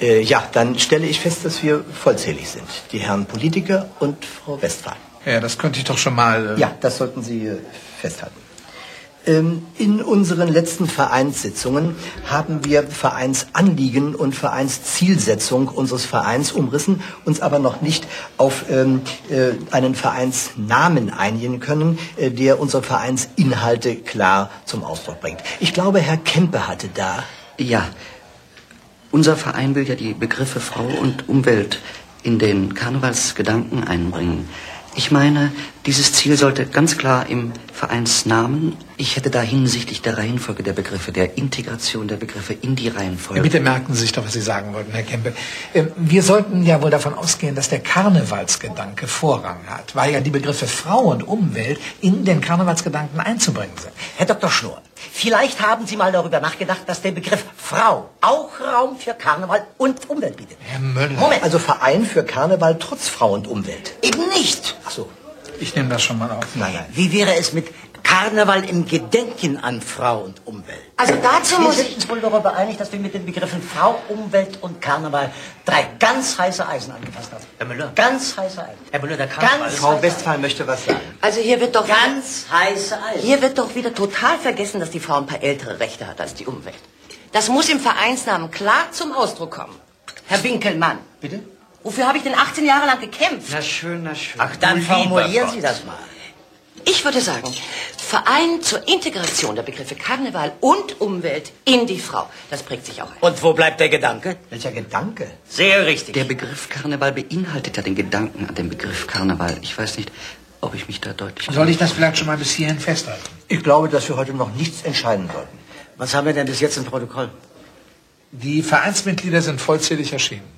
Äh, ja, dann stelle ich fest, dass wir vollzählig sind. Die Herren Politiker und Frau Westphal. Ja, das könnte ich doch schon mal. Äh ja, das sollten Sie äh, festhalten. Ähm, in unseren letzten Vereinssitzungen haben wir Vereinsanliegen und Vereinszielsetzung unseres Vereins umrissen, uns aber noch nicht auf ähm, äh, einen Vereinsnamen einigen können, äh, der unsere Vereinsinhalte klar zum Ausdruck bringt. Ich glaube, Herr Kempe hatte da. Ja, unser Verein will ja die Begriffe Frau und Umwelt in den Karnevalsgedanken einbringen. Ich meine, dieses Ziel sollte ganz klar im Vereinsnamen. Ich hätte da hinsichtlich der Reihenfolge der Begriffe, der Integration der Begriffe in die Reihenfolge. Ja, bitte merken Sie sich doch, was Sie sagen wollten, Herr Kempe. Ähm, wir sollten ja wohl davon ausgehen, dass der Karnevalsgedanke Vorrang hat, weil ja die Begriffe Frau und Umwelt in den Karnevalsgedanken einzubringen sind. Herr Dr. Schnurr, vielleicht haben Sie mal darüber nachgedacht, dass der Begriff Frau auch Raum für Karneval und Umwelt bietet. Herr Müller. Moment. Also Verein für Karneval trotz Frau und Umwelt. Eben nicht. Ach so. Ich nehme das schon mal auf. Nein, nein. Wie wäre es mit Karneval im Gedenken an Frau und Umwelt? Also dazu wir muss ich... Uns wohl darüber einig, dass wir mit den Begriffen Frau, Umwelt und Karneval drei ganz heiße Eisen angefasst haben. Herr Müller. Ganz heiße Eisen. Herr Müller, der Karneval... Ganz Frau Westphal möchte was sagen. Also hier wird doch... Ganz heiße Eisen. Hier wird doch wieder total vergessen, dass die Frau ein paar ältere Rechte hat als die Umwelt. Das muss im Vereinsnamen klar zum Ausdruck kommen. Herr Winkelmann. Bitte? Wofür habe ich denn 18 Jahre lang gekämpft? Na schön, na schön. Ach, dann formulieren Sie das mal. Ich würde sagen, Verein zur Integration der Begriffe Karneval und Umwelt in die Frau. Das prägt sich auch ein. Und wo bleibt der Gedanke? Welcher Gedanke? Sehr richtig. Der Begriff Karneval beinhaltet ja den Gedanken an den Begriff Karneval. Ich weiß nicht, ob ich mich da deutlich... Soll ich das vielleicht schon mal bis hierhin festhalten? Ich glaube, dass wir heute noch nichts entscheiden sollten. Was haben wir denn bis jetzt im Protokoll? Die Vereinsmitglieder sind vollzählig erschienen.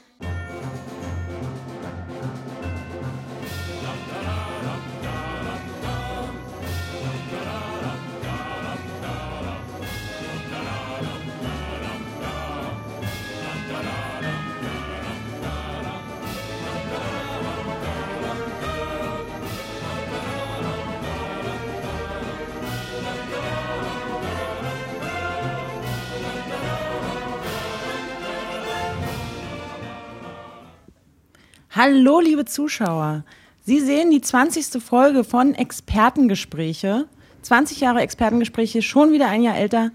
Hallo, liebe Zuschauer. Sie sehen die 20. Folge von Expertengespräche. 20 Jahre Expertengespräche, schon wieder ein Jahr älter.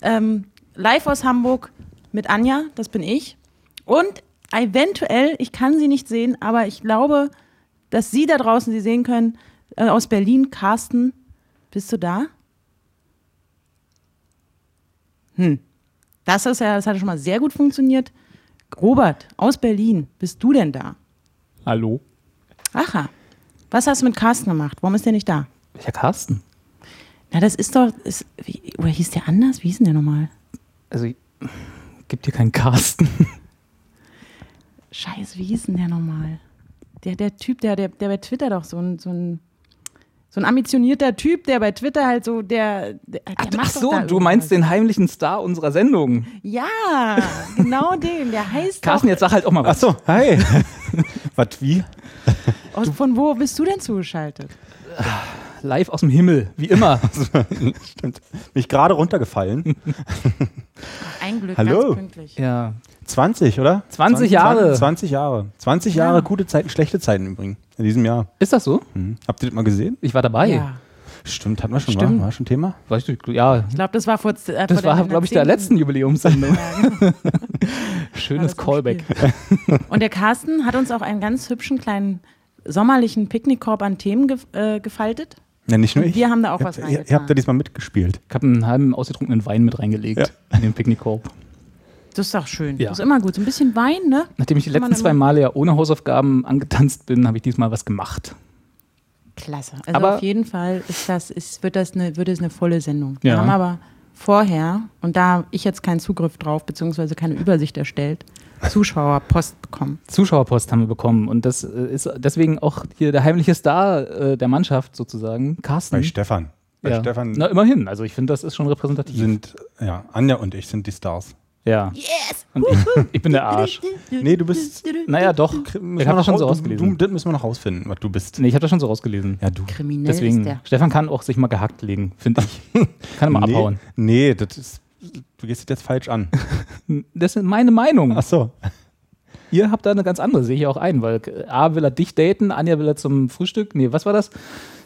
Ähm, live aus Hamburg mit Anja, das bin ich. Und eventuell, ich kann sie nicht sehen, aber ich glaube, dass Sie da draußen sie sehen können, äh, aus Berlin, Carsten. Bist du da? Hm. Das ist ja, das hat schon mal sehr gut funktioniert. Robert aus Berlin, bist du denn da? Hallo. Aha. Was hast du mit Carsten gemacht? Warum ist der nicht da? Welcher Carsten? Na, das ist doch. Ist, wie, oder hieß der anders? Wie hieß denn der nochmal? Also, gibt hier keinen Carsten. Scheiße, wie hieß denn der nochmal? Der, der Typ, der, der, der bei Twitter doch so ein, so ein so ein ambitionierter Typ, der bei Twitter halt so, der, der, der ach, ach so, du meinst den heimlichen Star unserer Sendung. Ja, genau den, der heißt Carsten, jetzt sag halt auch mal was. Ach so, hi. was, wie? Aus, von wo bist du denn zugeschaltet? Live aus dem Himmel, wie immer. Stimmt. Bin ich gerade runtergefallen. Ein Glück, Hallo. ganz pünktlich. Ja. 20, oder? 20 Jahre. 20 Jahre. 20 Ja. Jahre gute Zeiten, schlechte Zeiten übrigens. In diesem Jahr. Ist das so? Mhm. Habt ihr das mal gesehen? Ich war dabei. Ja. Stimmt, hatten wir schon Stimmt. mal. War schon Thema? Weißt du, ja, Ich glaube, das war vor. Äh, vor das war, der- glaube ich, der 10. letzten Jubiläumssendung. Ja, genau. Schönes War Callback. Und der Carsten hat uns auch einen ganz hübschen kleinen sommerlichen Picknickkorb an Themen ge äh, gefaltet. Ja, nicht nur ich. Wir haben da auch ihr was habt, ihr, ihr reingetan. habt da diesmal mitgespielt. Ich habe einen halben ausgetrunkenen Wein mit reingelegt Ja. in den Picknickkorb. Das ist doch schön. Ja. Das ist immer gut. So ein bisschen Wein, ne? Nachdem ich die letzten zwei Male ja ohne Hausaufgaben angetanzt bin, habe ich diesmal was gemacht. Klasse. Also Aber- auf jeden Fall ist das, ist, wird, das eine, wird es eine volle Sendung. Wir Ja. haben aber vorher, und da ich jetzt keinen Zugriff drauf, beziehungsweise keine Übersicht erstellt, Zuschauerpost bekommen. Zuschauerpost haben wir bekommen und das äh, ist deswegen auch hier der heimliche Star äh, der Mannschaft sozusagen, Carsten. Bei Stefan. Bei ja. Stefan Na, immerhin. Also ich finde, das ist schon repräsentativ. sind, ja, Anja und ich sind die Stars. Ja. Yes! Und ich, ich bin der Arsch. Nee, du bist. Naja, doch. Ich wir habe das schon so raus- rausgelesen. Du, das müssen wir noch rausfinden, was du bist. Nee, ich habe das schon so rausgelesen. Ja, du. Kriminell ist Deswegen, der. Stefan kann auch sich mal gehackt legen, finde ich. Kann er mal nee, abhauen. Nee, das ist. Du gehst es jetzt falsch an. Das ist meine Meinung. Ach so. Ihr habt da eine ganz andere, sehe ich auch ein, weil A will er dich daten, Anja will er zum Frühstück, nee, was war das?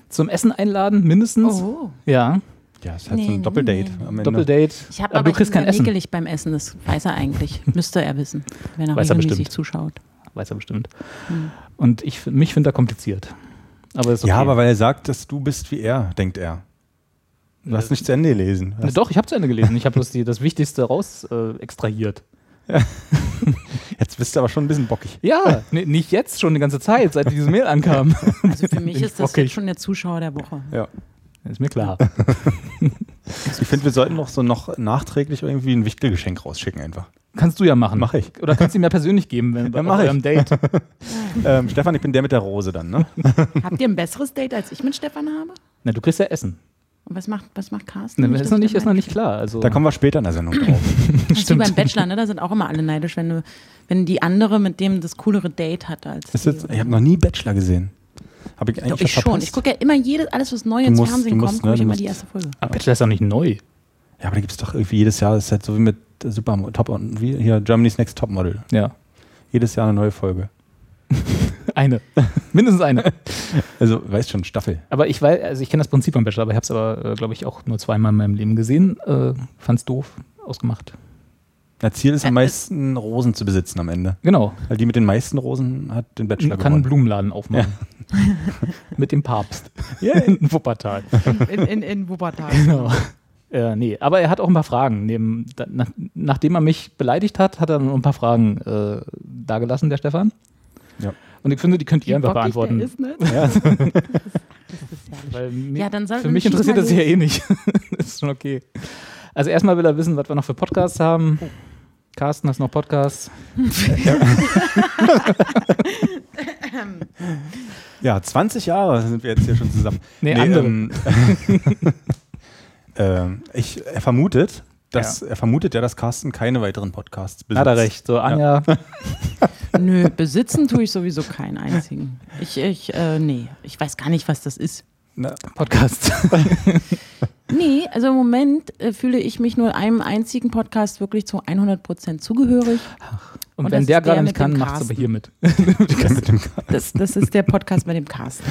Zum Essen einladen, mindestens. Oh. Ja, Ja, es ist halt so Nee, ein Doppeldate am Ende. Doppeldate. Ich habe aber, aber, du kriegst kein Essen. nickelig beim Essen, das weiß er eigentlich. Müsste er wissen, wenn er Weiß er regelmäßig bestimmt. zuschaut. Weiß er bestimmt. Hm. Und ich, mich finde er kompliziert. Aber ist okay. Ja, aber weil er sagt, dass du bist wie er, denkt er. Du hast nicht zu Ende gelesen. Na Doch, ich habe zu Ende gelesen. Ich habe bloß die, das Wichtigste raus äh, extrahiert. Jetzt bist du aber schon ein bisschen bockig. Ja, nee, nicht jetzt, schon die ganze Zeit, seit diese Mail ankam. Also für mich ist das jetzt schon der Zuschauer der Woche. Ja. Ist mir klar. Ich finde, wir sollten noch so noch nachträglich irgendwie ein Wichtelgeschenk rausschicken einfach. Kannst du ja machen. Mach ich. Oder kannst du ihm ja persönlich geben, wenn Ja, bei eurem Date. Ähm, Stefan, ich bin der mit der Rose dann, ne? Habt ihr ein besseres Date, als ich mit Stefan habe? Na, du kriegst ja Essen. Und was macht, was macht Carsten? Ne, ist, noch ich nicht, ist noch nicht klar. Also, Da kommen wir später in der Sendung drauf. Das ist wie beim Bachelor, ne? Da sind auch immer alle neidisch, wenn, du, wenn die andere mit dem das coolere Date hat als Ist die. jetzt, ich habe noch nie Bachelor gesehen. Habe ich Doch, eigentlich ich was schon. verpasst? Ich gucke ja immer jedes, alles, was neu ins musst- Fernsehen du musst, kommt, ne, gucke ich immer musst- die erste Folge. Aber Bachelor ist doch nicht neu. Ja, aber da gibt es doch irgendwie jedes Jahr, das ist halt so wie mit Super Top wie hier Germany's Next Topmodel. Ja. Jedes Jahr eine neue Folge. Eine. Mindestens eine. Also, weißt schon, Staffel. Aber ich weiß, also ich kenne das Prinzip beim Bachelor, aber ich habe es aber, äh, glaube ich, auch nur zweimal in meinem Leben gesehen. Äh, Fand's doof, ausgemacht. Das Ziel ist am Äh, meisten Rosen zu besitzen am Ende. Genau. Weil die mit den meisten Rosen hat den Bachelor Man kann einen gewonnen. Blumenladen aufmachen. Mit dem Papst. In Wuppertal. In, in, in Wuppertal. Genau. Äh, nee, aber er hat auch ein paar Fragen. Neben, da, nach, nachdem er mich beleidigt hat, hat er noch ein paar Fragen äh, dagelassen, der Stefan. Ja. Und ich finde, die könnt ihr einfach der beantworten. Ist, ne? Ja. Das ist herrlich. Weil mir, Ja, dann soll- für mich interessiert das ja eh nicht. das ist schon okay. Also erstmal will er wissen, was wir noch für Podcasts haben. Carsten, hast du noch Podcasts? Ja, 20 Jahre sind wir jetzt hier schon zusammen. Nee, andere. ähm, ähm, ich, er vermutet, dass, er vermutet ja, dass Carsten keine weiteren Podcasts besitzt. Hat er recht. So, Anja, Nö, besitzen tue ich sowieso keinen einzigen. Ich, ich, äh, nee, ich weiß gar nicht, was das ist. Na, Podcast. Nee, also im Moment äh, fühle ich mich nur einem einzigen Podcast wirklich zu 100% zugehörig. Und, Und wenn der ist gerade nicht kann, macht's aber hier mit. Das, das ist der Podcast mit dem Carsten.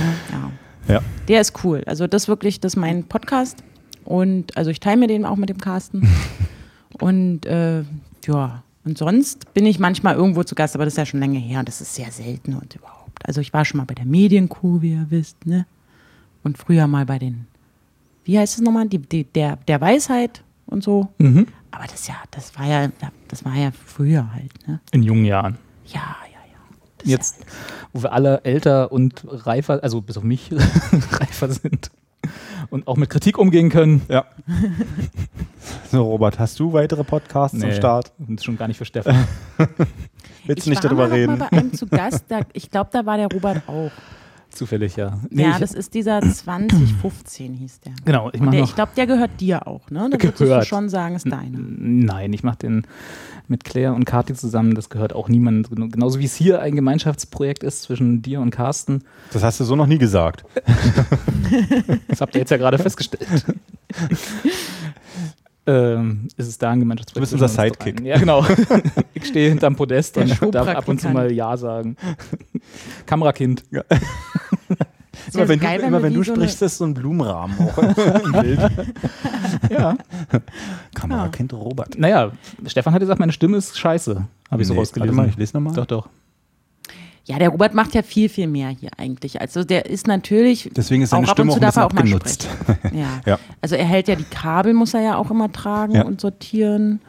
Ja. ja. Der ist cool. Also das wirklich, das ist mein Podcast. Und also ich teile mir den auch mit dem Carsten. Und äh, ja, und sonst bin ich manchmal irgendwo zu Gast, aber das ist ja schon lange her und das ist sehr selten und überhaupt. Also ich war schon mal bei der Medienkuh, wie ihr wisst, ne? Und früher mal bei den, wie heißt es nochmal, die, die, der, der Weisheit und so. Mhm. Aber das ja, das war ja, das war ja früher halt, ne? In jungen Jahren. Ja, ja, ja. Das ist Jetzt, wo wir alle älter und reifer, also bis auf mich, reifer sind und auch mit Kritik umgehen können. ja. So, Robert, hast du weitere Podcasts am Start? Und schon gar nicht für Stefan. Willst du ich nicht war darüber mal noch reden? Mal bei einem zu Gast, da, ich glaube, da war der Robert auch. Zufällig, ja. Nee, ja, das ist dieser 2015 hieß der. genau, ich Und mache ich glaube, der gehört dir auch, ne? Da würdest du Gehört. schon sagen, ist deiner. Nein, ich mache den mit Claire und Kathi zusammen. Das gehört auch niemandem. Gen- Genauso wie es hier ein Gemeinschaftsprojekt ist zwischen dir und Carsten. Das hast du so noch nie gesagt. Das habt ihr jetzt ja gerade festgestellt. ähm, ist es da ein Gemeinschaftsprojekt? Du bist unser Sidekick. Ja, genau. ich stehe hinterm Podest und darf ab und zu mal Ja sagen. Kamerakind. Ja. Immer wenn, geil, du, immer wenn du so eine- sprichst, ist so ein Blumenrahmen auch im Bild. Ja. Kamerakind Robert. Naja, Stefan hat gesagt, meine Stimme ist scheiße. Habe ich so Nee, rausgelesen. warte mal, ich lese noch mal. Doch, doch. Ja, der Robert macht ja viel, viel mehr hier eigentlich. Also der ist natürlich. Deswegen ist seine auch Stimme auch darf auch mal sprechen. Ja. Ja. Also er hält ja die Kabel, muss er ja auch immer tragen Ja. und sortieren.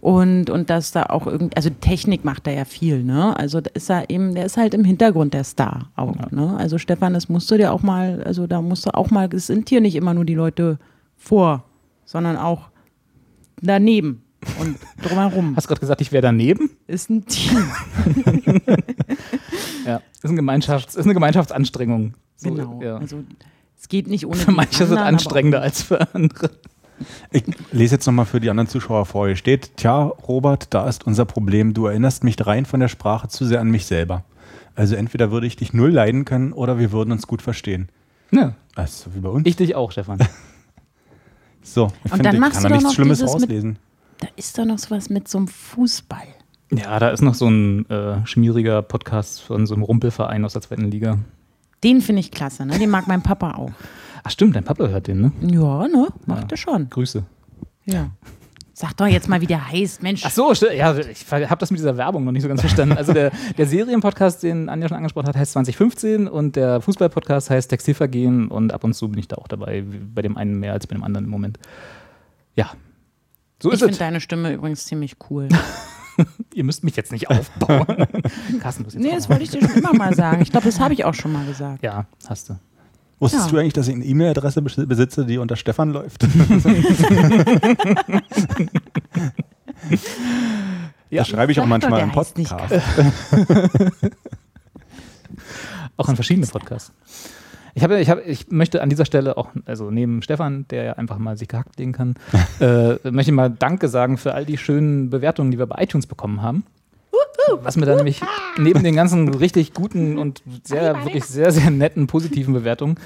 Und, und dass da auch irgendwie, also Technik macht er ja viel, ne? Also da ist er eben, der ist halt im Hintergrund der Star auch, ne? Also Stefan, das musst du dir auch mal, also da musst du auch mal, es sind hier nicht immer nur die Leute vor, sondern auch daneben und drumherum. Hast gerade gesagt, ich wäre daneben? ist ein Team. Ja. Ist, ein Gemeinschafts-, ist eine Gemeinschaftsanstrengung. So, Genau. Ja. Also es geht nicht ohne Für manche sind anderen, aber anstrengender als für andere. Ich lese jetzt nochmal für die anderen Zuschauer vor. Hier steht, tja, Robert, da ist unser Problem. Du erinnerst mich rein von der Sprache zu sehr an mich selber. Also entweder würde ich dich null leiden können oder wir würden uns gut verstehen. Ja. Das ist so wie bei uns. Ich dich auch, Stefan. so, ich Und finde, dann ich machst kann du da doch nichts noch Schlimmes rauslesen. Da ist doch noch sowas mit so einem Fußball. Ja, da ist noch so ein äh, schmieriger Podcast von so einem Rumpelverein aus der zweiten Liga. Den finde ich klasse, ne? Den mag mein Papa auch. Ach stimmt, dein Papa hört den, ne? Ja, ne? Macht er schon. Grüße. Ja. Sag doch jetzt mal, wie der heißt, Mensch. Ach so, ja, ich habe das mit dieser Werbung noch nicht so ganz verstanden. Also der, der Serienpodcast, den Anja schon angesprochen hat, heißt 2015 und der Fußballpodcast heißt Textilvergehen und ab und zu bin ich da auch dabei, bei dem einen mehr als bei dem anderen im Moment. Ja, so ich finde deine Stimme übrigens ziemlich cool. Ihr müsst mich jetzt nicht aufbauen. Carsten, du jetzt nee, das wollte ich dir schon immer mal sagen. Ich glaube, das habe ich auch schon mal gesagt. Ja, hast du. Wusstest Ja. du eigentlich, dass ich eine E-Mail-Adresse bes- besitze, die unter Stefan läuft? Ja, das schreibe ich auch manchmal im Podcast. Auch an verschiedenen Podcasts. Ich, habe, ich, habe, ich möchte an dieser Stelle auch, also neben Stefan, der ja einfach mal sich gehackt legen kann, äh, möchte ich mal Danke sagen für all die schönen Bewertungen, die wir bei iTunes bekommen haben. Was mir dann nämlich neben den ganzen richtig guten und sehr, wirklich sehr, sehr netten positiven Bewertungen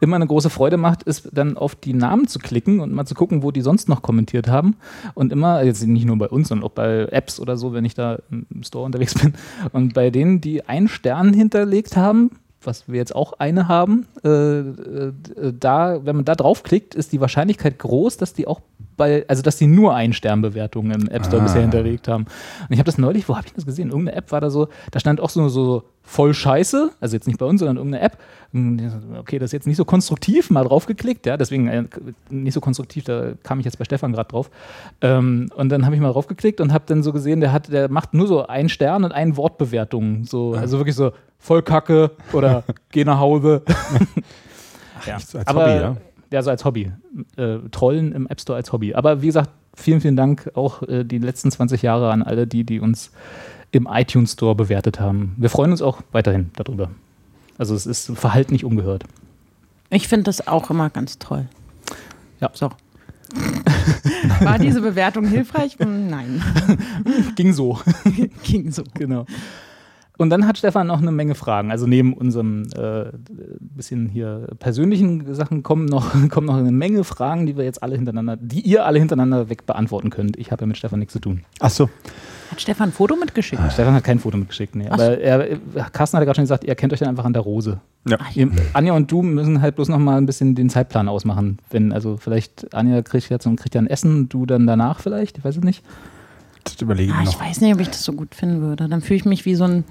immer eine große Freude macht, ist dann auf die Namen zu klicken und mal zu gucken, wo die sonst noch kommentiert haben. Und immer, jetzt nicht nur bei uns, sondern auch bei Apps oder so, wenn ich da im Store unterwegs bin. Und bei denen, die einen Stern hinterlegt haben, was wir jetzt auch eine haben, äh, äh, da, wenn man da draufklickt, ist die Wahrscheinlichkeit groß, dass die auch bei, also dass die nur Ein-Stern-Bewertungen im App Store Ah. bisher hinterlegt haben. Und ich habe das neulich, wo habe ich das gesehen? Irgendeine App war da so, da stand auch so, so voll scheiße, also jetzt nicht bei uns, sondern irgendeine App. Okay, das ist jetzt nicht so konstruktiv, mal draufgeklickt, ja, deswegen äh, nicht so konstruktiv, da kam ich jetzt bei Stefan gerade drauf. Ähm, und dann habe ich mal draufgeklickt und habe dann so gesehen, der hat, der macht nur so einen Stern und einen Wortbewertung. So, also wirklich so voll Kacke oder geh nach Hause. ja. als Aber, Hobby, ja? Ja, so als Hobby. Äh, Trollen im App Store als Hobby. Aber wie gesagt, vielen, vielen Dank auch äh, die letzten 20 Jahre an alle die, die uns im iTunes Store bewertet haben. Wir freuen uns auch weiterhin darüber. Also es ist Verhalten nicht ungehört. Ich finde das auch immer ganz toll. Ja. So. War diese Bewertung hilfreich? Hm, Nein. Ging so. Ging so. genau. Und dann hat Stefan noch eine Menge Fragen. Also neben unserem äh, bisschen hier persönlichen Sachen kommen noch, kommen noch eine Menge Fragen, die wir jetzt alle hintereinander, die ihr alle hintereinander weg beantworten könnt. Ich habe ja mit Stefan nichts zu tun. Ach so. Hat Stefan ein Foto mitgeschickt? Stefan hat kein Foto mitgeschickt, nee. Aber er, Carsten hat ja gerade schon gesagt, ihr kennt euch dann einfach an der Rose. Ja. Ihr, Anja und du müssen halt bloß noch mal ein bisschen den Zeitplan ausmachen. Wenn, also vielleicht Anja kriegt jetzt und kriegt ja ein Essen, du dann danach vielleicht, ich weiß es nicht. Das überlege ich Ah, mir ich noch. weiß nicht, ob ich das so gut finden würde. Dann fühle ich mich wie so ein,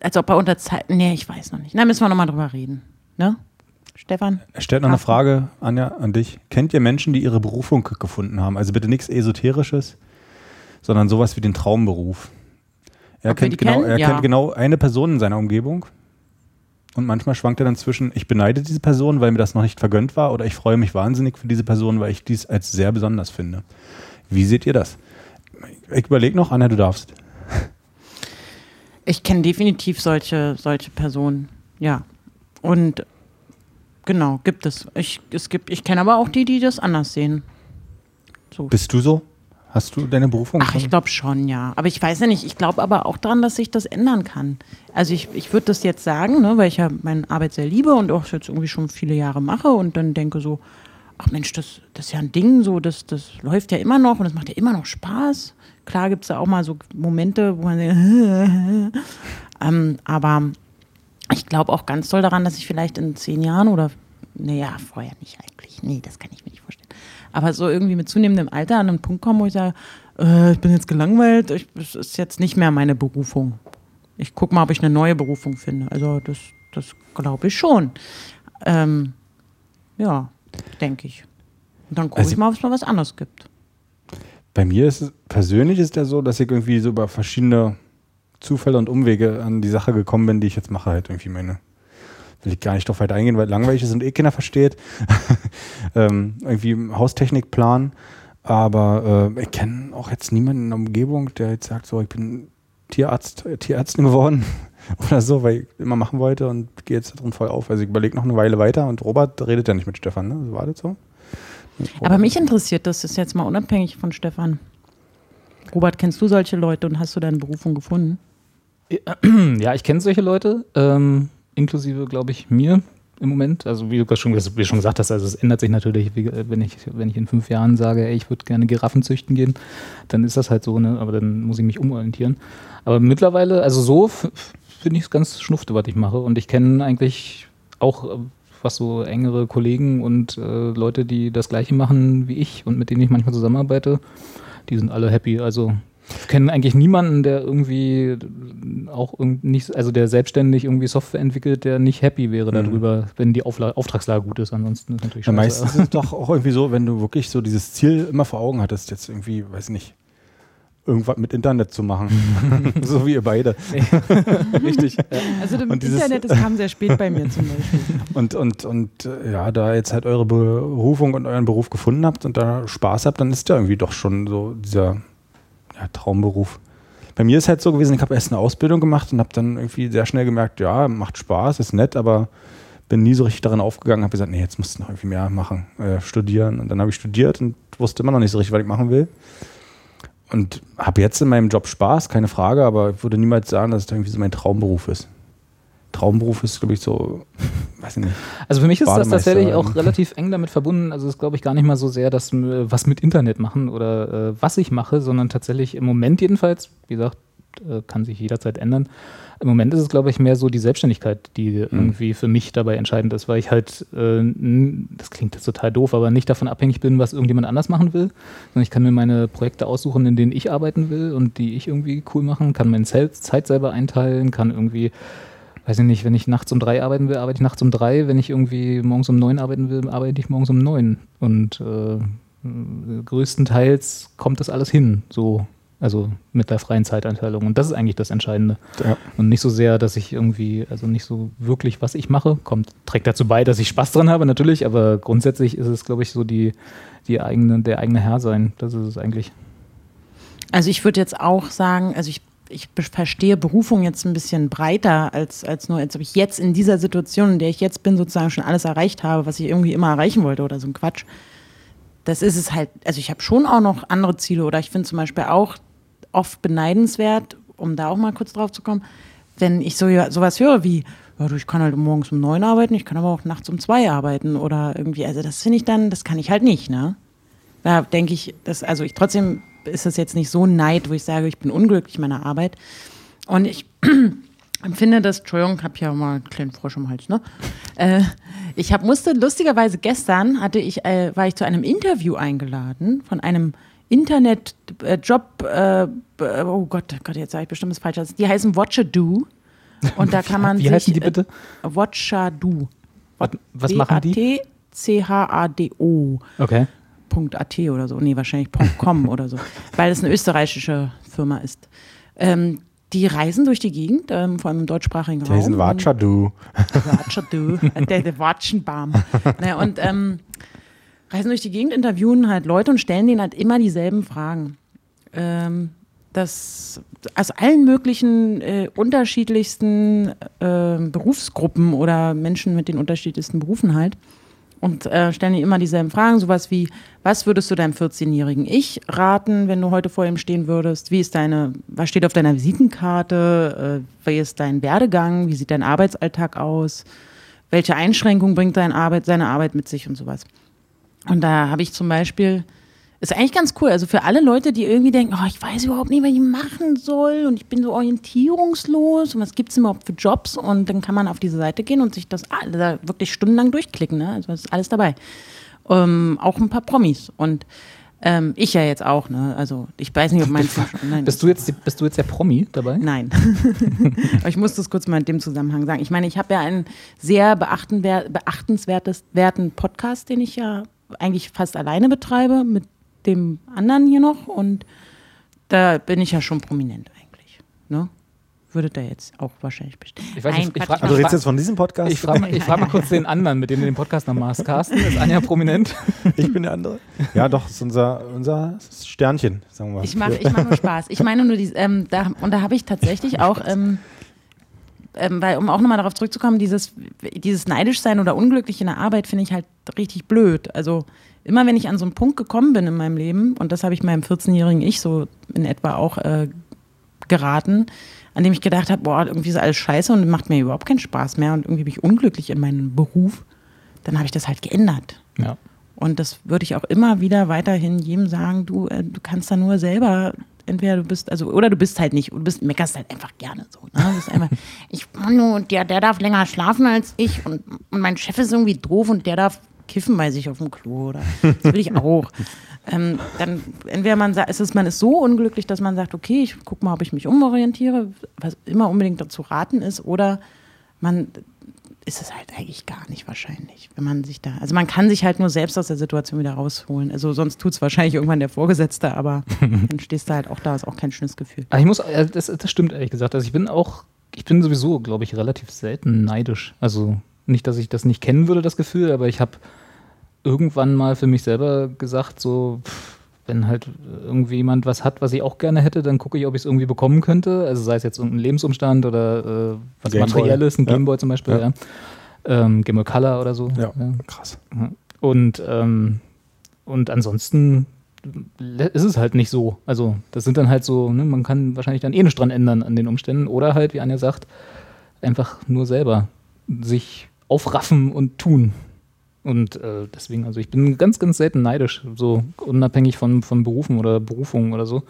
als ob er unter Zeit. Nee, ich weiß noch nicht. Da müssen wir noch mal drüber reden. Ne? Stefan? Er stellt noch eine Frage, Anja, an dich. Kennt ihr Menschen, die ihre Berufung gefunden haben? Also bitte nichts Esoterisches, sondern sowas wie den Traumberuf. Er, kennt genau, er Ja. kennt genau eine Person in seiner Umgebung. Und manchmal schwankt er dann zwischen, ich beneide diese Person, weil mir das noch nicht vergönnt war, oder ich freue mich wahnsinnig für diese Person, weil ich dies als sehr besonders finde. Wie seht ihr das? Ich überlege noch, Anja, du darfst. Ich kenne definitiv solche, solche Personen. Ja. Und genau, gibt es. Ich, es gibt, ich kenne aber auch die, die das anders sehen. So. Bist du so? Hast du deine Berufung Ach, ich glaube schon, ja. Aber ich weiß ja nicht, ich glaube aber auch daran, dass sich das ändern kann. Also ich, ich würde das jetzt sagen, ne, weil ich ja meine Arbeit sehr liebe und auch jetzt irgendwie schon viele Jahre mache und dann denke so, ach Mensch, das, das ist ja ein Ding, so, das, das läuft ja immer noch und das macht ja immer noch Spaß. Klar gibt es da auch mal so Momente, wo man denkt, ähm, aber ich glaube auch ganz doll daran, dass ich vielleicht in zehn Jahren oder, naja, vorher nicht eigentlich, nee, das kann ich mir nicht vorstellen. Aber so irgendwie mit zunehmendem Alter an einen Punkt kommen, wo ich sage, äh, ich bin jetzt gelangweilt, ich, das ist jetzt nicht mehr meine Berufung. Ich gucke mal, ob ich eine neue Berufung finde. Also das, das glaube ich schon. Ähm, ja, denke ich. Und dann gucke Also- ich mal, ob es mal was anderes gibt. Bei mir ist es persönlich ist ja so, dass ich irgendwie so über verschiedene Zufälle und Umwege an die Sache gekommen bin, die ich jetzt mache, halt irgendwie meine. Will ich gar nicht drauf weiter eingehen, weil langweilig ist und eh keiner versteht. ähm, irgendwie Haustechnikplan. Aber äh, ich kenne auch jetzt niemanden in der Umgebung, der jetzt sagt, so, ich bin Tierarzt, äh, Tierärztin geworden oder so, weil ich immer machen wollte und gehe jetzt da drin voll auf. Also ich überlege noch eine Weile weiter und Robert redet ja nicht mit Stefan, ne? War das so? Aber mich interessiert das, ist jetzt mal unabhängig von Stefan. Robert, kennst du solche Leute und hast du deine Berufung gefunden? Ja, ich kenne solche Leute, ähm, inklusive, glaube ich, mir. im Moment. Also wie du schon, wie schon gesagt hast, also es ändert sich natürlich, wie, wenn ich, wenn ich in fünf Jahren sage, ey, ich würde gerne Giraffen züchten gehen, dann ist das halt so, ne? aber dann muss ich mich umorientieren. Aber mittlerweile, also so finde ich es ganz schnufte, was ich mache. Und ich kenne eigentlich auch, äh, was so engere Kollegen und äh, Leute, die das Gleiche machen wie ich und mit denen ich manchmal zusammenarbeite, die sind alle happy. Also ich kenne eigentlich niemanden, der irgendwie auch nicht, also der selbstständig irgendwie Software entwickelt, der nicht happy wäre mhm. darüber, wenn die Aufla Auftragslage gut ist. Ansonsten ist natürlich schon. Ja, meistens ist es doch auch irgendwie so, wenn du wirklich so dieses Ziel immer vor Augen hattest, jetzt irgendwie, weiß nicht, irgendwas mit Internet zu machen. so wie ihr beide. Richtig. Also das und Internet, das kam sehr spät bei mir zum Beispiel. Und, und, und ja, da jetzt halt eure Berufung und euren Beruf gefunden habt und da Spaß habt, dann ist ja irgendwie doch schon so dieser ja, Traumberuf. Bei mir ist halt so gewesen, ich habe erst eine Ausbildung gemacht und habe dann irgendwie sehr schnell gemerkt, ja, macht Spaß, ist nett, aber bin nie so richtig darin aufgegangen, habe gesagt, nee, jetzt musst du noch irgendwie mehr machen, äh, studieren. Und dann habe ich studiert und wusste immer noch nicht so richtig, was ich machen will. Und habe jetzt in meinem Job Spaß, keine Frage, aber ich würde niemals sagen, dass es irgendwie so mein Traumberuf ist. Traumberuf ist, glaube ich, so, weiß ich nicht. Also für mich ist das tatsächlich auch relativ eng damit verbunden. Also es ist, glaube ich, gar nicht mal so sehr, dass was mit Internet machen oder äh, was ich mache, sondern tatsächlich im Moment jedenfalls, wie gesagt, äh, kann sich jederzeit ändern. Im Moment ist es, glaube ich, mehr so die Selbstständigkeit, die mhm. irgendwie für mich dabei entscheidend ist, weil ich halt, äh, das klingt jetzt total doof, aber nicht davon abhängig bin, was irgendjemand anders machen will, sondern ich kann mir meine Projekte aussuchen, in denen ich arbeiten will und die ich irgendwie cool machen, kann meine Zeit selber einteilen, kann irgendwie weiß ich nicht, wenn ich nachts um drei arbeiten will, arbeite ich nachts um drei. Wenn ich irgendwie morgens um neun arbeiten will, arbeite ich morgens um neun. Und äh, größtenteils kommt das alles hin, so. Also mit der freien Zeiteinteilung. Und das ist eigentlich das Entscheidende. Ja. Und nicht so sehr, dass ich irgendwie, also nicht so wirklich, was ich mache, kommt, trägt dazu bei, dass ich Spaß dran habe, natürlich, aber grundsätzlich ist es, glaube ich, so die, die eigene, der eigene Herr sein. Das ist es eigentlich. Also ich würde jetzt auch sagen, also ich ich verstehe Berufung jetzt ein bisschen breiter als, als nur, als ob ich jetzt in dieser Situation, in der ich jetzt bin, sozusagen schon alles erreicht habe, was ich irgendwie immer erreichen wollte oder so ein Quatsch. Das ist es halt, also ich habe schon auch noch andere Ziele oder ich finde zum Beispiel auch oft beneidenswert, um da auch mal kurz drauf zu kommen, wenn ich so sowas höre wie, ja, ich kann halt morgens um neun arbeiten, ich kann aber auch nachts um zwei arbeiten oder irgendwie, also das finde ich dann, das kann ich halt nicht, ne? Da denke ich, dass, also ich trotzdem ist es jetzt nicht so Neid, wo ich sage, ich bin unglücklich in meiner Arbeit. Und ich empfinde das, Entschuldigung, ich habe ja mal einen kleinen Frosch im Hals, ne? Äh, ich hab, musste, lustigerweise gestern hatte ich, äh, war ich zu einem Interview eingeladen von einem Internet-Job, äh, äh, oh Gott, Gott, jetzt sage ich bestimmt das Falsche. Die heißen Watchado. Und da kann man Wie sich, heißen die bitte? Äh, Watchado. Was, was machen die? C-H-A-D-O. Okay. .at oder so, nee, wahrscheinlich .com oder so, weil es eine österreichische Firma ist. Ähm, die reisen durch die Gegend, ähm, vor allem im deutschsprachigen Raum. Die sind Watschadu. Watschadu, der, der Watschenbaum. naja, und ähm, reisen durch die Gegend, interviewen halt Leute und stellen denen halt immer dieselben Fragen. Ähm, das aus allen möglichen äh, unterschiedlichsten äh, Berufsgruppen oder Menschen mit den unterschiedlichsten Berufen halt und äh, stellen dir immer dieselben Fragen, sowas wie, was würdest du deinem 14-jährigen Ich raten, wenn du heute vor ihm stehen würdest? Wie ist deine, was steht auf deiner Visitenkarte? Äh, wie ist dein Werdegang? Wie sieht dein Arbeitsalltag aus? Welche Einschränkungen bringt deine Arbeit, seine Arbeit mit sich und sowas? Und da habe ich zum Beispiel ist eigentlich ganz cool. Also für alle Leute, die irgendwie denken, oh, ich weiß überhaupt nicht, was ich machen soll und ich bin so orientierungslos und was gibt es überhaupt für Jobs und dann kann man auf diese Seite gehen und sich das da wirklich stundenlang durchklicken. Ne? Also ist alles dabei. Ähm, auch ein paar Promis und ähm, ich ja jetzt auch, ne? Also ich weiß nicht, ob mein Nein, bist du jetzt bist du jetzt der Promi dabei? Nein. Aber ich muss das kurz mal in dem Zusammenhang sagen. Ich meine, ich habe ja einen sehr beachtenswerten Podcast, den ich ja eigentlich fast alleine betreibe, mit dem anderen hier noch und da bin ich ja schon prominent eigentlich. Ne? Würde da jetzt auch wahrscheinlich bestimmt. Ich weiß nicht, ich frage, du redest jetzt von diesem Podcast? Ich frage ich frag mal kurz den anderen, mit dem du den Podcast noch machst. Carsten, ist Anja prominent? Ich bin der andere. Ja, doch, ist unser, unser Sternchen, sagen wir mal. Ich mache ich mach nur Spaß. Ich meine nur, die, ähm, da, und da habe ich tatsächlich auch, ähm, ähm, weil, um auch nochmal darauf zurückzukommen, dieses, dieses neidisch sein oder unglücklich in der Arbeit finde ich halt richtig blöd. Also immer wenn ich an so einen Punkt gekommen bin in meinem Leben, und das habe ich meinem 14-jährigen Ich so in etwa auch äh, geraten, an dem ich gedacht habe, boah, irgendwie ist alles scheiße und macht mir überhaupt keinen Spaß mehr und irgendwie bin ich unglücklich in meinem Beruf, dann habe ich das halt geändert. Ja. Und das würde ich auch immer wieder weiterhin jedem sagen, du, äh, du kannst da nur selber, entweder du bist, also, oder du bist halt nicht, du bist, meckerst halt einfach gerne so. Ne? Einfach, ich, Manu, der, der darf länger schlafen als ich und, und mein Chef ist irgendwie doof und der darf kiffen bei sich auf dem Klo oder das will ich auch. ähm, dann entweder man sagt, es ist, man ist so unglücklich, dass man sagt, okay, ich guck mal, ob ich mich umorientiere, was immer unbedingt dazu raten ist, oder man ist es halt eigentlich gar nicht wahrscheinlich, wenn man sich da, also man kann sich halt nur selbst aus der Situation wieder rausholen. Also sonst tut es wahrscheinlich irgendwann der Vorgesetzte, aber dann stehst du halt auch da, ist auch kein schönes Gefühl. Aber ich muss, äh, das, das stimmt ehrlich gesagt. Also ich bin auch, ich bin sowieso, glaube ich, relativ selten neidisch. Also nicht, dass ich das nicht kennen würde, das Gefühl, aber ich habe irgendwann mal für mich selber gesagt, so, pff, wenn halt irgendwie jemand was hat, was ich auch gerne hätte, dann gucke ich, ob ich es irgendwie bekommen könnte. Also sei es jetzt irgendein Lebensumstand oder äh, was. Materielles, ein Ja. Gameboy zum Beispiel, Ja. ja. Ähm, Game Boy Color oder so. Ja, krass. Und, ähm, und ansonsten ist es halt nicht so. Also das sind dann halt so, ne, man kann wahrscheinlich dann eh nichts dran ändern an den Umständen. Oder halt, wie Anja sagt, einfach nur selber sich aufraffen und tun. Und äh, deswegen, also ich bin ganz, ganz selten neidisch, so unabhängig von, von Berufen oder Berufungen oder so.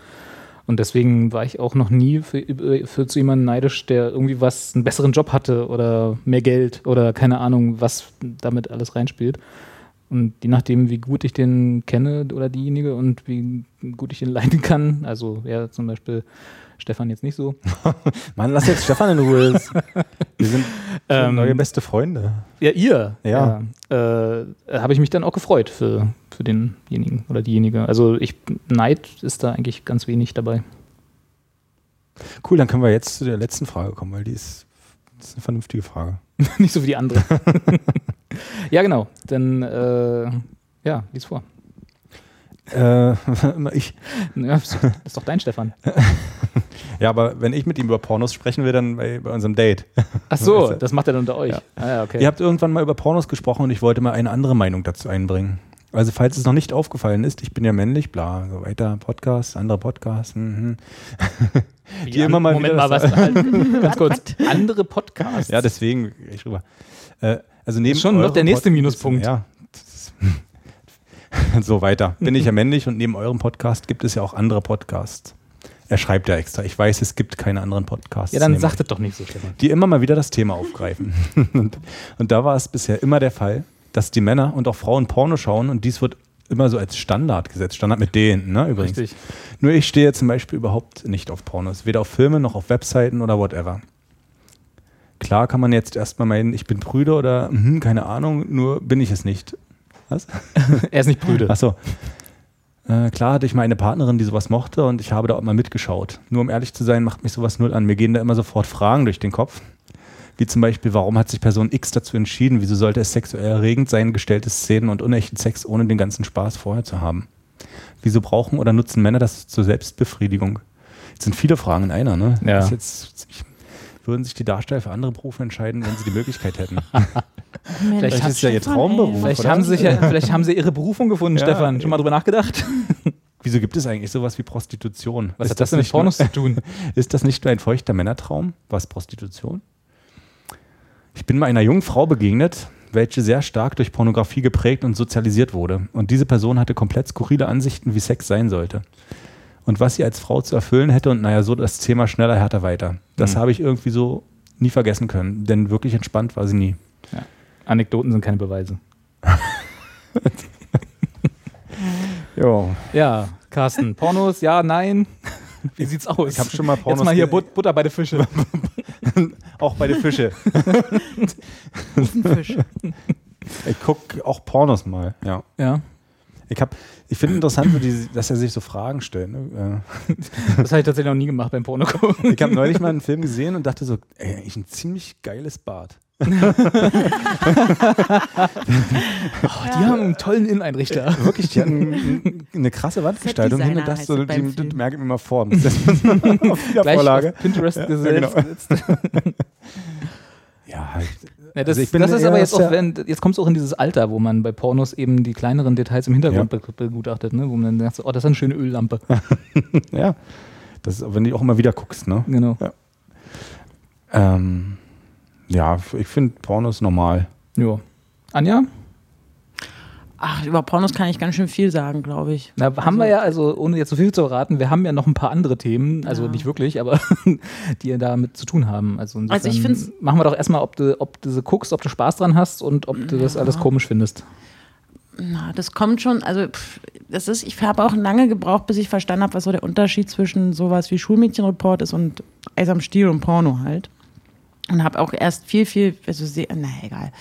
Und deswegen war ich auch noch nie für, für zu jemandem neidisch, der irgendwie was, einen besseren Job hatte oder mehr Geld oder keine Ahnung, was damit alles reinspielt. Und je nachdem, wie gut ich den kenne oder diejenige und wie gut ich den leiden kann, also ja, zum Beispiel Stefan jetzt nicht so, Mann, lass jetzt Stefan in Ruhe. Wir sind Ähm, neue beste Freunde. Ja, ihr. Ja. ja äh, habe ich mich dann auch gefreut für, für denjenigen oder diejenige. Also ich Neid ist da eigentlich ganz wenig dabei. Cool, dann können wir jetzt zu der letzten Frage kommen, weil die ist, ist eine vernünftige Frage. Nicht so wie die andere. ja, genau. Dann äh, ja, lies vor. Äh, ich, Ja, das ist doch dein Stefan. ja, aber wenn ich mit ihm über Pornos sprechen will, dann bei, bei unserem Date. Ach so, das macht er dann unter euch. Ja. Ah, ja, okay. Ihr habt irgendwann mal über Pornos gesprochen und ich wollte mal eine andere Meinung dazu einbringen. Also falls es noch nicht aufgefallen ist, ich bin ja männlich, bla, so weiter, Podcast, andere Podcasts. Mhm. Die an- immer mal Moment mal, was halt, ganz kurz. Andere Podcasts. Ja, deswegen ich rüber. Äh, also neben Schon noch der nächste Pod- Minuspunkt. Ja. so weiter. Bin ich ja männlich und neben eurem Podcast gibt es ja auch andere Podcasts. Er schreibt ja extra. Ich weiß, es gibt keine anderen Podcasts. ja, dann sagt es doch nicht so, Stefan. die immer mal wieder das Thema aufgreifen. und, und da war es bisher immer der Fall, dass die Männer und auch Frauen Porno schauen und dies wird immer so als Standard gesetzt. Standard mit D hinten, ne, übrigens. Richtig. Nur ich stehe zum Beispiel überhaupt nicht auf Pornos. Weder auf Filme noch auf Webseiten oder whatever. Klar kann man jetzt erstmal meinen, ich bin Brüder oder hm, keine Ahnung, nur bin ich es nicht. Was? Er ist nicht prüde. Achso. Äh, klar hatte ich mal eine Partnerin, die sowas mochte und ich habe da auch mal mitgeschaut. Nur um ehrlich zu sein, macht mich sowas null an. Mir gehen da immer sofort Fragen durch den Kopf. Wie zum Beispiel, warum hat sich Person X dazu entschieden? Wieso sollte es sexuell erregend sein, gestellte Szenen und unechten Sex ohne den ganzen Spaß vorher zu haben? Wieso brauchen oder nutzen Männer das zur Selbstbefriedigung? Jetzt sind viele Fragen in einer, ne? Ja. Das ist jetzt, ich, würden sich die Darsteller für andere Berufe entscheiden, wenn sie die Möglichkeit hätten? Mensch, ist ja ihr Traumberuf. Vielleicht oder? haben, sie ja, vielleicht haben sie ihre Berufung gefunden, Ja, Stefan. Schon mal drüber nachgedacht? Wieso gibt es eigentlich sowas wie Prostitution? Was Ist hat das denn mit nur- Pornos zu tun? Ist das nicht nur ein feuchter Männertraum? Was Prostitution? Ich bin mal einer jungen Frau begegnet, welche sehr stark durch Pornografie geprägt und sozialisiert wurde. Und diese Person hatte komplett skurrile Ansichten, wie Sex sein sollte. Und was sie als Frau zu erfüllen hätte und naja, so das Thema schneller, härter weiter. Das Mhm. habe ich irgendwie so nie vergessen können, denn wirklich entspannt war sie nie. Anekdoten sind keine Beweise. Jo. Ja, Carsten. Pornos, ja, nein. Wie sieht's aus? Ich habe schon mal Pornos Jetzt mal hier Butter bei den Fische. Auch bei den Fische. Fisch. Ich gucke auch Pornos mal, ja. Ja. Ich, hab- ich finde interessant, die, dass er sich so Fragen stellt. Ne? Das habe ich tatsächlich noch nie gemacht beim Porno. Äh, Ich habe neulich mal einen Film gesehen und dachte so, ey, eigentlich ein ziemlich geiles Bad. Oh, die haben einen tollen Inneneinrichter. Wirklich, die hatten eine krasse Wandgestaltung hin und dachte so, es die, Film. merke ich mir mal vor. Das auf Gleich Wiedervorlage. auf Pinterest Ja, gesetzt. genau. Ja, halt. Ja, das, Also ich bin das ist aber jetzt auch, wenn, jetzt kommst du auch in dieses Alter, wo man bei Pornos eben die kleineren Details im Hintergrund be- begutachtet, ne? wo man dann sagt, oh, das ist eine schöne Öllampe. ja. Das ist, wenn du auch immer wieder guckst, ne? Genau. Ja, ähm, ja ich finde Pornos normal. Ja. Anja? Ach, über Pornos kann ich ganz schön viel sagen, glaube ich. Na, haben wir ja, also ohne jetzt so viel zu verraten, wir haben ja noch ein paar andere Themen, also Ja. nicht wirklich, aber die ja damit zu tun haben. Also, insofern Also ich find's- machen wir doch erstmal, ob du, ob du sie guckst, ob du Spaß dran hast und ob du das alles komisch findest. Na, das kommt schon, also pff, das ist, ich habe auch lange gebraucht, bis ich verstanden habe, was so der Unterschied zwischen sowas wie Schulmädchenreport ist und Eis am Stiel und Porno halt. Und habe auch erst viel, viel, also na egal.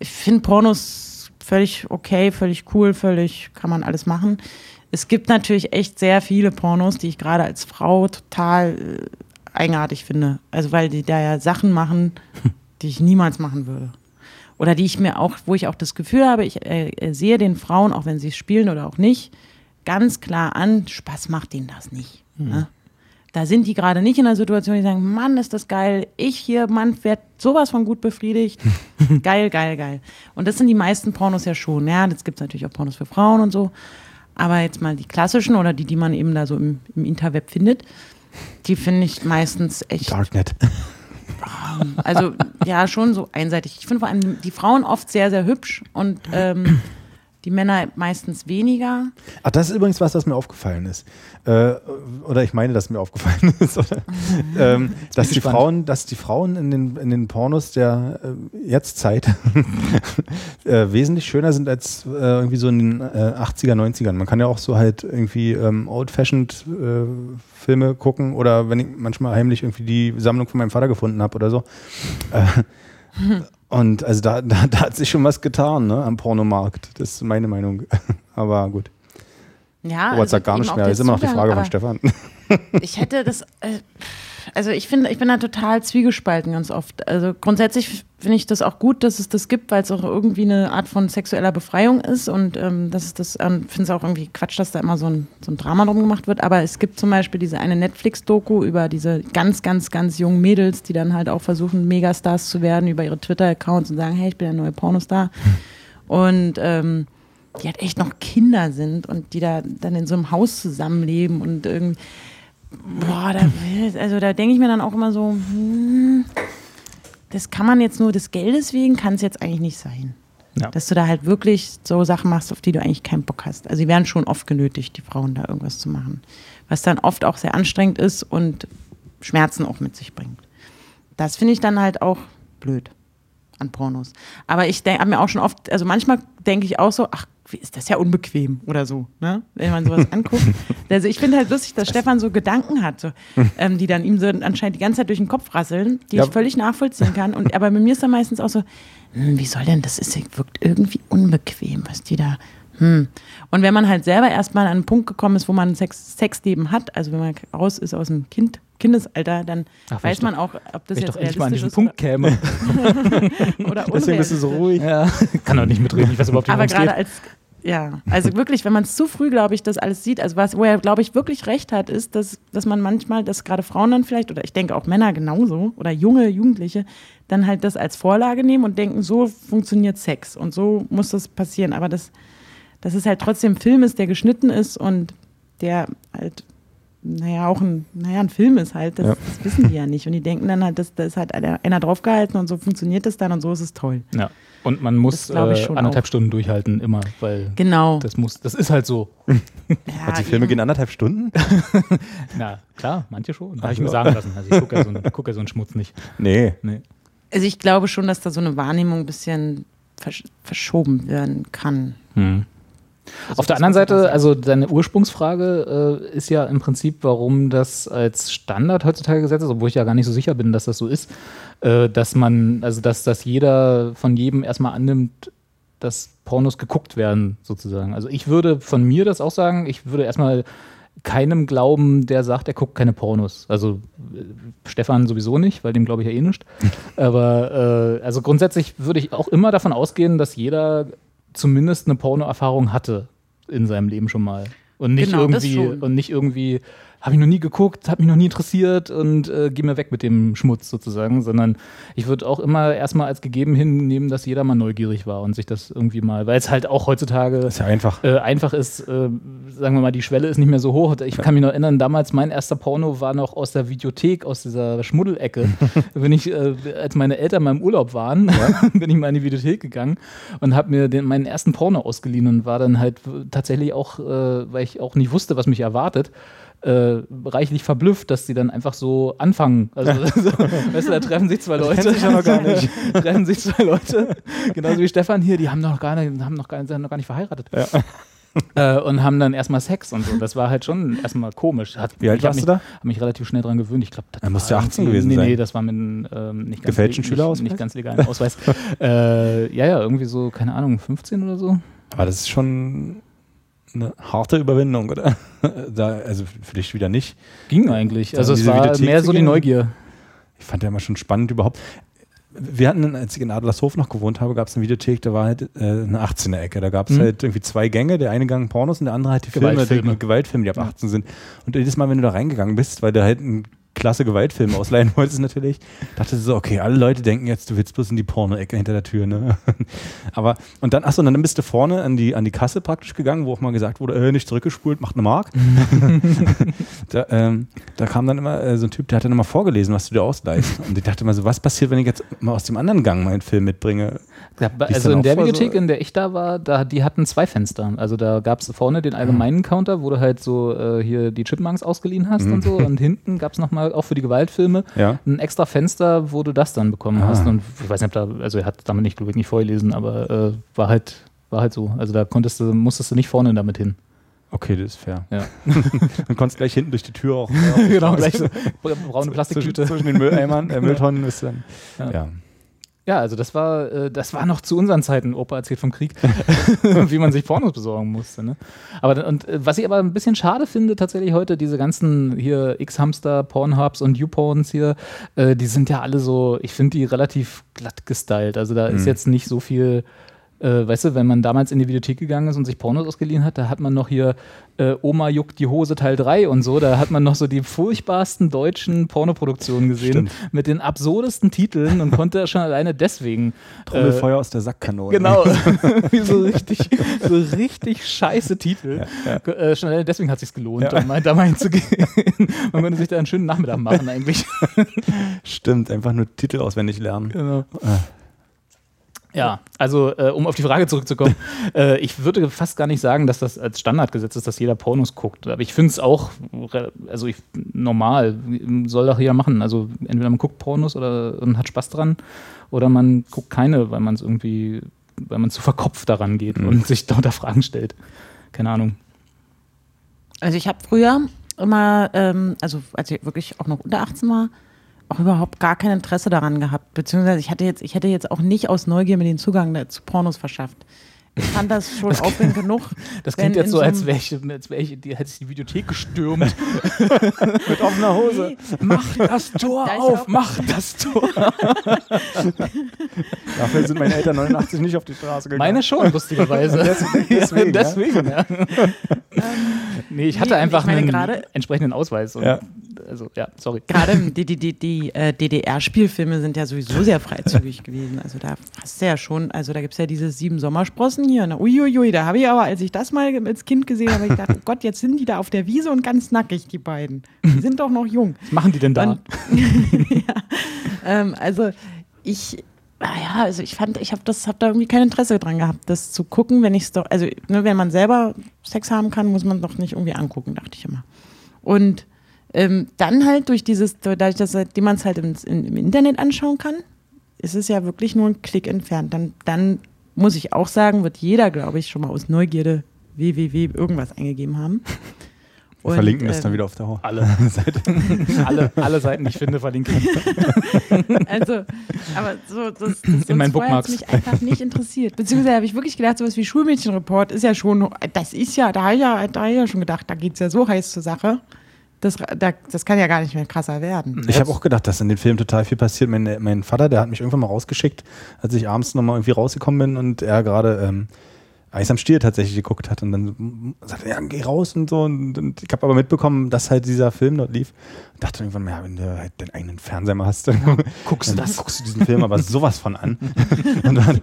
Ich finde Pornos völlig okay, völlig cool, völlig, kann man alles machen. Es gibt natürlich echt sehr viele Pornos, die ich gerade als Frau total äh, eigenartig finde. Also weil die da ja Sachen machen, die ich niemals machen würde. Oder die ich mir auch, wo ich auch das Gefühl habe, ich äh, äh, sehe den Frauen, auch wenn sie es spielen oder auch nicht, ganz klar an, Spaß macht ihnen das nicht. Ne? Da sind die gerade nicht in der Situation, die sagen, Mann, ist das geil, ich hier, Mann, werd sowas von gut befriedigt. geil, geil, geil. Und das sind die meisten Pornos ja schon. Ja, jetzt gibt es natürlich auch Pornos für Frauen und so. Aber jetzt mal die klassischen oder die, die man eben da so im, im Interweb findet, die finde ich meistens echt Darknet. also ja, schon so einseitig. Ich finde vor allem die Frauen oft sehr, sehr hübsch und ähm, die Männer meistens weniger. Ach, das ist übrigens was, was mir aufgefallen ist. Äh, oder ich meine, dass mir aufgefallen ist. Oder, ähm, dass, die gespannt. Frauen, dass die Frauen in den, in den Pornos der äh, Jetztzeit äh, wesentlich schöner sind als äh, irgendwie so in den äh, 80er, 90ern. Man kann ja auch so halt irgendwie ähm, old-fashioned äh, Filme gucken oder wenn ich manchmal heimlich irgendwie die Sammlung von meinem Vater gefunden habe oder so. Und also da, da, da hat sich schon was getan ne, am Pornomarkt. Das ist meine Meinung. Aber gut. Ja, Robert sagt gar nicht mehr. Das ist immer noch die Frage von Stefan. Ich hätte das, äh, also ich finde, ich bin da total zwiegespalten ganz oft. Also grundsätzlich finde ich das auch gut, dass es das gibt, weil es auch irgendwie eine Art von sexueller Befreiung ist und ähm, das ist das, ähm, finde es auch irgendwie Quatsch, dass da immer so ein, so ein Drama drum gemacht wird. Aber es gibt zum Beispiel diese eine Netflix-Doku über diese ganz, ganz, ganz jungen Mädels, die dann halt auch versuchen, Megastars zu werden über ihre Twitter-Accounts und sagen, hey, ich bin der neue Pornostar. Und ähm, die halt echt noch Kinder sind und die da dann in so einem Haus zusammenleben und irgendwie, boah, da, also da denke ich mir dann auch immer so, hm, das kann man jetzt nur des Geldes wegen, kann es jetzt eigentlich nicht sein. Ja. Dass du da halt wirklich so Sachen machst, auf die du eigentlich keinen Bock hast. Also sie werden schon oft genötigt, die Frauen da irgendwas zu machen. Was dann oft auch sehr anstrengend ist und Schmerzen auch mit sich bringt. Das finde ich dann halt auch blöd an Pornos. Aber ich habe mir auch schon oft, also manchmal denke ich auch so, ach, ist das ja unbequem oder so, ne? wenn man sowas anguckt. Also ich finde halt lustig, dass Stefan so Gedanken hat, so, ähm, die dann ihm so anscheinend die ganze Zeit durch den Kopf rasseln, die Ja. ich völlig nachvollziehen kann. Und, aber bei mir ist dann meistens auch so, hm, wie soll denn das, ist, wirkt irgendwie unbequem, was die da, hm. Und wenn man halt selber erstmal an einen Punkt gekommen ist, wo man ein Sex, Sexleben hat, also wenn man raus ist aus dem kind, Kindesalter, dann Ach, weiß man auch, ob das jetzt doch endlich mal an diesen ist Punkt käme. oder, Deswegen bist du so ruhig. ja, kann doch nicht mitreden, ich weiß überhaupt nicht, aber gerade als, ja, also wirklich, wenn man es zu früh, glaube ich, das alles sieht, also was, wo er, glaube ich, wirklich recht hat, ist, dass, dass man manchmal, dass gerade Frauen dann vielleicht, oder ich denke auch Männer genauso, oder junge Jugendliche, dann halt das als Vorlage nehmen und denken, so funktioniert Sex und so muss das passieren. Aber das, dass es halt trotzdem ein Film ist, der geschnitten ist und der halt, naja, auch ein, naja, ein Film ist halt, das, Ja. das wissen die ja nicht. Und die denken dann halt, dass da ist halt einer, einer draufgehalten und so funktioniert das dann und so ist es toll. Ja. Und man muss Das äh, schon anderthalb auch. Stunden durchhalten, immer, weil Genau. das muss, das ist halt so. ja, Die Filme gehen anderthalb Stunden? Na, klar, manche schon. Habe ich mir sagen lassen. Also ich gucke ja, so einen- guck ja so einen Schmutz nicht. Nee. Nee. Also ich glaube schon, dass da so eine Wahrnehmung ein bisschen versch verschoben werden kann. Hm. Auf der anderen Seite, also deine Ursprungsfrage äh, ist ja im Prinzip, warum das als Standard heutzutage gesetzt ist, obwohl ich ja gar nicht so sicher bin, dass das so ist, äh, dass man, also dass, dass jeder von jedem erstmal annimmt, dass Pornos geguckt werden, sozusagen. Also ich würde von mir das auch sagen, ich würde erstmal keinem glauben, der sagt, er guckt keine Pornos. Also äh, Stefan sowieso nicht, weil dem glaube ich ja eh nicht. Aber äh, also grundsätzlich würde ich auch immer davon ausgehen, dass jeder zumindest eine Pornoerfahrung hatte in seinem Leben schon mal. Und nicht Genau, irgendwie, und nicht irgendwie habe ich noch nie geguckt, hat mich noch nie interessiert und äh, geh mir weg mit dem Schmutz sozusagen, sondern ich würde auch immer erstmal als gegeben hinnehmen, dass jeder mal neugierig war und sich das irgendwie mal, weil es halt auch heutzutage Ist ja einfach. äh, einfach ist, äh, sagen wir mal, die Schwelle ist nicht mehr so hoch. Ich kann mich noch erinnern, damals mein erster Porno war noch aus der Videothek, aus dieser Schmuddelecke. bin ich, äh, als meine Eltern mal im Urlaub waren, bin ich mal in die Videothek gegangen und habe mir den, meinen ersten Porno ausgeliehen und war dann halt tatsächlich auch, äh, weil ich auch nicht wusste, was mich erwartet, äh, reichlich verblüfft, dass sie dann einfach so anfangen. Also, so, weißt du, da treffen sich zwei Leute. sich ja noch gar nicht. treffen sich zwei Leute, genauso wie Stefan hier, die haben noch gar nicht, haben noch gar, sind noch gar nicht verheiratet. Äh, und haben dann erstmal Sex und so. Das war halt schon erstmal komisch. Hat, Wie alt warst mich, du da? Habe mich relativ schnell dran gewöhnt. Ich glaube, das Er musste war 18 irgendwie- gewesen nee, sein. Nee, das war mit einem ähm, nicht ganz Gefälschten nicht, Schülerausweis? Nicht ganz legalen Ausweis. äh, ja, ja, irgendwie so, keine Ahnung, 15 oder so. Aber das ist schon eine harte Überwindung, oder? da, also für dich wieder nicht. Ging eigentlich. Da Also es war Videothek mehr so die? Neugier. Ich fand ja immer schon spannend überhaupt. Wir hatten, als ich in Adlershof noch gewohnt habe, gab es eine Videothek, da war halt äh, eine 18er-Ecke. Da gab es Mhm. halt irgendwie zwei Gänge, der eine Gang Pornos und der andere halt die Filme, Gewaltfilme. die Gewaltfilme, die ab 18 sind. Und jedes Mal, wenn du da reingegangen bist, weil du halt einen klasse Gewaltfilm ausleihen wolltest natürlich, dachte so, okay, alle Leute denken jetzt, du willst bloß in die Porno-Ecke hinter der Tür, ne? Aber, und dann, achso, und dann bist du vorne an die, an die Kasse praktisch gegangen, wo auch mal gesagt wurde, äh, nicht zurückgespult, macht eine Mark. da, ähm, da kam dann immer äh, so ein Typ, der hat dann immer vorgelesen, was du dir ausleihst. Und ich dachte immer so, was passiert, wenn ich jetzt mal aus dem anderen Gang meinen Film mitbringe? Ja, also in der vor, Videothek, so- in der ich da war, da, die hatten zwei Fenster. Also da gab es vorne den allgemeinen Counter, wo du halt so äh, hier die Chipmunks ausgeliehen hast und so. Und hinten gab es nochmal auch für die Gewaltfilme Ja. ein extra Fenster, wo du das dann bekommen Ah. hast. Und ich weiß nicht, ob da, also er hat damit nicht, glaube ich, nicht vorgelesen, aber äh, war halt, war halt so. Also da konntest du, musstest du nicht vorne damit hin. Okay, das ist fair. Ja. Du konntest gleich hinten durch die Tür auch. genau, gleich so braune Zwischen, Plastiktüte. zwischen den Mülleimern, äh, Mülltonnen ist dann. Ja. Ja. Ja, also das war, äh, das war noch zu unseren Zeiten. Opa erzählt vom Krieg, wie man sich Pornos besorgen musste. Ne? Aber und äh, was ich aber ein bisschen schade finde tatsächlich heute, diese ganzen hier X-Hamster, Pornhubs und YouPorns hier, äh, die sind ja alle so, ich finde die relativ glatt gestylt. Also da ist Mhm. jetzt nicht so viel. Äh, weißt du, wenn man damals in die Videothek gegangen ist und sich Pornos ausgeliehen hat, da hat man noch hier äh, Oma juckt die Hose Teil 3 und so, da hat man noch so die furchtbarsten deutschen Pornoproduktionen gesehen Stimmt. mit den absurdesten Titeln und konnte schon alleine deswegen Trommelfeuer aus der Sackkanone. Genau, wie so richtig, so richtig scheiße Titel. Äh, schon alleine deswegen hat es sich gelohnt, Ja. da mal, da mal hinzugehen. Man könnte sich da einen schönen Nachmittag machen eigentlich. Stimmt, einfach nur Titel auswendig lernen. Genau. Ja, also äh, um auf die Frage zurückzukommen, äh, ich würde fast gar nicht sagen, dass das als Standardgesetz ist, dass jeder Pornos guckt. Aber ich finde es auch, also ich, normal, soll doch jeder machen. Also entweder man guckt Pornos oder und hat Spaß dran oder man guckt keine, weil man es irgendwie, weil man zu verkopft daran geht Mhm. und sich lauter Fragen stellt. Keine Ahnung. Also ich habe früher immer, ähm, also als ich wirklich auch noch unter 18 war, auch überhaupt gar kein Interesse daran gehabt. Beziehungsweise ich hatte jetzt, ich hätte jetzt auch nicht aus Neugier mir den Zugang zu Pornos verschafft. Ich fand das schon aufregend genug. Das klingt jetzt so, als wäre ich, als wär ich die, hätte ich die Videothek gestürmt. Mit offener Hose. mach das Tor Da auf, mach das Tor. Dafür sind meine Eltern 89 nicht auf die Straße gegangen. Meine schon, lustigerweise. deswegen, ja, deswegen ja. nee, ich hatte Nee, einfach ich meine einen entsprechenden Ausweis. Und Ja. Also, ja, sorry. Gerade die, die, die, die äh, DDR-Spielfilme sind ja sowieso sehr freizügig gewesen. Also da hast du ja schon, also da gibt es ja diese sieben Sommersprossen hier. Na, uiuiui, da habe ich aber, als ich das mal als Kind gesehen habe, ich gedacht, oh Gott, jetzt sind die da auf der Wiese und ganz nackig, die beiden. Die sind doch noch jung. Was machen die denn da? Und, ja, ähm, also ich, ah ja, also ich fand, ich habe das, habe da irgendwie kein Interesse dran gehabt, das zu gucken, wenn ich es doch, also ne, wenn man selber Sex haben kann, muss man doch nicht irgendwie angucken, dachte ich immer. Und ähm, dann halt durch dieses, dadurch, dass man es halt im, im Internet anschauen kann, ist es ja wirklich nur ein Klick entfernt. Dann, dann muss ich auch sagen, wird jeder, glaube ich, schon mal aus Neugierde www irgendwas eingegeben haben. Wir verlinken das ähm, dann wieder auf der Ho Alle. Seite. alle, alle Seiten, die ich finde, verlinke ich. Also, aber so, das, das In meinen Bookmarks. mich einfach nicht interessiert. Beziehungsweise habe ich wirklich gedacht, sowas wie Schulmädchenreport ist ja schon, das ist ja, da habe ich ja, da hab ich ja schon gedacht, da geht es ja so heiß zur Sache. Das, da, das kann ja gar nicht mehr krasser werden. Ich habe auch gedacht, dass in den Filmen total viel passiert. Mein, mein Vater, der hat mich irgendwann mal rausgeschickt, als ich abends nochmal irgendwie rausgekommen bin und er gerade ähm, Eis am Stiel tatsächlich geguckt hat und dann sagte, ja, geh raus und so. Und, und ich habe aber mitbekommen, dass halt dieser Film dort lief. Und dachte irgendwann, ja, wenn du halt deinen eigenen Fernseher mal hast, dann guckst du das. guckst du diesen Film aber sowas von an. und dann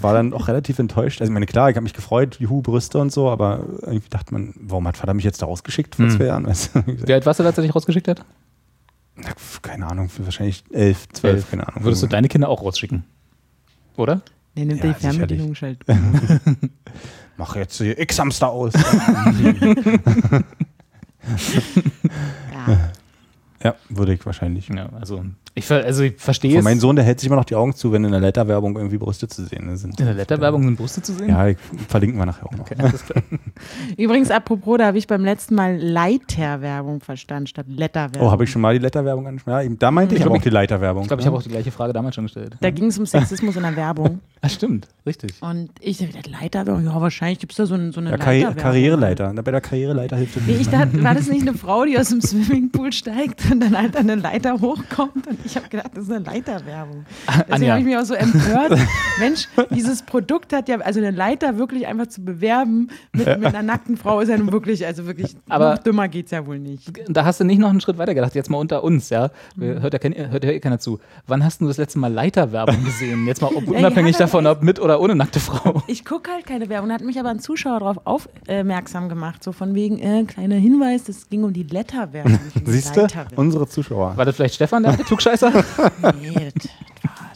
war dann auch relativ enttäuscht. Also ich meine, klar, ich habe mich gefreut, juhu, Brüste und so, aber irgendwie dachte man, warum hat Vater mich jetzt da rausgeschickt vor Hm. zwei Jahren? Weißt du? Wie alt warst du, als er dich rausgeschickt hat? Na, keine Ahnung, wahrscheinlich elf, zwölf, keine Ahnung. Würdest du deine Kinder auch rausschicken? Oder? Nee, nimmt Ja, die Fernbedienung schaltet. Mach jetzt hier X-Hamster aus. Ja. ja, würde ich wahrscheinlich. Ja, also ich, ver- also ich verstehe es. meinem Sohn, der hält sich immer noch die Augen zu, wenn in der Letterwerbung irgendwie Brüste zu sehen sind. In der Letterwerbung sind Brüste zu sehen? Ja, ich, verlinken wir nachher auch noch. Okay. Übrigens, apropos, da habe ich beim letzten Mal Leiterwerbung verstanden statt Letterwerbung. Oh, habe ich schon mal die Letterwerbung angesprochen? Ja, eben, da meinte ich, Ich aber auch die Leiterwerbung. Ich glaube, ich habe auch die gleiche Frage damals schon gestellt. Da ging es um Sexismus in der Werbung. Ah, stimmt, richtig. Und ich gedacht, Leiterwerbung, ja, wahrscheinlich gibt es da so, ein, so eine ja, Karri Leiterwerbung. Karriereleiter. Bei der Karriereleiter hilft es Nee, ich dachte, war das nicht eine Frau, die aus dem Swimmingpool steigt und dann halt eine Leiter hochkommt? Und ich habe gedacht, das ist eine Leiterwerbung. Deswegen Anja. habe ich mich auch so empört. Mensch, dieses Produkt hat ja, also eine Leiter wirklich einfach zu bewerben mit, mit einer nackten Frau ist ja nun wirklich, also wirklich, Aber- noch dümmer geht es ja wohl nicht. Da hast du nicht noch einen Schritt weiter gedacht, jetzt mal unter uns, ja. Mhm. Hört ja, kein, hört ja eh keiner zu. Wann hast du das letzte Mal Leiterwerbung gesehen? Jetzt mal ob, unabhängig ja, davon, ob mit oder ohne nackte Frau. Ich gucke halt keine Werbung. Da hat mich aber ein Zuschauer darauf aufmerksam gemacht. So von wegen, äh, kleiner Hinweis, das ging um die Letterwerbung. Siehst du? Unsere Zuschauer. War das vielleicht Stefan, der Klugscheißer? Nee, das war.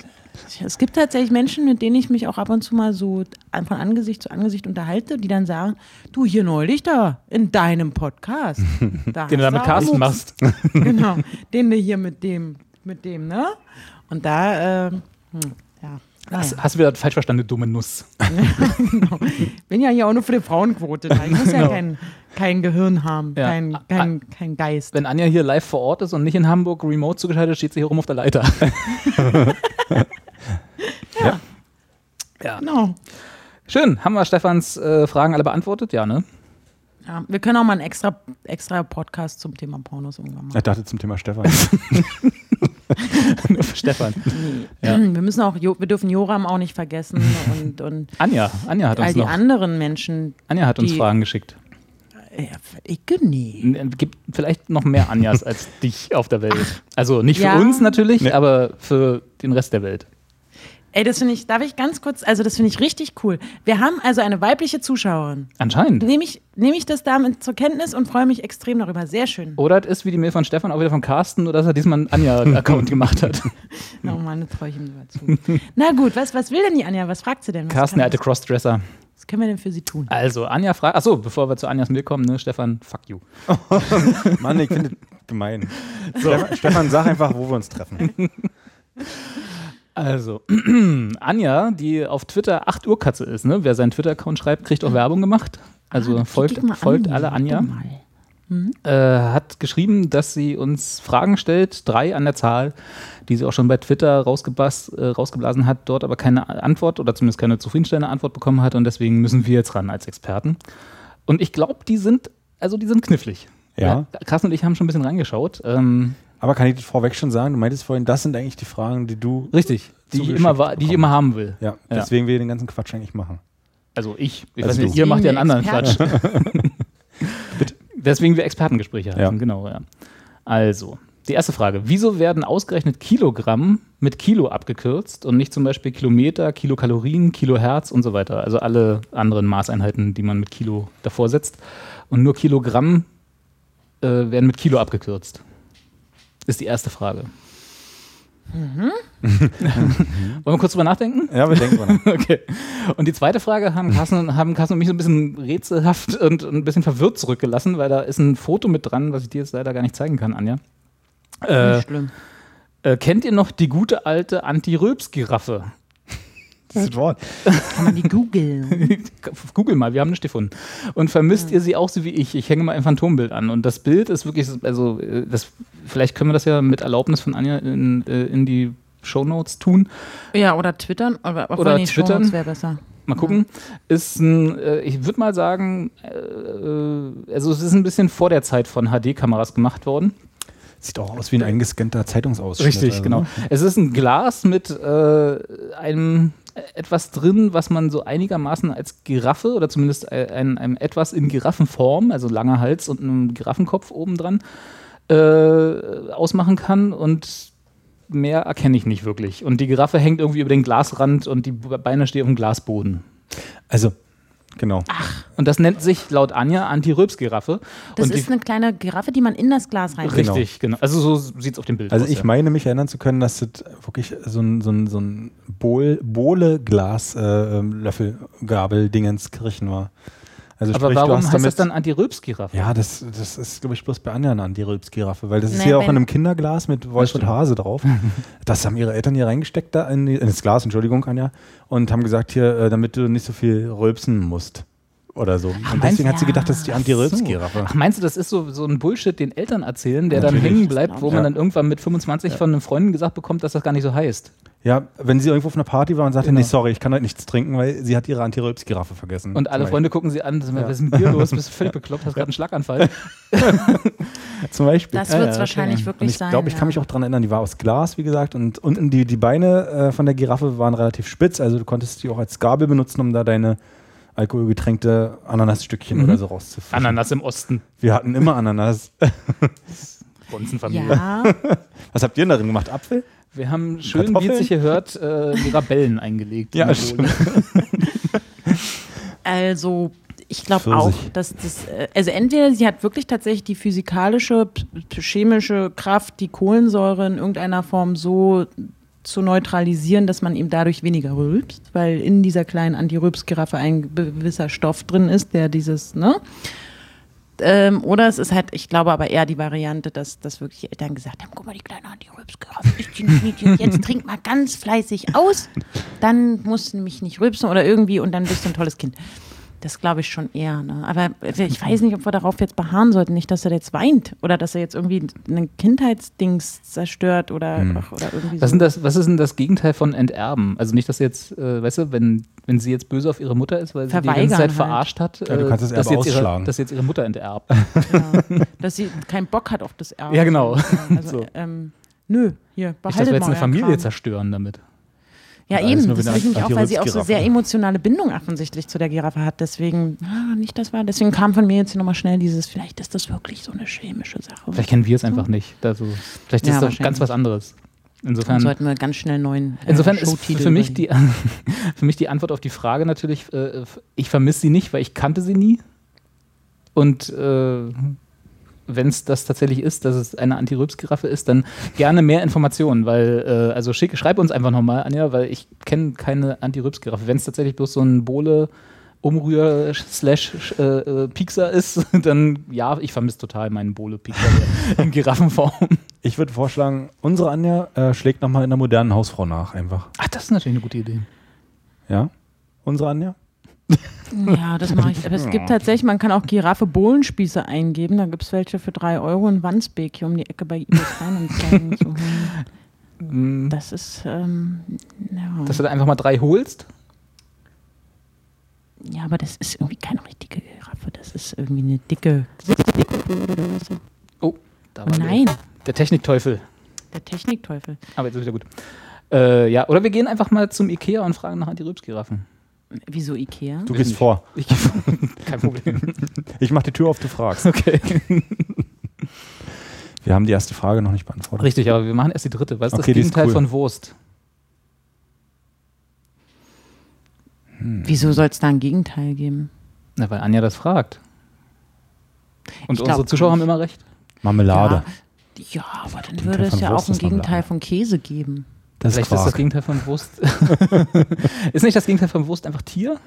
Es gibt tatsächlich Menschen, mit denen ich mich auch ab und zu mal so von Angesicht zu Angesicht unterhalte, die dann sagen, du hier neulich da in deinem Podcast. Da Den du da mit Carsten Mucks." machst. Genau, den du hier mit dem, mit dem, ne? Und da, ähm, hm, ja. Hast, hast du wieder falsch verstanden, du dumme Nuss. genau. Bin ja hier auch nur für die Frauenquote da. Ich muss ja Genau. kein, kein Gehirn haben, Ja. kein, kein, kein Geist. Wenn Anja hier live vor Ort ist und nicht in Hamburg remote zugeschaltet, steht sie hier rum auf der Leiter. Ja. Ja. Genau. Schön. Haben wir Stefans äh, Fragen alle beantwortet? Ja, ne? Ja, wir können auch mal einen extra, extra Podcast zum Thema Pornos irgendwann machen. Ich dachte zum Thema Stefan. Nur für Stefan. Ja. Wir müssen auch, wir dürfen Joram auch nicht vergessen und, und Anja, Anja hat all uns die noch. anderen Menschen. Anja hat uns Fragen geschickt. Ich nie. N- Gibt vielleicht noch mehr Anjas als dich auf der Welt. Also nicht für Ja. uns natürlich, Nee. aber für den Rest der Welt. Ey, das finde ich, darf ich ganz kurz, also das finde ich richtig cool. Wir haben also eine weibliche Zuschauerin. Anscheinend. Nehme ich, nehme ich das damit zur Kenntnis und freue mich extrem darüber. Sehr schön. Oder es ist wie die Mail von Stefan auch wieder von Carsten, oder dass er diesmal einen Anja-Account gemacht hat. Oh Mann, jetzt freue ich mich über zu. Na gut, was, was will denn die Anja? Was fragt sie denn? Was, Carsten, der alte Crossdresser. Was können wir denn für sie tun? Also, Anja fragt, achso, bevor wir zu Anjas Mail kommen, ne, Stefan, fuck you. Mann, ich finde das gemein. Stefan, Stefan, sag einfach, wo wir uns treffen. Also, Anja, die auf Twitter 8 Uhr Katze ist, ne? Wer seinen Twitter-Account schreibt, kriegt auch Werbung gemacht. Also Ah, folgt, an. folgt alle Anja. Mal. Äh, hat geschrieben, dass sie uns Fragen stellt, drei an der Zahl, die sie auch schon bei Twitter rausgebas, äh, rausgeblasen hat, dort aber keine Antwort oder zumindest keine zufriedenstellende Antwort bekommen hat und deswegen müssen wir jetzt ran als Experten. Und ich glaube, die sind, also die sind knifflig. Ja. Carsten und ich haben schon ein bisschen reingeschaut. Ähm, Aber kann ich das vorweg schon sagen? Du meintest vorhin, das sind eigentlich die Fragen, die du. richtig, die ich, immer, wa- die ich immer haben will. Ja, deswegen wir den ganzen Quatsch eigentlich machen. Also ich. Ich Also weiß nicht, du. ihr macht ja einen anderen Quatsch. Deswegen wir Expertengespräche Ja. haben, genau, ja. Also, die erste Frage. Wieso werden ausgerechnet Kilogramm mit Kilo abgekürzt und nicht zum Beispiel Kilometer, Kilokalorien, Kilohertz und so weiter? Also alle anderen Maßeinheiten, die man mit Kilo davor setzt. Und nur Kilogramm äh, werden mit Kilo abgekürzt. Ist die erste Frage. Wollen wir kurz drüber nachdenken? Ja, wir denken mal nach. Okay. Und die zweite Frage haben Carsten, haben Carsten und mich so ein bisschen rätselhaft und ein bisschen verwirrt zurückgelassen, weil da ist ein Foto mit dran, was ich dir jetzt leider gar nicht zeigen kann, Anja. Äh, Nicht schlimm. äh, kennt ihr noch die gute alte Anti-Röps-Giraffe? Das ist das Wort. Kann man die googeln? Google mal, wir haben nichts gefunden. Und vermisst ihr sie auch so wie ich? Ich hänge mal ein Phantombild an. Und das Bild ist wirklich, also äh, das, vielleicht können wir das ja mit Erlaubnis von Anja in, äh, in die Shownotes tun. ja, oder twittern. Oder, obwohl, Oder twittern. Wäre besser. Mal gucken. Ist ein, äh, ich würde mal sagen, also es ist ein bisschen vor der Zeit von HD-Kameras gemacht worden. Sieht auch aus wie ein eingescannter Zeitungsausschnitt. Richtig, also, genau. ne? Es ist ein Glas mit äh, einem etwas drin, was man so einigermaßen als Giraffe oder zumindest ein, ein etwas in Giraffenform, also langer Hals und ein Giraffenkopf oben dran, äh, ausmachen kann und mehr erkenne ich nicht wirklich. Und die Giraffe hängt irgendwie über den Glasrand und die Beine stehen auf dem Glasboden. Also, genau. Ach. Und das nennt sich laut Anja Anti-Rülps-Giraffe. Das und ist eine kleine Giraffe, die man in das Glas rein Richtig, genau. Also so sieht es auf dem Bild Also aus. ich ja. meine mich erinnern zu können, dass das wirklich so ein, so ein, so ein Bohl, Bohle-Glas-Löffel-Gabel-Dingenskirchen war. Also Aber sprich, du warum hast heißt das dann Anti-Rülps-Giraffe? Ja, das, das ist, glaube ich, bloß bei Anja eine Anti-Rülps-Giraffe, weil das ist Nee, hier auch in einem Kinderglas mit Wolf und. Hase drauf. Das haben ihre Eltern hier reingesteckt, da in, die, in das Glas, Entschuldigung, Anja, und haben gesagt, hier, äh, damit du nicht so viel rülpsen musst. Oder so. und meinst deswegen du? hat sie gedacht, das ist die Anti-Rülps-Giraffe. Ach, meinst du, das ist so, so ein Bullshit, den Eltern erzählen, der dann Natürlich. hängen bleibt, wo Ja. man dann irgendwann mit 25 von einem Freund gesagt bekommt, dass das gar nicht so heißt? Ja, wenn sie irgendwo auf einer Party war und sagte, Genau. nee, sorry, ich kann heute nichts trinken, weil sie hat ihre Anti-Rülps-Giraffe vergessen. Und alle Freunde gucken sie an, was ist mit dir los? Bist du völlig bekloppt, hast gerade einen Schlaganfall. Zum Beispiel. Das wird es ja, wahrscheinlich okay. wirklich Und ich sein. glaube, ich kann mich auch daran erinnern, die war aus Glas, wie gesagt, und unten die, die Beine äh, von der Giraffe waren relativ spitz, also du konntest die auch als Gabel benutzen, um da deine alkoholgetränkte Ananasstückchen Mhm. oder so rauszufischen. Ananas im Osten. Wir hatten immer Ananas. Bonzenfamilie. Ja, Was habt ihr denn darin gemacht? Apfel? Wir haben schön, wie es sich hier hört, äh, Mirabellen eingelegt. Ja, stimmt. Also ich glaube auch, dass das, äh, also entweder sie hat wirklich tatsächlich die physikalische, chemische Kraft, die Kohlensäure in irgendeiner Form so zu neutralisieren, dass man ihm dadurch weniger rülpst, weil in dieser kleinen Anti-Rülps-Giraffe ein gewisser Stoff drin ist, der dieses, ne? Ähm, oder es ist halt, ich glaube aber eher die Variante, dass, dass wirklich Eltern gesagt haben, guck mal, die kleine Anti-Rülps-Giraffe ist die Mädchen, jetzt trink mal ganz fleißig aus, dann musst du nämlich nicht rülpsen oder irgendwie und dann bist du ein tolles Kind. Das glaube ich schon eher. Ne? Aber ich weiß nicht, ob wir darauf jetzt beharren sollten. Nicht, dass er jetzt weint oder dass er jetzt irgendwie ein Kindheitsdings zerstört oder, ach, oder irgendwie Was, so. sind das, was ist denn das Gegenteil von Enterben? Also nicht, dass jetzt, äh, weißt du, wenn, wenn sie jetzt böse auf ihre Mutter ist, weil sie die ganze Verweigern Zeit halt. verarscht hat, Ja, du kannst das dass, jetzt ihre, ausschlagen. dass jetzt ihre Mutter enterbt. Ja. Dass sie keinen Bock hat auf das Erbe. Ja, genau. Also, So. ähm, nö, hier, Nicht, behaltet dass wir jetzt mal eine euren Familie Kram. zerstören damit. Ja, eben. Das ich nämlich auch, weil sie auch so sehr emotionale Bindung offensichtlich zu der Giraffe hat. Deswegen, ah, nicht das war. Deswegen kam von mir jetzt hier nochmal schnell dieses, vielleicht ist das wirklich so eine chemische Sache. Vielleicht kennen wir es einfach nicht. Also, vielleicht Ja, ist das ganz was anderes. Dann Insofern, sollten wir ganz schnell neuen äh, insofern ist für mich, die, für mich die Antwort auf die Frage natürlich, äh, ich vermisse sie nicht, weil ich kannte sie nie. Und äh, wenn es das tatsächlich ist, dass es eine Anti-Rülps-Giraffe ist, dann gerne mehr Informationen, weil, äh, also schick, schreib uns einfach nochmal, Anja, weil ich kenne keine Anti-Rülps-Giraffe. Wenn es tatsächlich bloß so ein Bohle Umrühr slash äh, äh, Piekser ist, dann ja, ich vermisse total meinen Bohle Piekser in Giraffenform. Ich würde vorschlagen, unsere Anja äh, schlägt nochmal in der modernen Hausfrau nach, einfach. Ach, das ist natürlich eine gute Idee. Ja? Unsere Anja? Ja, das mache ich. Aber es gibt tatsächlich, man kann auch Giraffe-Bohlenspieße eingeben. Da gibt es welche für 3 Euro in Wandsbek hier um die Ecke bei eBay Kleinanzeigen. so. Mm, Das ist, ähm, ja. Dass du da einfach mal drei holst. ja, aber das ist irgendwie keine richtige Giraffe. Das ist irgendwie eine dicke. Oh, da war nein, Der, der Technikteufel. der Technikteufel. Aber jetzt ist wieder gut. Äh, ja, oder wir gehen einfach mal zum Ikea und fragen nach Anti-Rülps-Giraffen. Wieso Ikea? Du gehst vor. Ich, kein Problem. Ich mach die Tür auf, du fragst. Okay. Wir haben die erste Frage noch nicht beantwortet. Richtig, aber wir machen erst die dritte. Was ist Okay, das die ist Gegenteil cool. von Wurst? Wieso soll es da ein Gegenteil geben? Na, weil Anja das fragt. Und Ich glaub unsere Zuschauer haben immer recht. Marmelade. Ja, ja aber dann Gegenteil würde es ja auch ein. Gegenteil von Käse geben. Das Vielleicht ist ist das. Gegenteil von Wurst. ist nicht das Gegenteil von Wurst einfach Tier,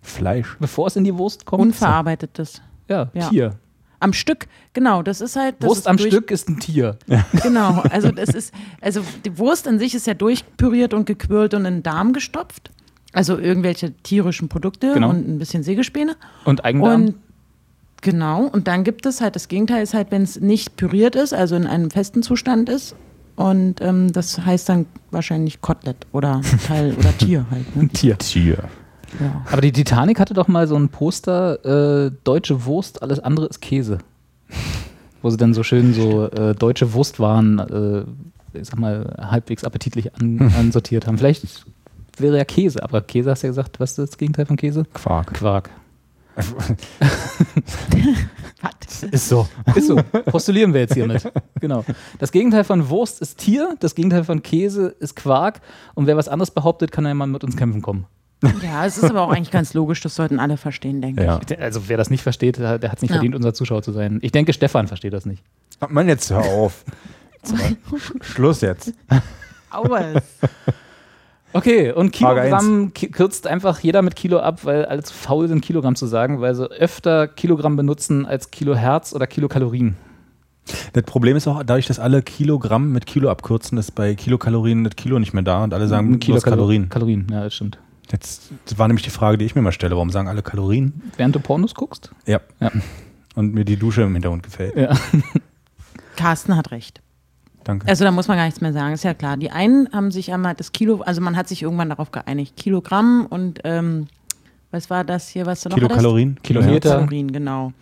Fleisch. bevor es in die Wurst kommt? Unverarbeitetes. Ja, Ja. Tier. Am Stück, genau, das ist halt. Das Wurst ist am durch- Stück ist ein Tier. Genau, also das ist, also die Wurst an sich ist ja durchpüriert und gequirlt und in den Darm gestopft. Also irgendwelche tierischen Produkte Genau. und ein bisschen Sägespäne. Und Eigendarm? Und genau, und dann gibt es halt, das Gegenteil ist halt, wenn es nicht püriert ist, also in einem festen Zustand ist. Und ähm, das heißt dann wahrscheinlich Kotelett oder Teil oder Tier halt. Ne? Tier. Tier. Ja. Aber die Titanic hatte doch mal so ein Poster, äh, deutsche Wurst, alles andere ist Käse. Wo sie dann so schön so äh, deutsche Wurstwaren äh, ich sag mal, halbwegs appetitlich an, ansortiert haben. Vielleicht wäre ja Käse, aber Käse hast du ja gesagt, was ist das Gegenteil von Käse? Quark. Quark. Was? Ist so. Ist so. Postulieren wir jetzt hiermit. Genau. Das Gegenteil von Wurst ist Tier, das Gegenteil von Käse ist Quark. Und wer was anderes behauptet, kann ja mal mit uns kämpfen kommen. Ja, es ist aber auch eigentlich ganz logisch, das sollten alle verstehen, denke Ja. ich. Also wer das nicht versteht, der hat es nicht Ja. verdient, unser Zuschauer zu sein. Ich denke, Stefan versteht das nicht. Mann, jetzt hör auf. Schluss jetzt. Aua. Okay, und Kilogramm ki- kürzt einfach jeder mit Kilo ab, weil alle zu faul sind, Kilogramm zu sagen, weil sie öfter Kilogramm benutzen als Kilohertz oder Kilokalorien. Das Problem ist auch, dadurch, dass alle Kilogramm mit Kilo abkürzen, ist bei Kilokalorien das Kilo nicht mehr da und alle sagen Kilokalorien. Kalorien, ja, das stimmt. Jetzt das war nämlich die Frage, die ich mir mal stelle. Warum sagen alle Kalorien? Während du Pornos guckst? Ja. Ja. Und mir die Dusche im Hintergrund gefällt. Ja. Carsten hat recht. Danke. Also da muss man gar nichts mehr sagen, ist ja klar. Die einen haben sich einmal das Kilo, also man hat sich irgendwann darauf geeinigt, Kilogramm und ähm, was war das hier, was du noch Kilokalorien? Kilometer. Kalorien, genau.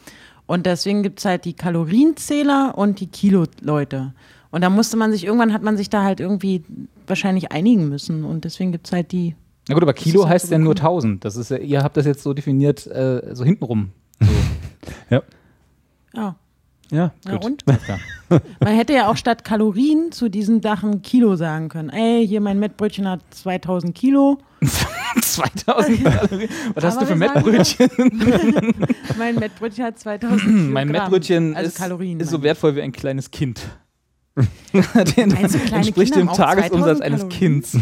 Und deswegen gibt es halt die Kalorienzähler und die Kilo-Leute. Und da musste man sich, irgendwann hat man sich da halt irgendwie wahrscheinlich einigen müssen. Und deswegen gibt es halt die. Na gut, aber Kilo halt heißt so ja nur gekommen. 1000. Das ist ja, ihr habt das jetzt so definiert, äh, so hintenrum. Ja. Ja, Ja, ja gut. und? Man hätte ja auch statt Kalorien zu diesen Sachen Kilo sagen können. Ey, hier mein Mettbrötchen hat 2000 Kilo. 2000 Kalorien. Was hast du für Mettbrötchen? Mein Mettbrötchen hat 2000 Kilogramm. mein Mettbrötchen also ist, Kalorien, ist so wertvoll wie ein kleines Kind. Den kleine entspricht Kinder dem Tagesumsatz 2000 eines? Kinds.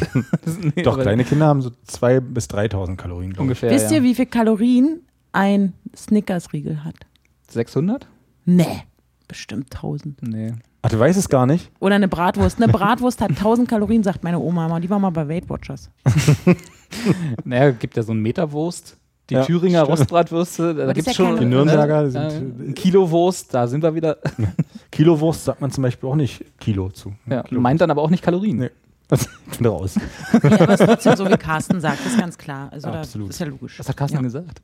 Nee, Doch, kleine Kinder haben so 2.000 bis 3.000 Kalorien. Ungefähr. Wisst ja. ihr, wie viel Kalorien ein Snickers-Riegel hat? 600? Nee, bestimmt 1000. Nee. Ach, du weißt es gar nicht? Oder eine Bratwurst. Eine Bratwurst hat 1000 Kalorien, sagt meine Oma immer. Die war mal bei Weight Watchers. Naja, gibt ja so einen Meterwurst. Die Ja, Thüringer stimmt. Rostbratwürste, da gibt es ja schon. Die Nürnberger äh, sind- ein Kilowurst, da sind wir wieder. Kilowurst sagt man zum Beispiel auch nicht Kilo zu. Ja, Kilo. meint dann aber auch nicht Kalorien. Nee. Ich bin raus. Ja, aber es ist trotzdem so, wie Carsten sagt. Das ist ganz klar. Also da, Absolut. das ist ja logisch. Was hat Carsten Ja. gesagt?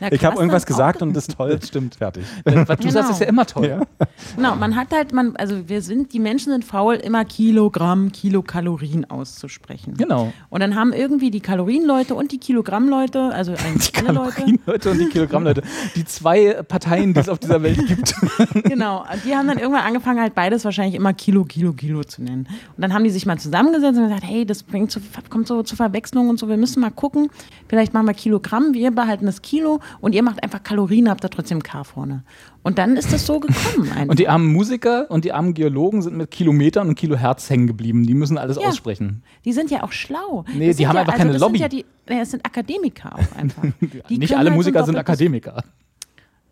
Na, Ich habe irgendwas gesagt und das ist toll. Das stimmt. Fertig. Was du Genau. sagst, ist ja immer toll. Ja. Genau, man hat halt, man, also wir sind, die Menschen sind faul, immer Kilogramm, Kilokalorien auszusprechen. Genau. Und dann haben irgendwie die Kalorienleute und die Kilogrammleute, also eigentlich alle Leute, Kalorienleute und die Kilogrammleute. Die zwei Parteien, die es auf dieser Welt gibt. genau, die haben dann irgendwann angefangen, halt beides wahrscheinlich immer Kilo, Kilo, Kilo zu nennen. Und dann haben die sich mal zusammengesetzt und gesagt, hey, das bringt zu, kommt so zu Verwechslung und so, wir müssen mal gucken, vielleicht machen wir Kilogramm, wir behalten das Kilo und ihr macht einfach Kalorien, habt da trotzdem K vorne. Und dann ist das so gekommen einfach. Und die armen Musiker und die armen Geologen sind mit Kilometern und Kilohertz hängen geblieben. Die müssen alles Ja. aussprechen. Die sind ja auch schlau. Nee, Das die haben ja, einfach also keine das Lobby. Sind ja die, nee, es sind Akademiker auch einfach. Die nicht alle halt Musiker sind Akademiker.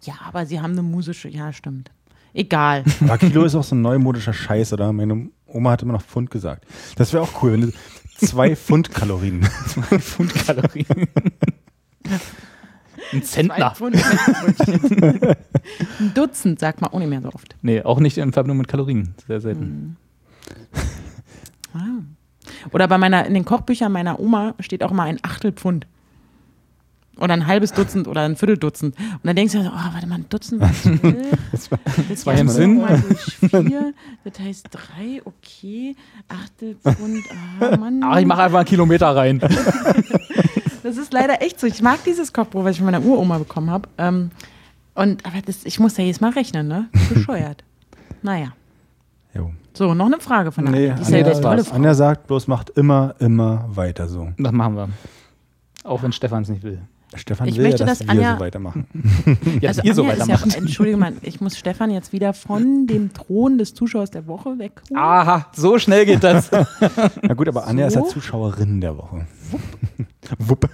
Ja, aber sie haben eine musische, ja, stimmt. Egal. Aber Kilo ist auch so ein neumodischer Scheiß, oder? Meine Oma hat immer noch Pfund gesagt. Das wäre auch cool, wenn du zwei Pfund Kalorien. Pfund Kalorien. Ein Zentner. Zwei. Ein Dutzend sagt man auch nicht mehr so oft. Nee, auch nicht in Verbindung mit Kalorien. Sehr selten. Ah. Oder bei meiner, in den Kochbüchern meiner Oma steht auch mal ein Achtelpfund. Oder ein halbes Dutzend oder ein Vierteldutzend. Und dann denkst du, so, oh, warte mal, ein Dutzend, was ich will. Das war im Sinn. Vier, das heißt drei, okay. Achtelpfund, ah, Mann. Ach, ich mache einfach einen Kilometer rein. Das ist leider echt so. Ich mag dieses Kochbuch, was ich von meiner Uroma bekommen habe. Ähm, und aber das, ich muss ja jedes Mal rechnen, ne? Bescheuert. naja. Jo. So, noch eine Frage von der Nee, Anja. Die ist ja Anja, eine tolle Frau. Anja sagt bloß, macht immer, immer weiter so. Das machen wir. Auch wenn Stefan es nicht will. Stefan Ich will möchte, ja, dass, dass wir Anja- so weitermachen. Ja, Also ihr so Anja ist ja, weitermacht. Entschuldige mal, ich muss Stefan jetzt wieder von dem Thron des Zuschauers der Woche wegholen. Aha, so schnell geht das. Na gut, aber Anja ist So? ja Zuschauerin der Woche. Wupp.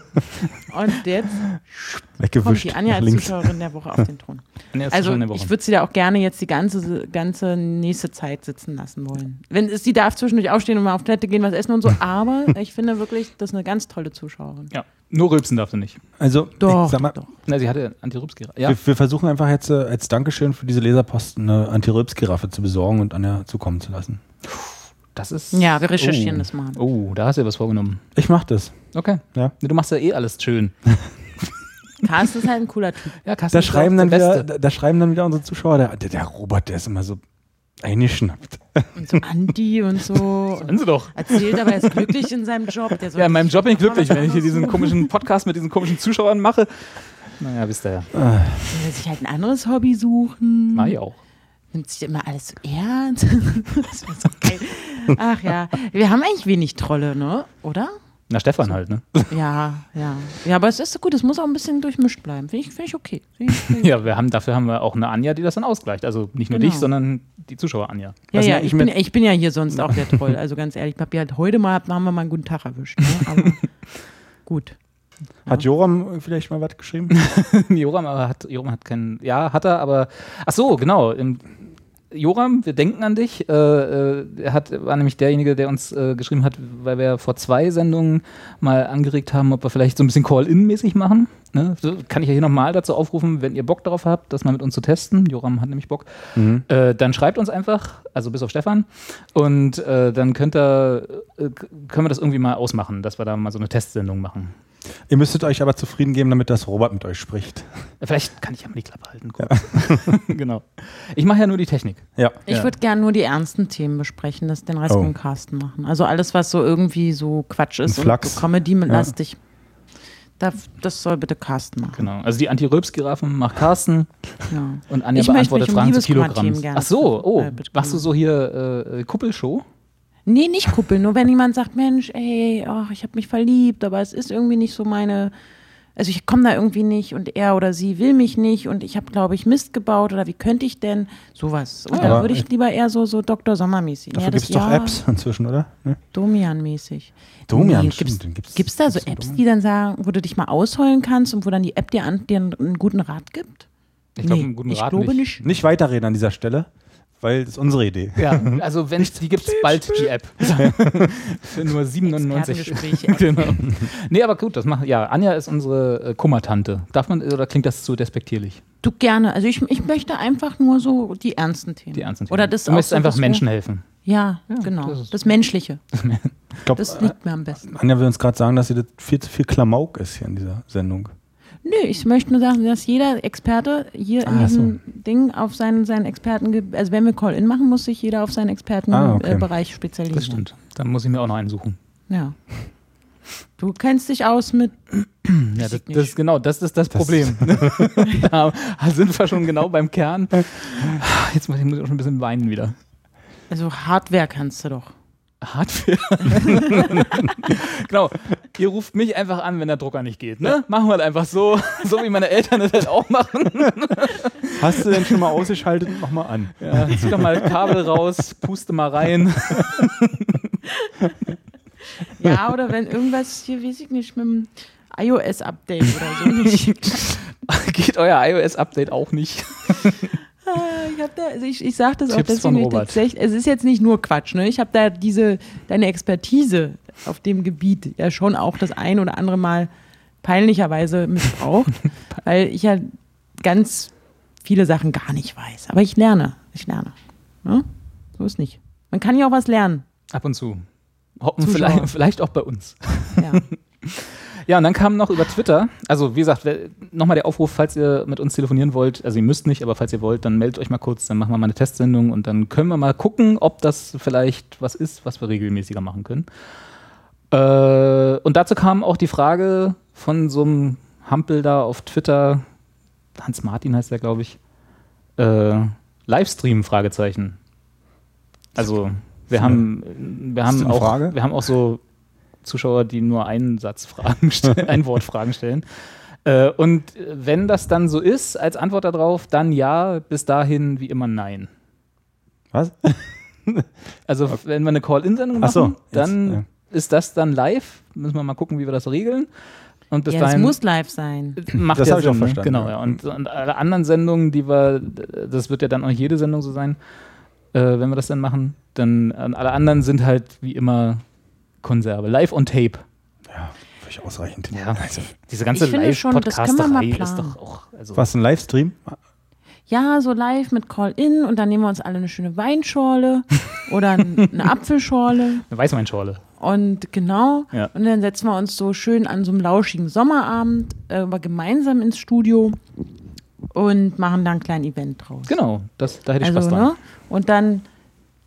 Und jetzt kommt Weggewischt. die Anja als. Zuschauerin der Woche auf den Thron. Also ich würde sie da auch gerne jetzt die ganze, ganze nächste Zeit sitzen lassen wollen. Wenn es, sie darf zwischendurch aufstehen und mal auf Toilette gehen, was essen und so, aber ich finde wirklich, das ist eine ganz tolle Zuschauerin. ja, nur rülpsen darf sie nicht. Also, Doch, ich sag mal, doch. Na, sie hatte Antirübsgera. Ja, wir, wir versuchen einfach jetzt äh, als Dankeschön für diese Leserposten eine Anti-Rülps-Giraffe zu besorgen und Anja zukommen zu lassen. Das ist. Ja, wir recherchieren oh. das mal. Oh, da hast du ja was vorgenommen. Ich mach das. Okay. Ja. Du machst ja eh alles schön. Carsten ist halt ein cooler Typ. Ja, Carsten Da ist schreiben, dann der wieder, Beste. da, da schreiben dann wieder unsere Zuschauer, der, der, der Robert, der ist immer so Eingeschnappt. Und so Andi und so. Sind sie doch. Erzählt, aber er ist glücklich in seinem Job. Der soll Ja, in meinem Job bin ich glücklich, wenn ich hier diesen komischen Podcast mit diesen komischen Zuschauern mache. Naja, wisst ihr ja. Soll er sich halt ein anderes Hobby suchen. Mach ich auch. Nimmt sich immer alles so ernst. so. Ach ja. Wir haben eigentlich wenig Trolle, ne? Oder? Na, Stefan halt, ne? Ja, ja. Ja, aber es ist so gut, es muss auch ein bisschen durchmischt bleiben. Finde ich, find ich okay. Find ich, find ich Ja, wir haben, dafür haben wir auch eine Anja, die das dann ausgleicht. Also nicht nur Genau. dich, sondern die Zuschauer Anja. Ja, ja, eigentlich ich bin, ich bin ja hier sonst auch der Troll. Also ganz ehrlich, ich hab ja halt heute mal, haben wir mal einen guten Tag erwischt. Ne? Aber gut. Hat Joram vielleicht mal was geschrieben? Joram aber hat, Joram hat keinen, ja, hat er, aber, ach so, genau. Im, Joram, wir denken an dich. Äh, äh, er hat, war nämlich derjenige, der uns äh, geschrieben hat, weil wir vor zwei Sendungen mal angeregt haben, ob wir vielleicht so ein bisschen Call-In-mäßig machen. Ne? So, kann ich ja hier nochmal dazu aufrufen, wenn ihr Bock darauf habt, das mal mit uns zu testen. Joram hat nämlich Bock. Äh, dann schreibt uns einfach, also bis auf Stefan, und äh, dann könnt ihr, äh, können wir das irgendwie mal ausmachen, dass wir da mal so eine Testsendung machen. Ihr müsstet euch aber zufrieden geben, damit das Robert mit euch spricht. Vielleicht kann ich ja mal die Klappe halten. Kurz. genau. Ich mache ja nur die Technik. Ja. Ich Ja. würde gerne nur die ernsten Themen besprechen, das den Rest Oh. mit Carsten machen. Also alles, was so irgendwie so Quatsch ist Ein Flachs. und so Comedy mit Ja. lastig. Da, das soll bitte Carsten machen. Genau. Also die Anti-Röps-Giraffen macht Carsten Ja. und Anja Ich beantwortet mich um Fragen zu Kilogramm. Ach so, oh. äh, machst du so hier äh, Kuppelshow? Nee, nicht kuppeln. Nur wenn jemand sagt, Mensch, ey, ach, ich habe mich verliebt, aber es ist irgendwie nicht so meine. Also ich komme da irgendwie nicht und er oder sie will mich nicht und ich habe, glaube ich, Mist gebaut oder wie könnte ich denn sowas? Und da Aber würde ich lieber eher so, so Dr. Sommermäßig. Dafür ja, gibt es doch Apps inzwischen, oder? Ne? Domian-mäßig. Domian, nee, gibt's- gibt's da so Apps, Domian? die dann sagen, wo du dich mal ausheulen kannst und wo dann die App dir, an, dir einen, einen guten Rat gibt? Ich glaube, einen guten ich Rat glaube nicht. nicht. Nicht weiterreden an dieser Stelle, weil das ist unsere Idee. Ja, also wenn die gibt es bald die App. Für nur 7,99. Expertengespräche. genau. Nee, aber gut, das macht. Ja, Anja ist unsere äh, Kummertante. Darf man, oder klingt das zu despektierlich? Du gerne. Also ich, ich möchte einfach nur so die ernsten Themen. Die ernsten Oder Themen. das du auch möchtest so einfach Menschen helfen. Ja, genau. das Das, Menschliche. Ich glaube, Das liegt mir am besten. Anja will uns gerade sagen, dass sie das viel zu viel Klamauk ist hier in dieser Sendung. Nö, ich möchte nur sagen, dass jeder Experte hier in Ah, diesem Ding auf seinen, seinen Experten, also wenn wir Call-In machen, muss sich jeder auf seinen Ah, okay. Expertenbereich spezialisieren. Das stimmt. Dann muss ich mir auch noch einen suchen. Ja. Du kennst dich aus mit. Ja, das, das, genau, das ist das, Problem. da sind wir schon genau beim Kern. Jetzt muss ich, muss ich auch schon ein bisschen weinen wieder. Also Hardware kannst du doch. Hardware. genau. Ihr ruft mich einfach an, wenn der Drucker nicht geht. Ne? Machen wir das einfach so, so wie meine Eltern das halt auch machen. Hast du denn schon mal ausgeschaltet? Mach mal an. Ja, zieh doch mal Kabel raus, puste mal rein. Ja, oder wenn irgendwas hier, weiß ich nicht, mit dem iOS-Update oder so nicht. Geht euer iOS-Update auch nicht. Ah, Ich habe da, also ich, ich sage das auch deswegen nicht tatsächlich. Es ist jetzt nicht nur Quatsch, ne? Ich habe da diese deine Expertise auf dem Gebiet ja schon auch das ein oder andere Mal peinlicherweise missbraucht, weil ich ja ganz viele Sachen gar nicht weiß. Aber ich lerne, ich lerne. Ne? So ist nicht. Man kann ja auch was lernen. Ab und zu. Hoppen vielleicht, vielleicht auch bei uns. Ja. Ja, und dann kam noch über Twitter, also wie gesagt, nochmal der Aufruf, falls ihr mit uns telefonieren wollt, also ihr müsst nicht, aber falls ihr wollt, dann meldet euch mal kurz, dann machen wir mal eine Testsendung und dann können wir mal gucken, ob das vielleicht was ist, was wir regelmäßiger machen können. Äh, und dazu kam auch die Frage von so einem Hampel da auf Twitter, Hans Martin heißt der, glaube ich, äh, Livestream, Fragezeichen. Also wir haben, wir haben auch, Frage? wir haben auch so Zuschauer, die nur einen Satz Fragen stellen, ein Wort Fragen stellen. Äh, und wenn das dann so ist, als Antwort darauf, dann ja, bis dahin wie immer nein. Was? Also wenn wir eine Call-In-Sendung Ach machen, so, jetzt, dann ja. ist das dann live. Müssen wir mal gucken, wie wir das regeln. Und bis ja, es dahin muss live sein. macht Das ja hab ich auch ne? verstanden, Genau, ja. Und, und alle anderen Sendungen, die wir, das wird ja dann auch nicht jede Sendung so sein, äh, wenn wir das dann machen, dann alle anderen sind halt wie immer Konserve. Live on Tape. Ja, völlig ausreichend. Ja, diese ganze Ich finde schon, das können wir mal Live-Podcasterei ist doch auch. Also, Was, ein Livestream? Ja, so live mit Call-In und dann nehmen wir uns alle eine schöne Weinschorle oder eine Apfelschorle. Eine Weißweinschorle. Und genau, Ja. und dann setzen wir uns so schön an so einem lauschigen Sommerabend äh, aber gemeinsam ins Studio und machen da ein kleines Event draus. Genau, das, da hätte ich Also, Spaß dran. ne? Und dann,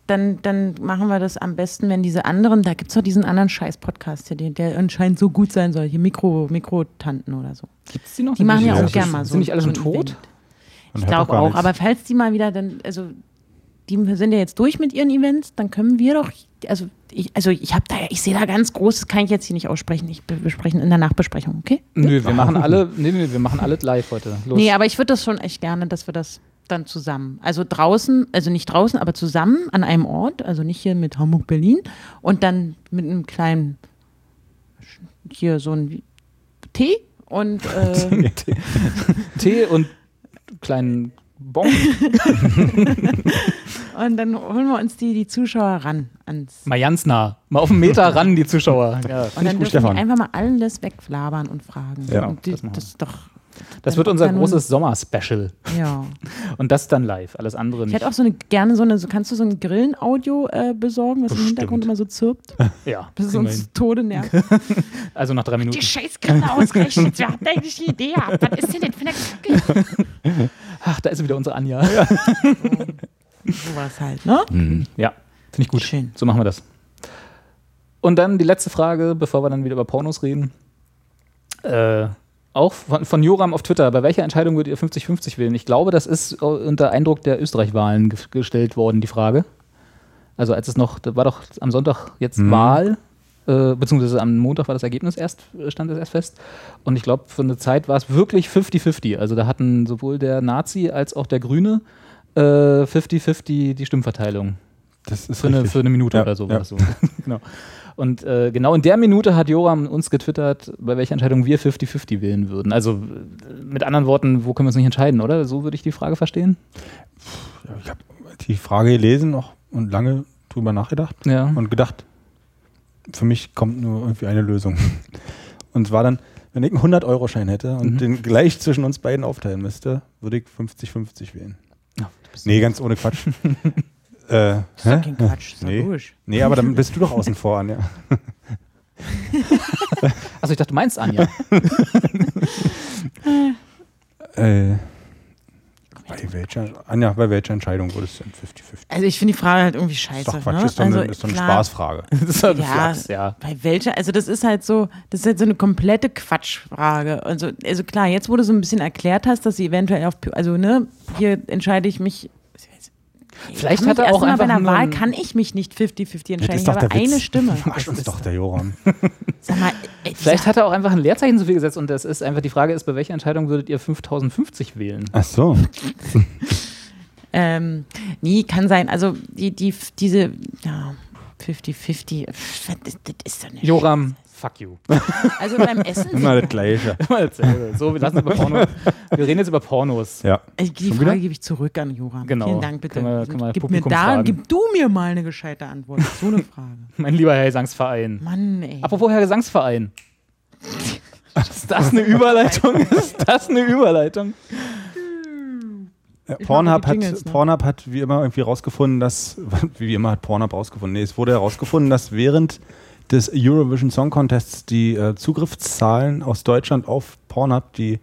dann, dann machen wir das am besten, wenn diese anderen, da gibt es doch diesen anderen Scheiß-Podcast, hier, der, der anscheinend so gut sein soll, hier Mikro, Mikrotanten oder so. Gibt es die noch? Die machen ja auch gerne mal so. sind nicht alle so schon tot? Ich glaube auch, nichts. aber falls die mal wieder dann, also die sind ja jetzt durch mit ihren Events, dann können wir doch, also ich, also ich habe da, ich sehe da ganz groß, das kann ich jetzt hier nicht aussprechen, ich be- besprechen in der Nachbesprechung, okay? Nö, wir machen alle, nee, nee, wir machen alles live heute. Los. Nee, aber ich würde das schon echt gerne, dass wir das dann zusammen, also draußen, also nicht draußen, aber zusammen an einem Ort, also nicht hier mit Hamburg, Berlin und dann mit einem kleinen, hier so ein Tee und äh, Tee und kleinen Bon. Und dann holen wir uns die, die Zuschauer ran ans. Mal ganz nah. Mal auf einen Meter ran, die Zuschauer. Ja. Und dann dürfen die einfach mal alles wegflabern und fragen. Ja, und die, das das ist doch. Das dann wird unser ja großes Sommer-Special. Ja. Und das dann live. Alles andere Ich nicht. hätte auch so eine gerne so eine, so kannst du so ein Grillen-Audio äh, besorgen, was im Hintergrund immer so zirpt, ja, bis es uns hin. Tode nervt. Also nach drei Die Minuten. scheiß Grille ausgerechnet, wer hat eigentlich die Idee gehabt? Was ist denn denn für eine Kacke? Ach, da ist wieder unsere Anja. So war es halt, ne? Ja, finde ich gut. Schön. So machen wir das. Und dann die letzte Frage, bevor wir dann wieder über Pornos reden. Äh, auch von, von Joram auf Twitter. Bei welcher Entscheidung würdet ihr 50-50 wählen? Ich glaube, das ist äh, unter Eindruck der Österreich-Wahlen ge gestellt worden, die Frage. Also als es noch, da war doch am Sonntag jetzt Wahl, äh, beziehungsweise am Montag war das Ergebnis erst, stand es erst fest. Und ich glaube, für eine Zeit war es wirklich 50-50. Also da hatten sowohl der Nazi als auch der Grüne äh, 50-50 die Stimmverteilung. Das ist Für eine, für eine Minute Ja, oder so war ja. das so. genau. Und äh, genau in der Minute hat Joram uns getwittert, bei welcher Entscheidung wir 50-50 wählen würden. Also äh, mit anderen Worten, wo können wir uns nicht entscheiden, oder? So würde ich die Frage verstehen. Ich habe die Frage gelesen noch und lange drüber nachgedacht Ja. und gedacht, für mich kommt nur irgendwie eine Lösung. Und es war dann, wenn ich einen 100-Euro-Schein hätte und Mhm. den gleich zwischen uns beiden aufteilen müsste, würde ich 50-50 wählen. Nee, ganz ohne Quatsch. äh, Das ist doch kein Quatsch, ist doch Nee. logisch. nee, aber dann bist du doch außen vor, Anja. Also ich dachte, du meinst Anja. Äh, bei welcher, Anja, bei welcher Entscheidung würdest du denn 50-50? Also ich finde die Frage halt irgendwie scheiße. Ist doch Quatsch, ne? ist doch also, eine, ist doch eine klar, Spaßfrage. Das ist halt Ja, Flachs, ja. bei welcher, also das ist halt so, das ist halt so eine komplette Quatschfrage. Also, also klar, jetzt wo du so ein bisschen erklärt hast, dass sie eventuell auf, also ne, hier entscheide ich mich. Vielleicht hat er auch mal bei einfach einer nur Wahl ein- kann ich mich nicht 50-50 entscheiden. ist Ich doch habe Witz. eine Stimme. Verarscht uns doch der Joram. Sag mal, ey, Vielleicht hat er auch einfach ein Leerzeichen zu viel gesetzt und das ist einfach die Frage ist, bei welcher Entscheidung würdet ihr 5050 wählen? Ach so. ähm, nie kann sein. Also die, die, diese, ja, 50-50, pff, das, das ist doch nicht. Joram, fuck you. Also beim Essen. Immer das Gleiche. Immer dasselbe. so, wir lassen über Porno. Wir reden jetzt über Pornos. Ja. Ich, die Schon Frage wieder? gebe ich zurück an Joram. Genau. Vielen Dank, bitte. Können wir- können wir gib mir da, fragen. gib du mir mal eine gescheite Antwort. So eine Frage. Mein lieber Herr Gesangsverein. Mann, ey. Apropos Herr Gesangsverein. Ist das eine Überleitung? Ist das eine Überleitung? Ja, Pornhub, hat, Jingles, ne? Pornhub hat wie immer irgendwie rausgefunden, dass, wie immer hat Pornhub rausgefunden, nee, es wurde herausgefunden, dass während des Eurovision Song Contests die äh, Zugriffszahlen aus Deutschland auf Pornhub, die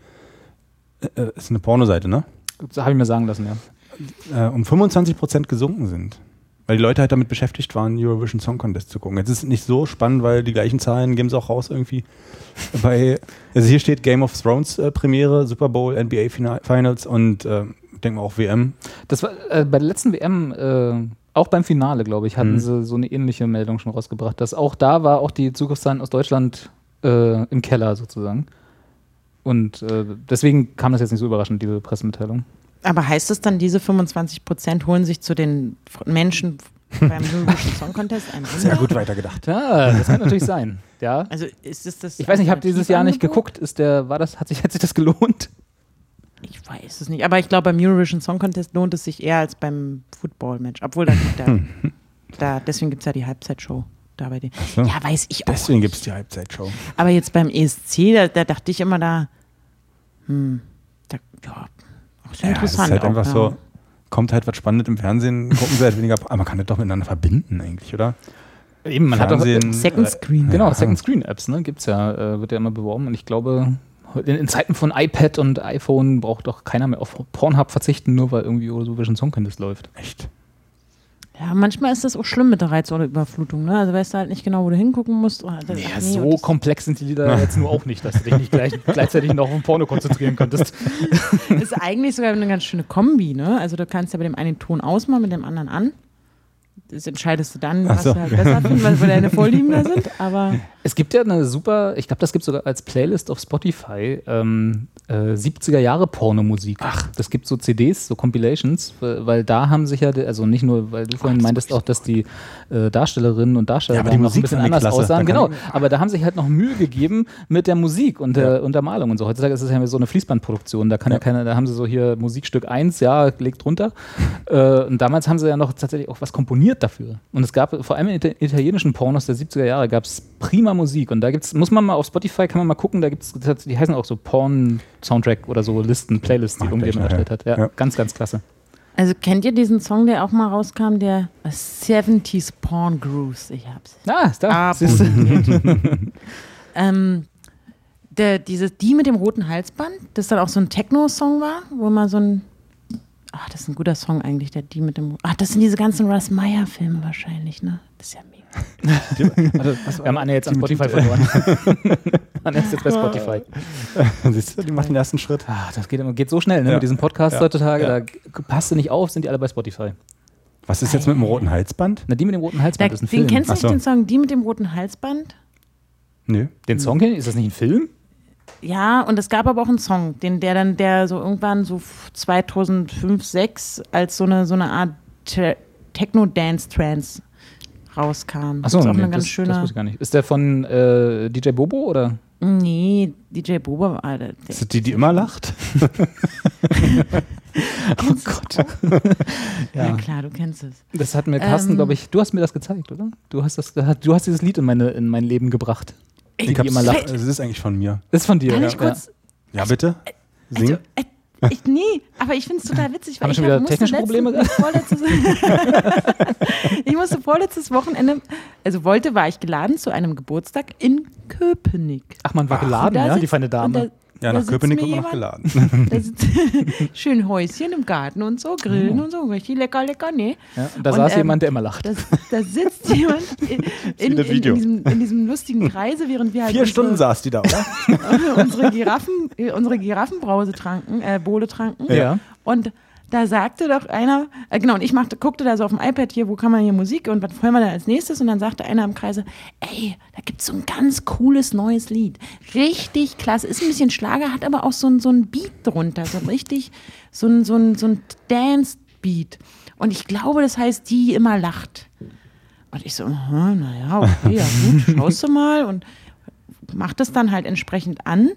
äh, ist eine Pornoseite, ne? Das habe ich mir sagen lassen, ja. Äh, um 25 Prozent gesunken sind. Weil die Leute halt damit beschäftigt waren, Eurovision Song Contest zu gucken. Jetzt ist es nicht so spannend, weil die gleichen Zahlen geben sie auch raus irgendwie. Bei, also hier steht Game of Thrones äh, Premiere, Super Bowl, NBA Fina- Finals und äh, ich denke mal auch WM. Das war äh, bei der letzten WM, äh, auch beim Finale, glaube ich, hatten Mhm. sie so eine ähnliche Meldung schon rausgebracht, dass auch da war auch die Zugriffszahlen aus Deutschland äh, im Keller sozusagen. Und äh, deswegen kam das jetzt nicht so überraschend, diese Pressemitteilung. Aber heißt es dann, diese 25 Prozent holen sich zu den Menschen beim Eurovision Song Contest ein Sehr gut weitergedacht. Ja, das kann natürlich sein. Ja. Also ist es das Ich weiß nicht, ich habe dieses Jahr nicht geguckt. Ist der, war das, hat sich, hat sich das gelohnt? Ich weiß es nicht. Aber ich glaube, beim Eurovision Song Contest lohnt es sich eher als beim Football-Match. Obwohl, da, da, da deswegen gibt es ja die Halbzeitshow. Da bei den. so. Ja, weiß ich auch. Deswegen gibt es die Halbzeitshow. Aber jetzt beim ESC, da, da dachte ich immer da, hm, da, ja, auch sehr Ja, das ist interessant. halt auch, einfach ja. so, kommt halt was Spannendes im Fernsehen, gucken sie halt weniger, aber man kann das doch miteinander verbinden eigentlich, oder? Eben, man hat doch. Fernsehen, Second äh, Screen. Genau, Ja. Second Screen Apps, ne? Gibt's ja, äh, wird ja immer beworben und ich glaube, In, in Zeiten von iPad und iPhone braucht doch keiner mehr auf Pornhub verzichten, nur weil irgendwie Eurovision Song Contest läuft. Echt? Ja, manchmal ist das auch schlimm mit der Reizüberflutung, ne? Also weißt du halt nicht genau, wo du hingucken musst. Oh, das- Ja, nee, so komplex sind die Lieder jetzt nur auch nicht, dass du dich nicht gleich, gleichzeitig noch auf Porno konzentrieren könntest. ist eigentlich sogar eine ganz schöne Kombi, ne? Also du kannst ja bei dem einen den Ton ausmachen, mit dem anderen an. Das entscheidest du dann, Ach was so. du halt besser findest, weil deine Vorlieben da sind. Aber Es gibt ja eine super, ich glaube, das gibt sogar als Playlist auf Spotify, ähm, äh, 70er Jahre Pornomusik. Ach. Das gibt so CDs, so Compilations, weil da haben sich ja, also nicht nur, weil du vorhin meintest auch, dass die äh, Darstellerinnen und Darsteller Ja, die noch ein Musik bisschen anders klasse. aussahen. Genau, aber da haben sich halt noch Mühe gegeben mit der Musik und der Ja. Untermalung und so. Heutzutage ist es ja so eine Fließbandproduktion, da kann ja, keiner, da haben sie so hier Musikstück 1, ja, legt runter. äh, und damals haben sie ja noch tatsächlich auch was komponiert dafür. Und es gab vor allem in ita- italienischen Pornos der 70er Jahre gab es prima Musik. Und da gibt's, muss man mal auf Spotify, kann man mal gucken, da gibt's, die heißen auch so Porn-Soundtrack oder so Listen, Playlists, die irgendjemand erstellt hat. Ja. Ja. ganz, ganz klasse. also kennt ihr diesen Song, der auch mal rauskam, der 70s Porn Grooves? Ich hab's. Ah, ist da. Ah, ähm, der, dieses, die mit dem roten Halsband, das dann auch so ein Techno-Song war, wo man so ein. Ach, das ist ein guter Song eigentlich, der die mit dem. Ach, das sind diese ganzen Russ Meyer-Filme wahrscheinlich, ne? Das ist ja mega. Wir haben Anne jetzt an Spotify verloren. Anne ist jetzt bei Spotify. Siehst du, die macht den ersten Schritt. Ah, das geht, immer- geht so schnell, ne? Ja. Mit diesem Podcast Ja. heutzutage, Ja. da passt du nicht auf, sind die alle bei Spotify. Was ist jetzt mit dem roten Halsband? Na, die mit dem roten Da, Halsband ist ein den Film. kennst du Ach nicht, so. den Song, die mit dem roten Halsband? Nö. Den Song kenn ich, ist das nicht ein Film? Ja, und es gab aber auch einen Song, den, der dann, der so irgendwann so 2005, 2006 als so eine, so eine Art Te- Techno-Dance-Trance rauskam. Achso, das ist auch nee, eine ganz das, schöne. das wusste ich gar nicht. Ist der von äh, DJ Bobo oder? Nee, DJ Boba war der. Ist das die, die immer lacht? oh Gott. ja. Ja. klar, du kennst es. Das hat mir Carsten, Ähm. glaube ich, du hast mir das gezeigt, oder? Du hast, das, du hast dieses Lied in, meine, in mein Leben gebracht. Ey, Die hab's- immer lacht. Das ist eigentlich von mir. Das ist von dir. Kann ja. ich kurz. Ja, bitte? Sing. Also, äh, ich, nee, aber ich finde es total witzig. Weil Haben wir ich schon wieder musste technische letzten- Probleme? vorletztes, ich musste vorletztes Wochenende, also wollte, war ich geladen zu einem Geburtstag in Köpenick. Ach, man war geladen, ja, die sitzt- feine und Dame. Da- Ja, nach sitzt Köpenick mir wird man geladen. Da sitzt, schön Häuschen im Garten und so, grillen und so, richtig lecker, lecker, nee. Ja, da Und, saß ähm, jemand, der immer lacht. Da, da sitzt jemand in, in, das in, diesem, in diesem lustigen Kreise, während wir halt Vier unsere, Stunden saß die da, oder? unsere, Giraffen, äh, unsere Giraffenbrause tranken, äh, Bowle tranken. Ja. Und da sagte doch einer, äh, genau, und ich machte, guckte da so auf dem iPad hier, wo kann man hier Musik und was wollen wir da als nächstes? Und dann sagte einer im Kreise, ey, da gibt es so ein ganz cooles neues Lied. Richtig klasse. Ist ein bisschen Schlager, hat aber auch so ein, so ein Beat drunter. So richtig, so ein, so ein, so ein Dance-Beat. Und ich glaube, das heißt, die immer lacht. Und ich so, aha, naja, okay, ja gut, schaust du mal und mach das dann halt entsprechend an.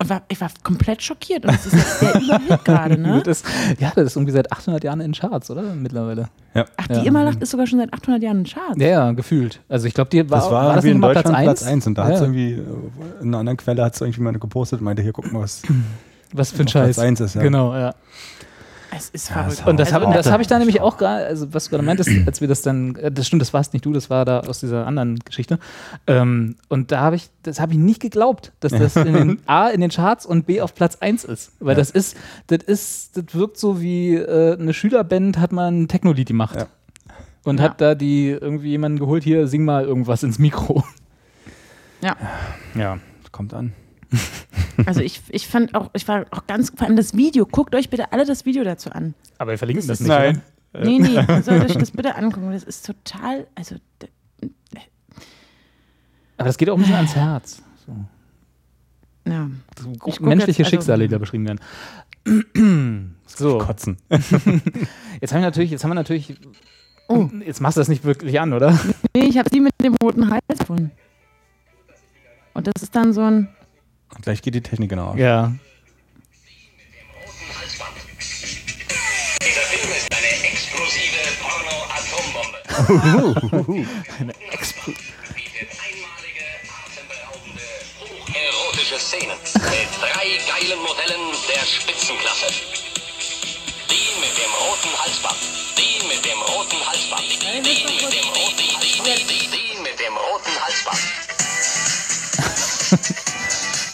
Und war, ich war komplett schockiert. Und das ist jetzt der Überhit gerade, ne? Das, ja, das ist irgendwie seit 800 Jahren in den Charts, oder? Mittlerweile. Ja. Ach, die Ja. immer lacht ist sogar schon seit 800 Jahren in Charts. Ja, ja, gefühlt. Also ich glaube, die war, Das war, war das in Deutschland Platz 1 1? und da hat ja. es irgendwie, äh, in einer anderen Quelle hat es irgendwie mal gepostet und meinte, hier, guck mal, was. Was für ein auf Platz Scheiß. eins ist, ja. Genau, ja. Es ist Ja, verrückt. Und das Also habe hab ich da nämlich auch gerade, also was du gerade meintest, als wir das dann, äh, das stimmt, das warst nicht du, das war da aus dieser anderen Geschichte. Ähm, und da habe ich, das habe ich nicht geglaubt, dass das in den, A in den Charts und B auf Platz 1 ist. Weil Ja. das ist, das ist, das wirkt so wie äh, eine Schülerband hat mal ein Techno-Lied gemacht. Ja. Und Ja. hat da die irgendwie jemanden geholt, hier, sing mal irgendwas ins Mikro. Ja. Ja. Kommt an. Also ich, ich fand auch, ich war auch ganz, vor allem das Video, guckt euch bitte alle das Video dazu an. Aber wir verlinken Das das, nicht. Nein. Oder? Nee, nee, ihr sollt euch das bitte angucken. Das ist total, also Aber das geht auch ein bisschen ans Herz. So. ja. Menschliche jetzt, also- Schicksale, die da beschrieben werden. so. Kotzen. Jetzt haben wir natürlich, jetzt haben wir natürlich. Oh. Jetzt machst du das nicht wirklich an, oder? Nee, ich habe die mit dem roten Hals gefunden. Und das ist dann so ein, gleich geht die Technik genau. Ja. Dieser Film ist eine explosive Porno-Atombombe. Bietet einmalige, atemberaubende, hocherotische Szenen mit drei geilen Modellen der Spitzenklasse. Die mit dem roten Halsband. Die mit dem roten Halsband. Die mit dem roten die, die mit dem roten Halsband.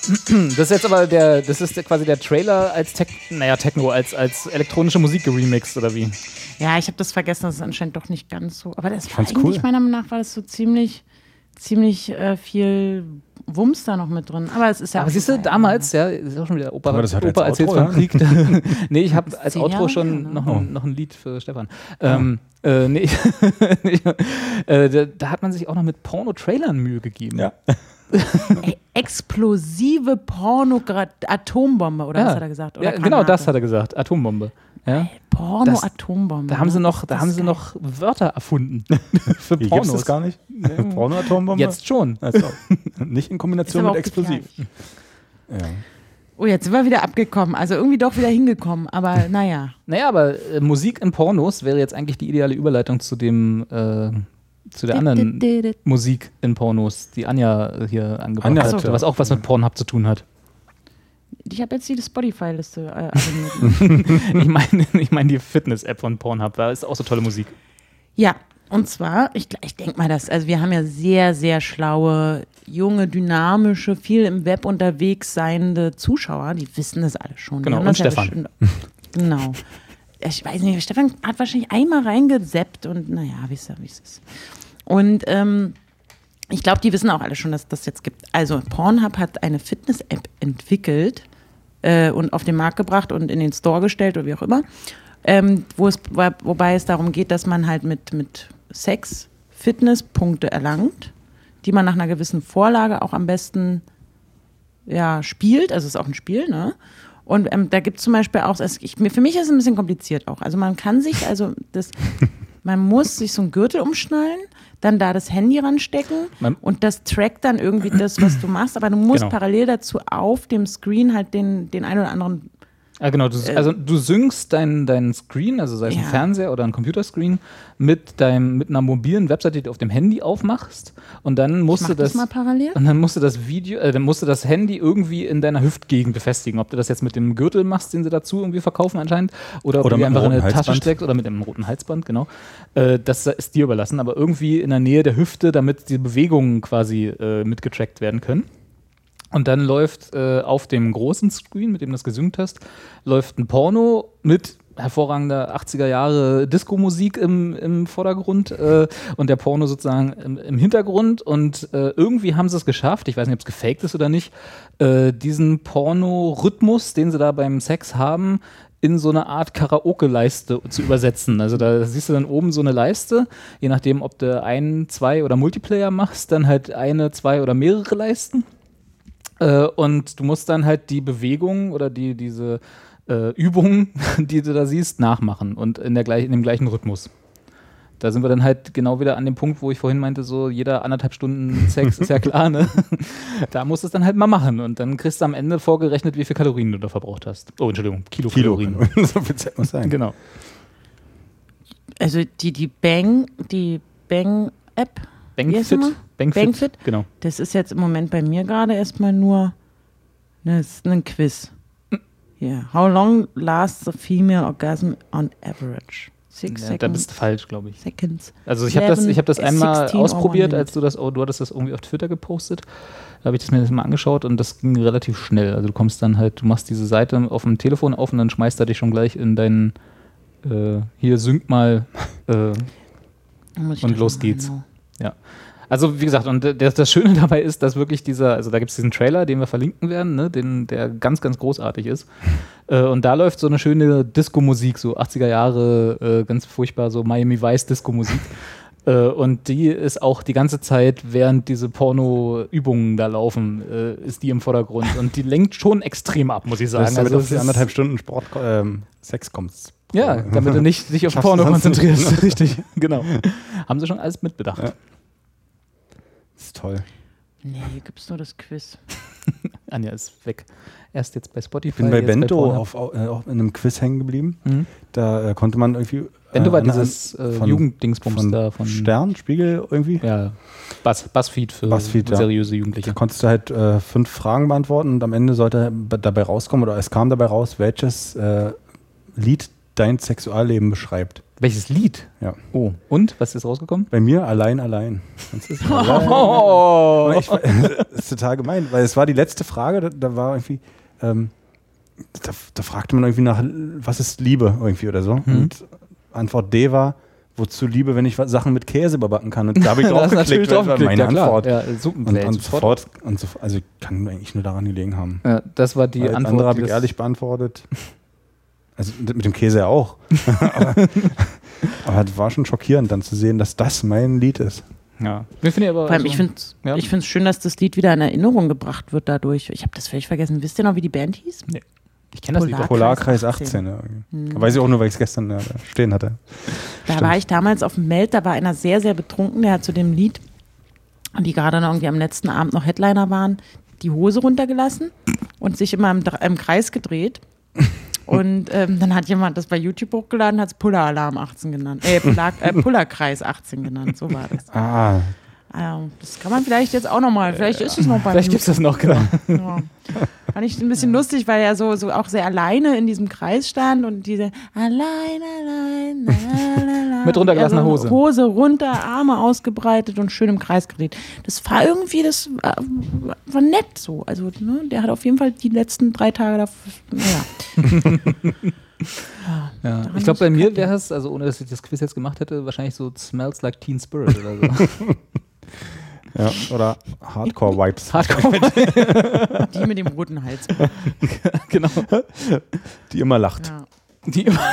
Das ist jetzt aber der, das ist quasi der Trailer als Tech, naja, Techno, als, als elektronische Musik geremixed, oder wie? Ja, ich habe das vergessen, das ist anscheinend doch nicht ganz so. Aber das war fand's eigentlich, cool. meiner Meinung nach, war das so ziemlich, ziemlich äh, viel Wumms da noch mit drin. Aber es ist ja Aber auch siehst du, vorbei. damals, ja, ist auch schon wieder Opa, Aber das hat Opa als erzählt Outro, vom ja? Krieg. nee, ich habe als Outro Jahre schon ne? noch, Oh. ein, noch ein Lied für Stefan. Ähm, äh, nee, nee, äh, da, da hat man sich auch noch mit Porno-Trailern Mühe gegeben. Ja. Ey, explosive Porno-Atombombe, oder was hat er gesagt? Oder ja, genau das hat er gesagt. Atombombe. Ja. Porno-Atombombe. Da haben sie ne? noch, da haben sie geil. noch Wörter erfunden für Hier Pornos. es das gar nicht? Pornoatombombe? Jetzt schon. Also, nicht in Kombination mit Explosiv. Ja. Oh, jetzt sind wir wieder abgekommen. Also irgendwie doch wieder hingekommen. Aber naja. Naja, aber äh, Musik in Pornos wäre jetzt eigentlich die ideale Überleitung zu dem, äh, zu der anderen Musik in Pornos, die Anja hier angebracht Anja hat, ja. was auch was mit Pornhub zu tun hat. Ich habe jetzt die Spotify-Liste äh, abonniert. ich meine ich mein die Fitness-App von Pornhub, da ist auch so tolle Musik. Ja, und zwar, ich, ich denke mal, dass, also wir haben ja sehr, sehr schlaue, junge, dynamische, viel im Web unterwegs seiende Zuschauer, die wissen das alle schon. Genau, und ja Stefan. bestimmt- genau. Ich weiß nicht, Stefan hat wahrscheinlich einmal reingeseppt und naja, wie es ist. Und ähm, ich glaube, die wissen auch alle schon, dass das jetzt gibt. Also Pornhub hat eine Fitness-App entwickelt äh, und auf den Markt gebracht und in den Store gestellt oder wie auch immer, ähm, wo es, wo- wobei es darum geht, dass man halt mit, mit Sex Fitnesspunkte erlangt, die man nach einer gewissen Vorlage auch am besten ja, spielt. Also es ist auch ein Spiel, ne? Und ähm, da gibt es zum Beispiel auch, es, ich, für mich ist es ein bisschen kompliziert auch. Also man kann sich, also das, man muss sich so einen Gürtel umschnallen, dann da das Handy ranstecken Man- und das trackt dann irgendwie das, was du machst. Aber du musst Genau. parallel dazu auf dem Screen halt den, den einen oder anderen Ah, genau, du, also du synkst deinen deinen Screen, also sei es ein. Ja. Fernseher oder ein Computerscreen, mit deinem mit einer mobilen Webseite, die du auf dem Handy aufmachst und dann musst du das das, mal parallel. und dann musst du das Video, äh, dann musst du das Handy irgendwie in deiner Hüftgegend befestigen. Ob du das jetzt mit dem Gürtel machst, den sie dazu irgendwie verkaufen anscheinend, oder ob Oder du mit einem einfach in eine Tasche steckst oder mit einem roten Halsband, genau. Äh, das ist dir überlassen, aber irgendwie in der Nähe der Hüfte, damit die Bewegungen quasi äh, mitgetrackt werden können. Und dann läuft äh, auf dem großen Screen, mit dem du das gesynkt hast, läuft ein Porno mit hervorragender 80er Jahre Disco-Musik im, im Vordergrund äh, und der Porno sozusagen im, im Hintergrund. Und äh, irgendwie haben sie es geschafft, ich weiß nicht, ob es gefaked ist oder nicht, äh, diesen Porno-Rhythmus, den sie da beim Sex haben, in so eine Art Karaoke-Leiste zu übersetzen. Also da siehst du dann oben so eine Leiste, je nachdem, ob du ein, zwei oder Multiplayer machst, dann halt eine, zwei oder mehrere Leisten. Äh, und du musst dann halt die Bewegungen oder die, diese äh, Übungen, die du da siehst, nachmachen und in, der gleich, in dem gleichen Rhythmus. Da sind wir dann halt genau wieder an dem Punkt, wo ich vorhin meinte, so jeder anderthalb Stunden Sex ist ja klar, ne? Da musst du es dann halt mal machen und dann kriegst du am Ende vorgerechnet, wie viel Kalorien du da verbraucht hast. Oh, Entschuldigung, Kilokalorien. so viel Zeit muss sein. Genau. Also die, die Bang, die Bang-App, Bankfit. Bankfit. Bankfit? Genau. das ist jetzt im Moment bei mir gerade erstmal nur ne, ist ein Quiz. Yeah. How long lasts a female orgasm on average? Six Ja, da seconds. bist du falsch, glaube ich. Seconds. Also ich habe das, ich hab das 11, einmal 16 or ausprobiert, als du das, oh, du hattest das irgendwie auf Twitter gepostet. Da habe ich das mir das mal angeschaut und das ging relativ schnell. Also du kommst dann halt, du machst diese Seite auf dem Telefon auf und dann schmeißt er dich schon gleich in deinen, äh, hier sync mal. Äh, Und los geht's. genau- ja. Also wie gesagt, und das, das Schöne dabei ist, dass wirklich dieser, also da gibt es diesen Trailer, den wir verlinken werden, ne, den, der ganz, ganz großartig ist. Äh, und da läuft so eine schöne Disco-Musik, so 80er Jahre, äh, ganz furchtbar, so Miami Vice Disco-Musik. Äh, und die ist auch die ganze Zeit, während diese Porno-Übungen da laufen, äh, ist die im Vordergrund. Und die lenkt schon extrem ab, muss ich sagen. Das ist damit Also auf die anderthalb Stunden Sport, ähm, Sex kommst. Ja, damit du nicht dich auf Schaffst Porno sonst nicht. konzentrierst. Richtig, genau. Haben sie schon alles mitbedacht. Ja. Das ist toll. Nee, hier gibt es nur das Quiz. Anja ist weg. Erst jetzt bei Spotify. Ich bin bei Bento Pornhub. auf, au- äh, auch in einem Quiz hängen geblieben. Mhm. Da äh, konnte man irgendwie. Bento war an- an- dieses äh, von- Jugenddingsbums von da von Stern, Spiegel irgendwie. Ja, Buzz, Buzzfeed für Buzzfeed, ja. seriöse Jugendliche. Da konntest du halt äh, fünf Fragen beantworten und am Ende sollte dabei rauskommen oder es kam dabei raus, welches äh, Lied dein Sexualleben beschreibt. Welches Lied? Ja. Oh, und? Was ist rausgekommen? Bei mir allein, allein. Das ist, Oh. ich, das ist total gemein, weil es war die letzte Frage, da, da war irgendwie, ähm, da, da fragte man irgendwie nach, was ist Liebe irgendwie oder so. Mhm. Und Antwort D war, wozu Liebe, wenn ich Sachen mit Käse überbacken kann. Und da habe ich drauf geklickt, das war meine ja. Antwort. Ja, und, und sofort- und so, also kann eigentlich nur daran gelegen haben. Ja, das war die Alles Antwort. andere habe ich ehrlich beantwortet. Also mit dem Käse ja auch. aber, aber es war schon schockierend, dann zu sehen, dass das mein Lied ist. Ja. Wir finden aber Vor allem, also- ich finde es ja. ich schön, dass das Lied wieder in Erinnerung gebracht wird dadurch. Ich habe das völlig vergessen. Wisst ihr noch, wie die Band hieß? Nee. Ich kenne das Lied. Polarkreis Polarkreis 18. ja. Da weiß ich auch nur, weil ich es gestern ja, da stehen hatte. Da Stimmt. war ich damals auf dem Meld, da war einer sehr, sehr betrunken, der hat zu dem Lied, die gerade noch irgendwie am letzten Abend noch Headliner waren, die Hose runtergelassen und sich immer im, im Kreis gedreht. Und ähm, dann hat jemand das bei YouTube hochgeladen, hat es Puller-Alarm 18 genannt. Äh, Puller, äh, Pullerkreis 18 genannt, so war das. Ah, Also, das kann man vielleicht jetzt auch nochmal, vielleicht ist es noch bei Vielleicht gibt es das noch, genau. Ja. Fand ich ein bisschen lustig, weil er so, so auch sehr alleine in diesem Kreis stand und diese allein, allein, la. Mit runtergelassener Also Hose. Hose runter, Arme ausgebreitet und schön im Kreis gedreht. Das war irgendwie, das war, war nett so. Also, ne, der hat auf jeden Fall die letzten drei Tage da, naja. Ja. Daran Ich glaube, bei mir wäre es, also ohne dass ich das Quiz jetzt gemacht hätte, wahrscheinlich so Smells Like Teen Spirit oder so. ja. Oder Hardcore-Vibes. Hardcore. Die mit dem roten Hals. genau. Die immer lacht. Ja. Die immer.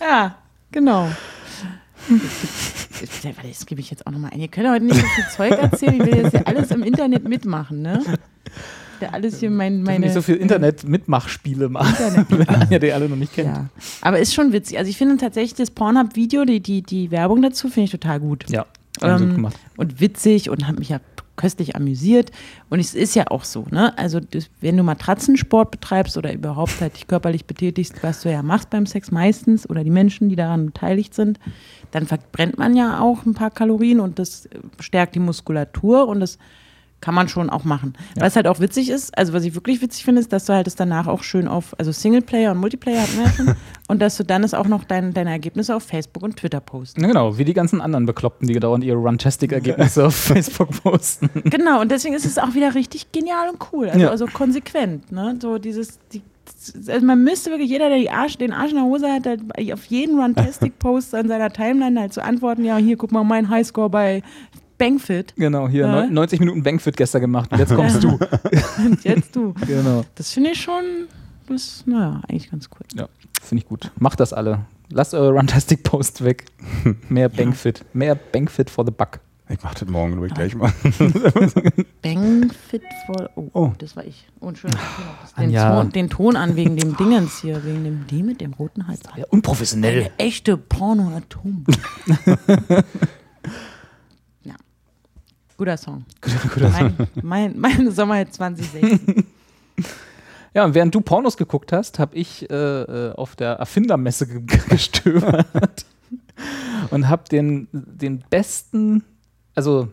Ja, genau. Das, das gebe ich jetzt auch nochmal ein. Ihr könnt heute nicht so viel Zeug erzählen. Ich will jetzt ja alles im Internet mitmachen, ne? Ja, alles hier mein, Meine, nicht so viel Internet-Mitmachspiele machen, ja, die alle noch nicht kennt. Ja. Aber ist schon witzig. Also ich finde tatsächlich das Pornhub-Video, die, die, die Werbung dazu, finde ich total gut. Ja, gut Ähm, gemacht. und witzig und habe mich ja köstlich amüsiert. Und es ist ja auch so, ne? Also das, wenn du Matratzensport betreibst oder überhaupt halt dich körperlich betätigst, was du ja machst beim Sex meistens oder die Menschen, die daran beteiligt sind, dann verbrennt man ja auch ein paar Kalorien und das stärkt die Muskulatur und das kann man schon auch machen. Was halt auch witzig ist, also was ich wirklich witzig finde, ist, dass du halt es danach auch schön auf, also Singleplayer und Multiplayer hatten wir ja schon, und dass du dann es auch noch dein, deine Ergebnisse auf Facebook und Twitter postest. Ja, genau, wie die ganzen anderen Bekloppten, die dauernd ihre Runtastic-Ergebnisse auf Facebook posten. Genau, und deswegen ist es auch wieder richtig genial und cool. Also, Ja. also konsequent. Ne? So dieses, die, also man müsste wirklich, jeder, der die Arsch, den Arsch in der Hose hat, halt auf jeden Runtastic-Post an seiner Timeline halt zu antworten, ja, hier, guck mal, mein Highscore bei Bankfit. Genau, hier Ja. neun- 90 Minuten Bankfit gestern gemacht und jetzt kommst du. Und jetzt du. Genau. Das finde ich schon, das, naja, eigentlich ganz cool. Ja, finde ich gut. Macht das alle. Lasst eure Runtastic-Post weg. Mehr Bankfit. Mehr Bankfit for the buck. Ich mach das morgen ruhig gleich mal. Bankfit for, oh, Oh. das war ich. Oh, Und schön, den, Anja. Ton, den Ton an wegen dem Dingens hier, wegen dem, die mit dem roten Hals. Ja, unprofessionell. Eine echte Porno-Atom. Ja. Guter Song. Guter Mein, mein, mein Sommer 2016. Ja, und während du Pornos geguckt hast, habe ich äh, äh, auf der Erfindermesse ge gestöbert und habe den, den besten, also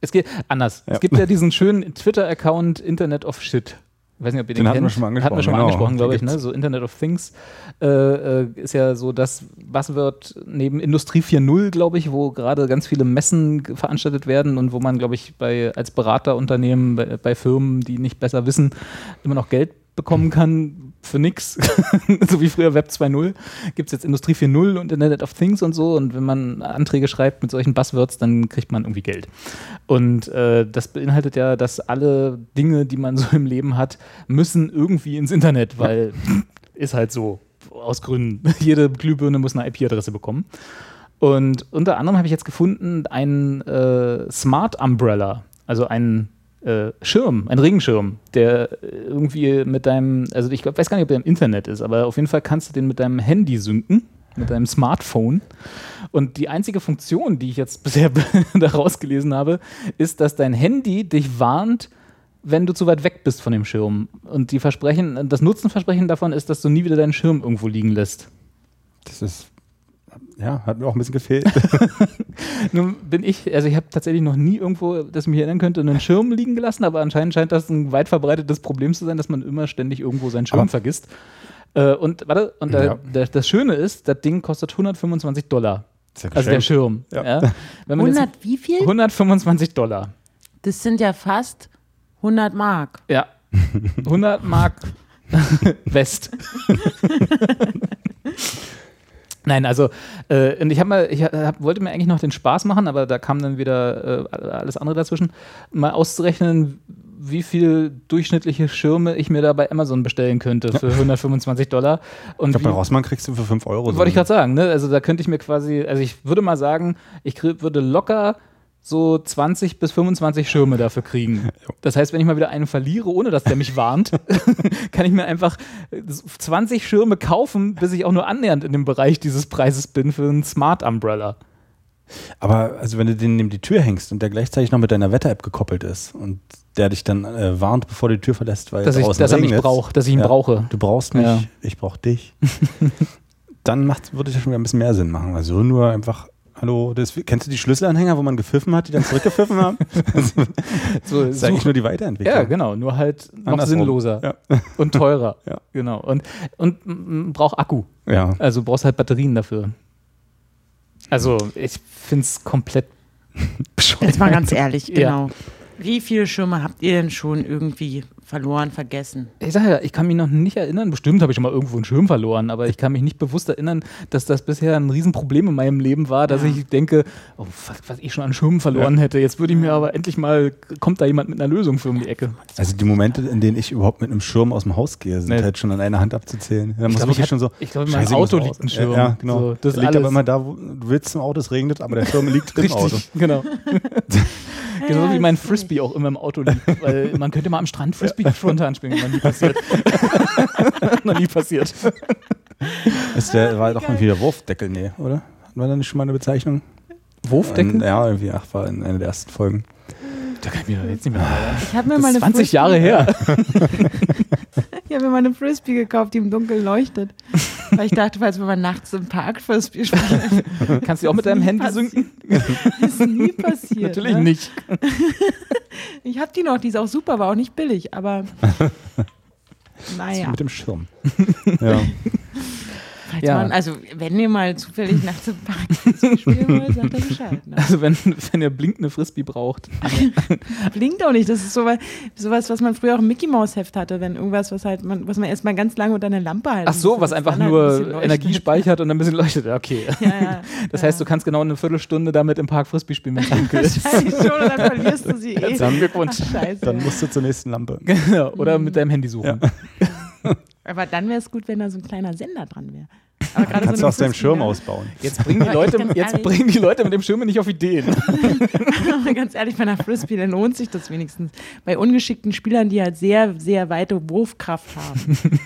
es geht anders. Ja. Es gibt ja diesen schönen Twitter-Account Internet of Shit. Ich weiß nicht, ob ihr den, Den hatten wir kennt. schon mal Hatten wir schon mal angesprochen, angesprochen, genau. glaube ich. Ne? So Internet of Things äh, äh, ist ja so das Buzzword neben Industrie 4.0, glaube ich, wo gerade ganz viele Messen veranstaltet werden und wo man, glaube ich, bei, als Beraterunternehmen, bei, bei Firmen, die nicht besser wissen, immer noch Geld bekommen kann für nix. so wie früher Web 2.0 gibt es jetzt Industrie 4.0 und Internet of Things und so. Und wenn man Anträge schreibt mit solchen Buzzwords, dann kriegt man irgendwie Geld. Und äh, das beinhaltet ja, dass alle Dinge, die man so im Leben hat, müssen irgendwie ins Internet, weil ist halt so aus Gründen. Jede Glühbirne muss eine IP-Adresse bekommen. Und unter anderem habe ich jetzt gefunden einen äh, Smart Umbrella, also einen äh, Schirm, ein Regenschirm, der irgendwie mit deinem, also ich glaub, weiß gar nicht, ob der im Internet ist, aber auf jeden Fall kannst du den mit deinem Handy synken, mit deinem Smartphone. Und die einzige Funktion, die ich jetzt bisher daraus gelesen habe, ist, dass dein Handy dich warnt, wenn du zu weit weg bist von dem Schirm. Und die Versprechen, das Nutzenversprechen davon ist, dass du nie wieder deinen Schirm irgendwo liegen lässt. Das ist ja, hat mir auch ein bisschen gefehlt. Nun bin ich, also ich habe tatsächlich noch nie irgendwo, das ich mich erinnern könnte, einen Schirm liegen gelassen, aber anscheinend scheint das ein weit verbreitetes Problem zu sein, dass man immer ständig irgendwo seinen Schirm Aber- vergisst. Äh, und warte, und da, Ja. da, das Schöne ist, das Ding kostet 125 Dollar. Ja Also der. Schirm. Ja. Ja. Wenn man jetzt- 100 wie viel? 125 Dollar. Das sind ja fast 100 Mark. Ja. 100 Mark West. Nein, also äh, und ich habe mal, ich hab, wollte mir eigentlich noch den Spaß machen, aber da kam dann wieder äh, alles andere dazwischen, mal auszurechnen, wie viel durchschnittliche Schirme ich mir da bei Amazon bestellen könnte für 125 Dollar. Und Ich glaube, bei Rossmann kriegst du für 5 Euro. so wollte ich gerade sagen, ne? Also da könnte ich mir quasi, also ich würde mal sagen, ich würde locker so 20 bis 25 Schirme dafür kriegen. Das heißt, wenn ich mal wieder einen verliere, ohne dass der mich warnt, kann ich mir einfach äh, 20 Schirme kaufen, bis ich auch nur annähernd in dem Bereich dieses Preises bin für einen Smart Umbrella. Aber also wenn du den neben die Tür hängst und der gleichzeitig noch mit deiner Wetter-App gekoppelt ist und der dich dann äh, warnt, bevor du die Tür verlässt, weil Dass ich- dass er mich braucht, dass ich ihn brauche. Du brauchst mich, Ja. ich brauch dich. dann würde es ja schon wieder ein bisschen mehr Sinn machen. Also nur einfach, hallo, das, kennst du die Schlüsselanhänger, wo man gepfiffen hat, die dann zurückgepfiffen haben? So, das ist eigentlich nur die Weiterentwicklung. Ja, genau, nur halt noch Andersrum. sinnloser Ja. und teurer. Ja. Genau. Und, und braucht Akku. Ja. Also brauchst halt Batterien dafür. Also ich finde es komplett bescheuert. Jetzt mal ganz ehrlich, Ja. genau. Wie viele Schirme habt ihr denn schon irgendwie verloren, vergessen? Ich sage ja, ich kann mich noch nicht erinnern, bestimmt habe ich schon mal irgendwo einen Schirm verloren, aber ich kann mich nicht bewusst erinnern, dass das bisher ein Riesenproblem in meinem Leben war, dass Ja. ich denke, oh, was, was ich schon an Schirmen verloren hätte. Jetzt würde ich mir aber endlich mal, kommt da jemand mit einer Lösung für um die Ecke. Also die Momente, in denen ich überhaupt mit einem Schirm aus dem Haus gehe, sind Nee. halt schon an einer Hand abzuzählen. Da muss wirklich schon so. ich glaub, in meinem Scheiße, ich muss Auto liegt ein Schirm. Ja, ja, genau. So, das der liegt alles. aber immer da, wo du willst zum Auto, es regnet, aber der Schirm liegt im Auto. Richtig, genau. Genauso wie mein Frisbee auch immer im Auto liegt. Weil man könnte mal am Strand Frisbee spontan spielen, noch nie passiert. noch nie passiert. Ist der, war doch irgendwie der Wurfdeckel, nee, oder? Hatten wir da nicht schon mal eine Bezeichnung? Wurfdeckel? Ja, irgendwie, ach, war in einer der ersten Folgen. Da kann ich mir jetzt nicht mehr erinnern. Ich habe mir Das mal ist eine 20 Frisbee- Jahre her. Ich habe mir mal eine Frisbee gekauft, die im Dunkeln leuchtet. Weil ich dachte, falls wir mal nachts im Park Frisbee spielen, Kannst du auch mit deinem Handy passiert. sinken? ist nie passiert. Natürlich ne? nicht. Ich habe die noch, die ist auch super, war auch nicht billig, aber naja. Mit dem Schirm. ja. Falls Ja. man, also wenn ihr mal zufällig nachts im Park Frisbee spielen wollt, sagt ihr Bescheid. Ne? Also wenn, wenn ihr blinkende Frisbee braucht. Blinkt auch nicht. Das ist sowas, sowas, was man früher auch im Mickey Maus Heft hatte, wenn irgendwas, was halt man, was man erstmal ganz lange unter eine Lampe halten Ach so, muss, was einfach dann halt ein nur. Energie speichert und ein bisschen leuchtet. Ja, Okay. Ja, ja. Das heißt, du kannst genau eine Viertelstunde damit im Park Frisbee spielen, wenn es dunkel ist. Wahrscheinlich schon, und dann verlierst du sie eh. Herzlichen Glückwunsch. Ach, scheiße. Dann musst du zur nächsten Lampe. Genau. Oder mit deinem Handy suchen. Aber dann wäre es gut, wenn da so ein kleiner Sender dran wäre. Aber gerade Kannst so du aus deinem Schirm ausbauen. Jetzt bringen die Leute, jetzt ehrlich- bringen die Leute mit dem Schirm nicht auf Ideen. Aber ganz ehrlich, bei einer Frisbee, dann lohnt sich das wenigstens. Bei ungeschickten Spielern, die halt sehr, sehr weite Wurfkraft haben.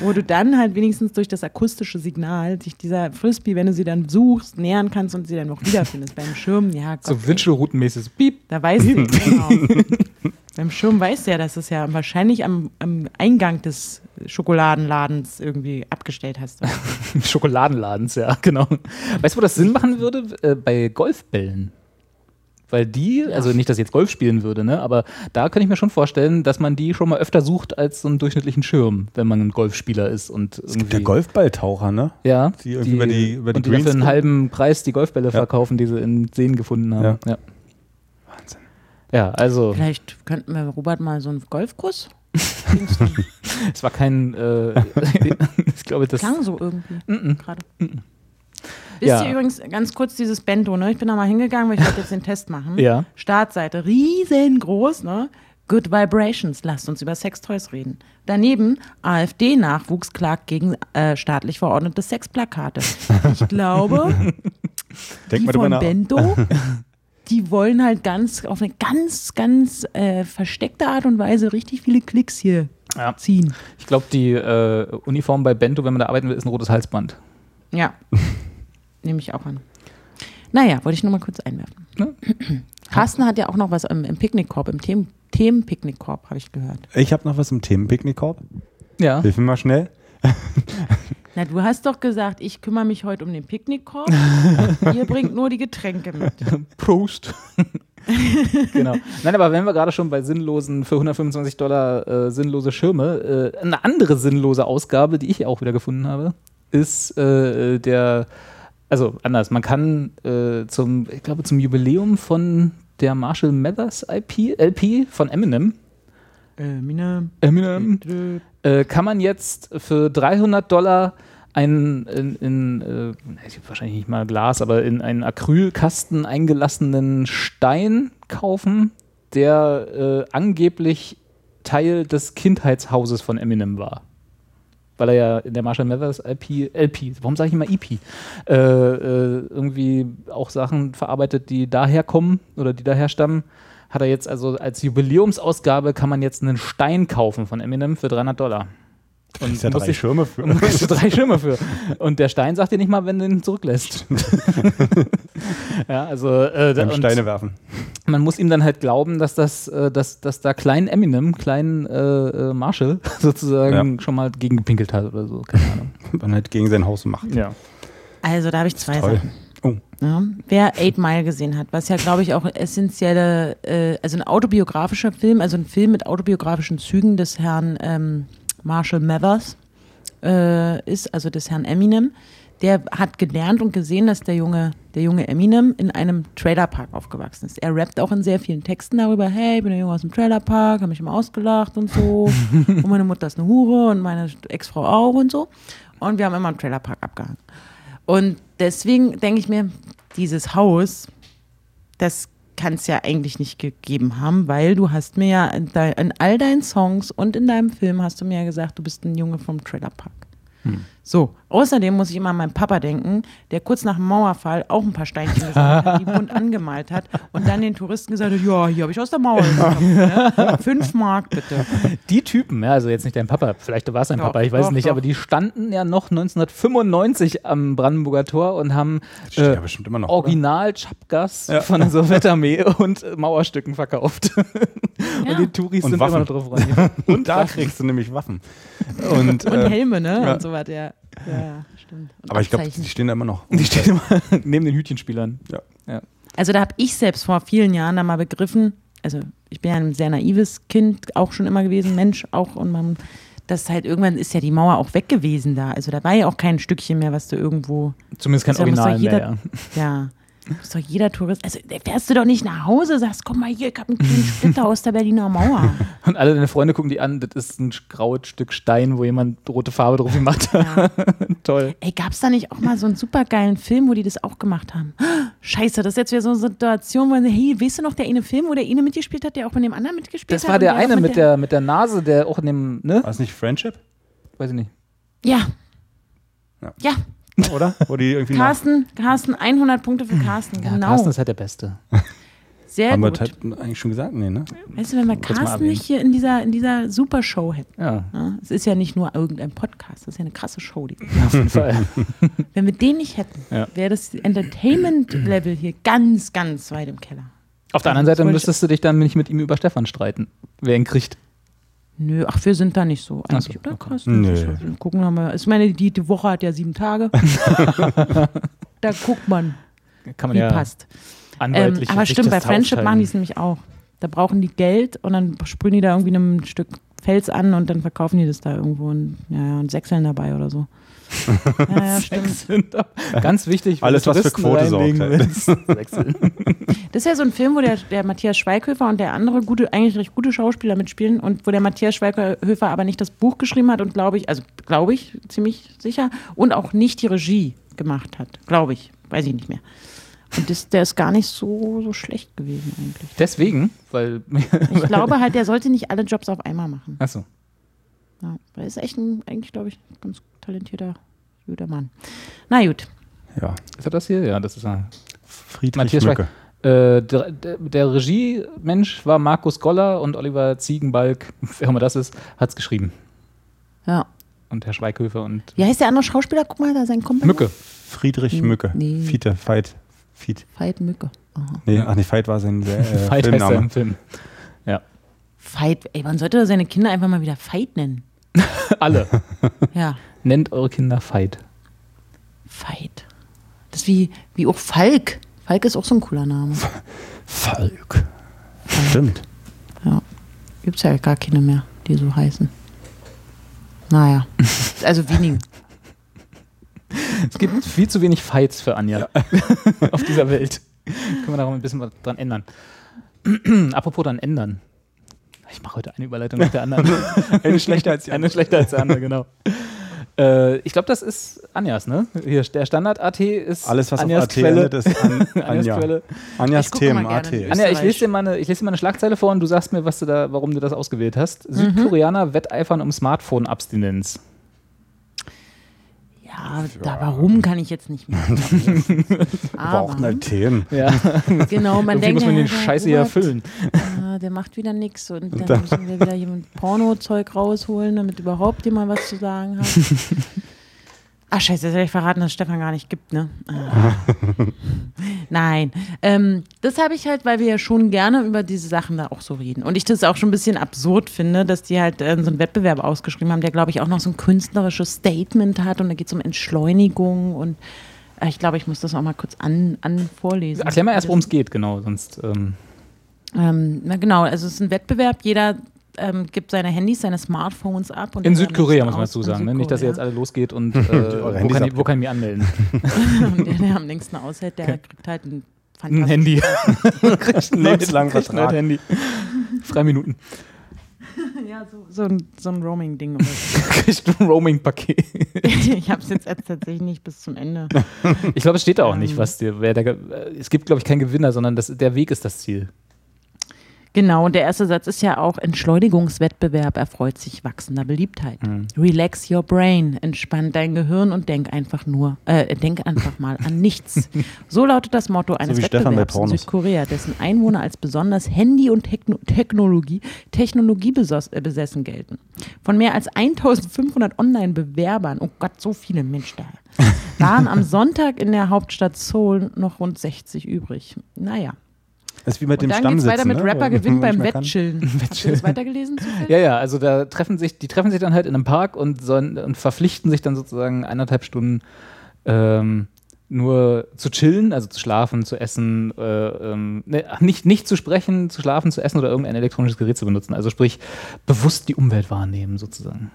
wo du dann halt wenigstens durch das akustische Signal dich dieser Frisbee, wenn du sie dann suchst, nähern kannst und sie dann noch wiederfindest. Beim Schirm, ja, Gott, So Wünschelroutenmäßig. Piep. da weißt du, genau. Beim Schirm weißt du ja, dass es ja wahrscheinlich am, am Eingang des Schokoladenladens irgendwie abgestellt hast. Schokoladenladens, ja, genau. Weißt du, wo das Sinn machen würde? Äh, bei Golfbällen. Weil die, also nicht, dass ich jetzt Golf spielen würde, ne? aber da kann ich mir schon vorstellen, dass man die schon mal öfter sucht als so einen durchschnittlichen Schirm, wenn man ein Golfspieler ist. Und Es gibt ja Golfballtaucher, ne? Ja, Die irgendwie über die- über die und die Greens einen gehen. halben Preis die Golfbälle verkaufen, die sie in Seen gefunden haben. Ja. Ja, Wahnsinn. ja also Vielleicht könnten wir Robert mal so einen Golfkuss. es war kein, äh, ich glaube, das Klang so irgendwie gerade. Wisst Ja. ihr übrigens ganz kurz dieses Bento, ne? Ich bin da mal hingegangen, weil ich wollte jetzt den Test machen. Ja. Startseite, riesengroß, ne? Good Vibrations, lasst uns über Sextoys reden. Daneben AfD-Nachwuchs klagt gegen äh, staatlich verordnete Sexplakate. Ich glaube, Denk die mal von. Bento, die wollen halt ganz auf eine ganz, ganz äh, versteckte Art und Weise richtig viele Klicks hier Ja. ziehen. Ich glaube, die äh, Uniform bei Bento, wenn man da arbeiten will, ist ein rotes Halsband. Ja, nehme ich auch an. Naja, wollte ich nur mal kurz einwerfen. Ne? Carsten hat ja auch noch was im, im Picknickkorb, im Themen- Themenpicknickkorb, habe ich gehört. Ich habe noch was im Themenpicknickkorb. Ja. Hilf mir mal schnell. Na, du hast doch gesagt, ich kümmere mich heute um den Picknickkorb. Ihr bringt nur die Getränke mit. Prost. genau. Nein, aber wenn wir gerade schon bei sinnlosen, für 125 Dollar äh, sinnlose Schirme, äh, eine andere sinnlose Ausgabe, die ich auch wieder gefunden habe, ist äh, der, also anders, man kann äh, zum, ich glaube, zum Jubiläum von der Marshall Mathers IP, LP von Eminem, Eminem. Eminem, äh, kann man jetzt für 300 Dollar einen in, in äh, wahrscheinlich nicht mal Glas, aber in einen Acrylkasten eingelassenen Stein kaufen, der äh, angeblich Teil des Kindheitshauses von Eminem war. Weil er ja in der Marshall Mathers LP, LP warum sage ich immer EP, äh, äh, irgendwie auch Sachen verarbeitet, die daher kommen oder die daher stammen hat er jetzt also als Jubiläumsausgabe kann man jetzt einen Stein kaufen von Eminem für 300 Dollar. Und Ist ja drei ich- Schirme für. und kriegst du drei Schirme für. Und der Stein sagt dir nicht mal, wenn du ihn zurücklässt. ja, also äh, und Steine werfen. man muss ihm dann halt glauben, dass das, äh, dass, dass da klein Eminem, klein äh, äh, Marshall sozusagen schon mal gegengepinkelt hat oder so. Keine Ahnung. Dann halt gegen sein Haus macht. Ja. Also, da habe ich zwei. Sachen. Ja, wer Eight Mile gesehen hat, was ja, glaube ich, auch essentielle, äh, also ein autobiografischer Film, also ein Film mit autobiografischen Zügen des Herrn ähm, Marshall Mathers äh, ist, also des Herrn Eminem. Der hat gelernt und gesehen, dass der junge, der junge Eminem in einem Trailerpark aufgewachsen ist. Er rappt auch in sehr vielen Texten darüber, hey, ich bin der Junge aus dem Trailerpark, habe mich immer ausgelacht und so. und meine Mutter ist eine Hure und meine Ex-Frau auch und so. Und wir haben immer im Trailerpark abgehangen. Und deswegen denke ich mir, dieses Haus, das kann es ja eigentlich nicht gegeben haben, weil du hast mir ja in, dei- in all deinen Songs und in deinem Film hast du mir ja gesagt, du bist ein Junge vom Trailerpark. So, außerdem muss ich immer an meinen Papa denken, der kurz nach dem Mauerfall auch ein paar Steinchen gesammelt hat, die bunt angemalt hat und dann den Touristen gesagt hat, ja, hier habe ich aus der Mauer genommen, ne? Fünf Mark bitte. Die Typen, ja, also jetzt nicht dein Papa, vielleicht war es dein Doch, Papa, ich weiß doch, es nicht, doch. aber die standen ja noch 1995 am Brandenburger Tor und haben äh, ja noch. Original Chapgas von der Sowjetarmee und äh, Mauerstücken verkauft. und die Touris Und sind Waffen. immer noch drauf rein. Und da kriegst du nämlich Waffen. Und, Und äh, Helme, ne? ja. Und so weiter, ja. Ja, stimmt. Und aber ich glaube, die stehen da immer noch. Die stehen immer neben den Hütchenspielern. Ja. Also da habe ich selbst vor vielen Jahren da mal begriffen, also ich bin ja ein sehr naives Kind auch schon immer gewesen, Mensch auch und man, das halt irgendwann ist ja die Mauer auch weg gewesen da. Also da war ja auch kein Stückchen mehr, was du irgendwo, Zumindest kein Original jeder- mehr. Ja. ja, muss doch jeder Tourist, also da fährst du doch nicht nach Hause, sagst, komm mal hier, ich habe einen kleinen Splitter aus der Berliner Mauer. Und alle deine Freunde gucken die an, das ist ein graues Stück Stein, wo jemand rote Farbe drauf gemacht hat. Toll. Ey, gab's da nicht auch mal so einen supergeilen Film, wo die das auch gemacht haben? Scheiße, das ist jetzt wieder so eine Situation, wo, hey, weißt du noch, der eine Film, wo der eine mitgespielt hat, der auch mit dem anderen mitgespielt Das hat? war und der auch eine mit der, mit der Nase, der auch in dem, ne? War es nicht Friendship? Weiß ich nicht. Ja. Ja. Ja, Oder? Wo die irgendwie nach, Carsten, Carsten, 100 Punkte für Carsten, Ja, genau. Carsten ist halt der Beste. Sehr haben wir gut. halt eigentlich schon gesagt? Nee, ne? Weißt du, wenn wir Carsten nicht hier in dieser, in dieser super Show hätten. Ja, Ja, es ist ja nicht nur irgendein Podcast, das ist ja eine krasse Show. Die, auf jeden Fall. wenn wir den nicht hätten, Ja. wäre das Entertainment-Level hier ganz, ganz weit im Keller. Auf der anderen Seite müsstest du dich dann nicht mit ihm über Stefan streiten, wer ihn kriegt. Nö, ach, wir sind da nicht so eigentlich, so, oder okay. Carsten? Nö. Wir Gucken wir mal. Ich meine, die, die Woche hat ja sieben Tage. da guckt man, Kann man wie ja passt. Ähm, aber stimmt, bei Friendship machen die es nämlich auch. Da brauchen die Geld und dann sprühen die da irgendwie ein Stück Fels an und dann verkaufen die das da irgendwo und, ja, und sechseln dabei oder so. Ja, ja, Ganz wichtig. wenn Alles, was für Quote sorgt halt. Das ist ja so ein Film, wo der, der Matthias Schweighöfer und der andere gute, eigentlich recht gute Schauspieler mitspielen und wo der Matthias Schweighöfer aber nicht das Buch geschrieben hat und glaube ich, also glaube ich, ziemlich sicher, und auch nicht die Regie gemacht hat. Glaube ich. Weiß ich nicht mehr. Und das, der ist gar nicht so, so schlecht gewesen eigentlich. Deswegen, weil. Ich glaube halt, der sollte nicht alle Jobs auf einmal machen. Achso. Ja, er ist echt ein, eigentlich, glaube ich, ganz talentierter, guter Mann. Na gut. Ja. Ist er das hier? Ja, das ist er. Friedrich Matthias Mücke. Äh, der, der, Regiemensch war Markus Goller und Oliver Ziegenbalg, wer auch immer das ist, hat es geschrieben. Ja. Und Herr Schweighöfer und Wie heißt der andere Schauspieler? Guck mal, da sein Kumpel. Mücke. Friedrich Mücke. Nee. Fiete, Veit. Fiet. Veit Mücke. Aha. Nee, ach nee, Veit war sein äh, heißt er Filmname. im Film. Ja. Veit, ey, man sollte seine Kinder einfach mal wieder Veit nennen. Alle. Ja, Nennt eure Kinder Veit. Veit. Das ist wie, wie auch Falk. Falk ist auch so ein cooler Name. Falk. Stimmt. Ja. Gibt es ja gar keine mehr, die so heißen. Naja. Also wenige. Es gibt viel zu wenig Fights für Anja auf dieser Welt. Können wir da mal ein bisschen was dran ändern. Apropos dran ändern. Ich mache heute eine Überleitung nach der anderen. Eine schlechter als die Eine schlechter als die andere, genau. Äh, ich glaube, das ist Anjas, ne? Hier, der Standard-AT ist Alles, was Anjas auf AT Quelle. endet, ist an, Anjas Anja. Quelle. Anjas Themen, AT. Anja, ich lese, dir mal eine, ich lese dir mal eine Schlagzeile vor und du sagst mir, was du da, warum du das ausgewählt hast. Südkoreaner wetteifern um Smartphone-Abstinenz. Ja, da warum kann ich jetzt nicht mehr. Wir brauchen halt Themen. Ja, Genau, man irgendwie denkt, muss man ja, den der Scheiße hier erfüllen. Ah, der macht wieder nichts und dann müssen wir wieder jemand Porno-Zeug rausholen, damit überhaupt jemand was zu sagen hat. Ach scheiße, jetzt hätte ich verraten, dass es Stefan gar nicht gibt, ne? Ah. Nein, ähm, das habe ich halt, weil wir ja schon gerne über diese Sachen da auch so reden. Und ich das auch schon ein bisschen absurd finde, dass die halt äh, so einen Wettbewerb ausgeschrieben haben, der, glaube ich, auch noch so ein künstlerisches Statement hat und da geht es um Entschleunigung und äh, ich glaube, ich muss das auch mal kurz an, an vorlesen. Erklär mal erst, worum es geht, genau, sonst. Ähm, Ähm, na genau, also es ist ein Wettbewerb. Jeder ähm, gibt seine Handys, seine Smartphones ab. Und in Südkorea, muss man dazu sagen. Ne? Nicht, dass ihr jetzt alle losgeht und äh, wo, kann ich, wo kann ich mich anmelden? Und der, der am längsten aushält, der kriegt halt ein Ein Handy. Kriegt ein Lebenslangen kriegt ein neues Vertrag. Handy. Drei Minuten. Ja, so, so ein, so ein Roaming-Ding. aber Kriegt ein Roaming-Paket. ich habe es jetzt tatsächlich nicht bis zum Ende. Ich glaube, es steht da auch Ähm. nicht, was dir, wer der, es gibt, glaube ich, keinen Gewinner, sondern das, der Weg ist das Ziel. Genau, und der erste Satz ist ja auch, Entschleunigungswettbewerb erfreut sich wachsender Beliebtheit. Relax your brain, entspann dein Gehirn und denk einfach nur, äh, denk einfach mal an nichts. So lautet das Motto eines bei Wettbewerbs in. Südkorea, dessen Einwohner als besonders Handy- und Techno Technologie, Technologie äh, besessen gelten. Von mehr als 1500 Online-Bewerbern, oh Gott, so viele Menschen da, waren am Sonntag in der Hauptstadt Seoul noch rund 60 übrig. Naja. Das ist wie mit Und dem dann geht's weiter mit ne? Rapper gewinnt beim kann. Wettchillen. Habt ihr das weitergelesen? zufällig? Ja, ja, also da treffen sich, die treffen sich dann halt in einem Park und, sollen, und verpflichten sich dann sozusagen eineinhalb Stunden ähm, nur zu chillen, also zu schlafen, zu essen, äh, ähm, ne, nicht, nicht zu sprechen, zu schlafen, zu essen oder irgendein elektronisches Gerät zu benutzen. Also sprich, bewusst die Umwelt wahrnehmen sozusagen.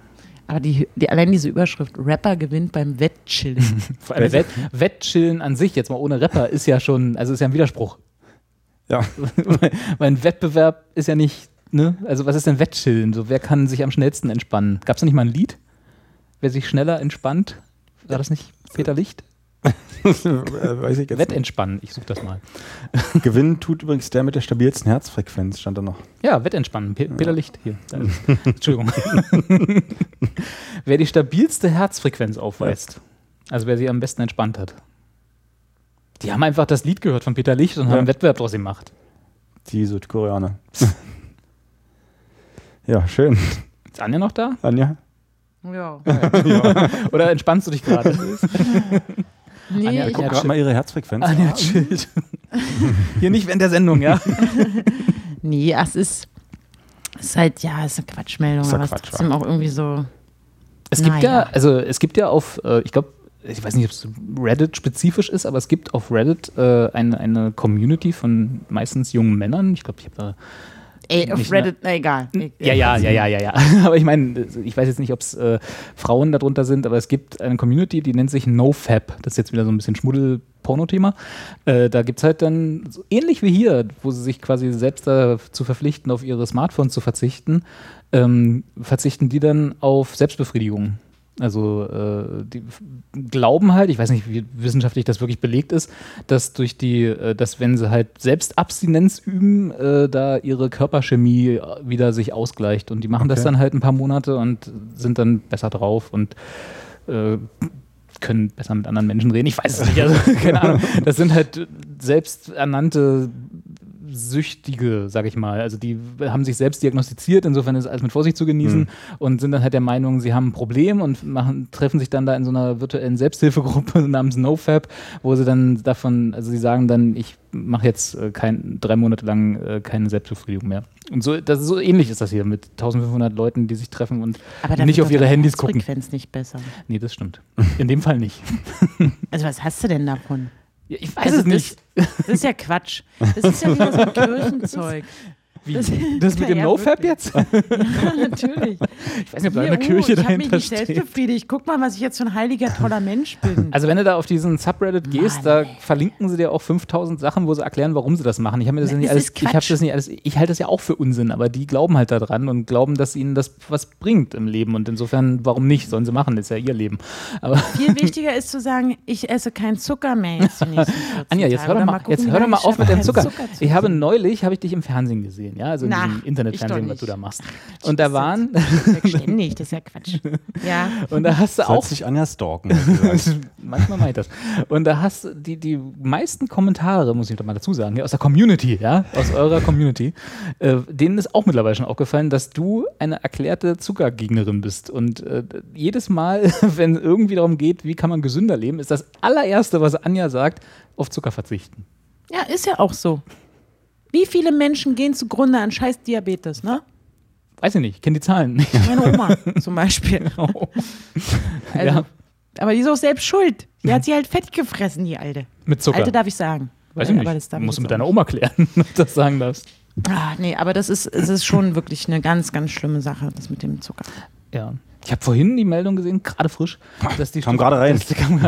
Aber die, die, allein diese Überschrift, Rapper gewinnt beim Wettchillen. Vor allem Wett, Wettchillen an sich, jetzt mal ohne Rapper, ist ja schon, also ist ja ein Widerspruch. Ja. Weil ein Wettbewerb ist ja nicht, ne? Also was ist denn Wettchillen? So, wer kann sich am schnellsten entspannen? Gab es da nicht mal ein Lied? Wer sich schneller entspannt? War das nicht Peter Licht? Äh, Weiß ich jetzt Wettentspannen, ich suche das mal. Gewinnen tut übrigens der mit der stabilsten Herzfrequenz, stand da noch. Ja, Wettentspannen, Pe Peter Licht, hier. Entschuldigung. wer die stabilste Herzfrequenz aufweist, also wer sie am besten entspannt hat. Die haben einfach das Lied gehört von Peter Licht und haben Ja. einen Wettbewerb draus gemacht. Die Südkoreaner. ja, schön. Ist Anja noch da? Anja? ja. Oder entspannst du dich gerade? Nee, Anja, ich, guck gerade mal ihre Herzfrequenz. Anja chillt. Hier nicht während der Sendung, ja? nee, es ist, es ist halt, ja, es ist eine Quatschmeldung, Ist ja aber es Quatsch, ist trotzdem auch irgendwie so. Es gibt ja, Naja. also es gibt ja auf, äh, ich glaube, ich weiß nicht, ob es Reddit-spezifisch ist, aber es gibt auf Reddit äh, eine, eine Community von meistens jungen Männern. Ich glaube, ich habe da Ey, auf Nicht Reddit, na egal. Ja, ja, ja, ja, ja, ja. Aber ich meine, ich weiß jetzt nicht, ob es äh, Frauen darunter sind, aber es gibt eine Community, die nennt sich NoFap. Das ist jetzt wieder so ein bisschen Schmuddel-Porno-Thema. Äh, da gibt es halt dann, so ähnlich wie hier, wo sie sich quasi selbst dazu verpflichten, auf ihre Smartphones zu verzichten, ähm, verzichten die dann auf Selbstbefriedigung. Also äh, die glauben halt, ich weiß nicht, wie wissenschaftlich das wirklich belegt ist, dass durch die, äh, dass wenn sie halt selbst Abstinenz üben, äh, da ihre Körperchemie äh, wieder sich ausgleicht. Und die machen das Okay. dann halt ein paar Monate und sind dann besser drauf und äh, können besser mit anderen Menschen reden. Ich weiß es nicht, also keine Ahnung. Das sind halt selbsternannte Süchtige, sag ich mal. Also die haben sich selbst diagnostiziert, insofern ist alles mit Vorsicht zu genießen und sind dann halt der Meinung, sie haben ein Problem und machen, treffen sich dann da in so einer virtuellen Selbsthilfegruppe namens NoFap, wo sie dann davon, also sie sagen dann, ich mache jetzt äh, kein, drei Monate lang äh, keine Selbstbefriedigung mehr. Und so, das ist so ähnlich ist das hier mit 1500 Leuten, die sich treffen und nicht auf ihre Handys gucken. Herzfrequenz nicht besser. Nee, das stimmt. In dem Fall nicht. Also was hast du denn davon? Ja, ich weiß Also es nicht. Das, das ist ja Quatsch. Das ist ja wieder so ein Kirchenzeug. Wie? Das- Das, mit dem Ja, NoFap jetzt? Ja, natürlich. Ich weiß nicht, ob da eine Kirche oh, ich habe dahinter mich nicht selbst steht. befriedigt. Guck mal, was ich jetzt für ein heiliger, toller Mensch bin. Also wenn du da auf diesen Subreddit gehst, da verlinken sie dir auch 5000 Sachen, wo sie erklären, warum sie das machen. Ich habe mir das Na, nicht es alles, ich Quatsch. das nicht alles, ich halte das ja auch für Unsinn, aber die glauben halt daran und glauben, dass ihnen das was bringt im Leben und insofern, warum nicht? Sollen sie machen, ist ja ihr Leben. Aber Viel wichtiger ist zu sagen, ich esse kein Zucker mehr jetzt die nächsten 14 Anja, jetzt hör doch mal, gucken, jetzt hör doch mal auf mit dem keinen Zucker. zu Ich habe neulich, habe ich dich im Fernsehen gesehen, ja, also in Na, diesem ich Internetfernsehen, was du da machst. Und da waren, Ja, Ständig, das ist ja Quatsch. Ja. und da hast du auch dich Anja stalken. Manchmal meint das. Und da hast du die, die meisten Kommentare, muss ich doch mal dazu sagen, ja, aus der Community, ja, aus eurer Community, äh, denen ist auch mittlerweile schon aufgefallen, dass du eine erklärte Zuckergegnerin bist. Und äh, jedes Mal, wenn es irgendwie darum geht, wie kann man gesünder leben, ist das allererste, was Anja sagt, auf Zucker verzichten. ja, ist ja auch so. Wie viele Menschen gehen zugrunde an scheiß Diabetes, ne? Weiß ich nicht, ich kenne die Zahlen nicht. Meine Oma zum Beispiel. Also, ja, Aber die ist auch selbst schuld. Die hat sie halt fett gefressen, die Alte. mit Zucker. Alte darf ich sagen. Weiß ich nicht. Musst du mit deiner Oma klären, ob du das sagen darfst. Ah, nee, aber das ist, es ist schon wirklich eine ganz, ganz schlimme Sache, das mit dem Zucker. Ja. Ich habe vorhin die Meldung gesehen, gerade frisch, dass die Kam gerade rein. Dass die, kam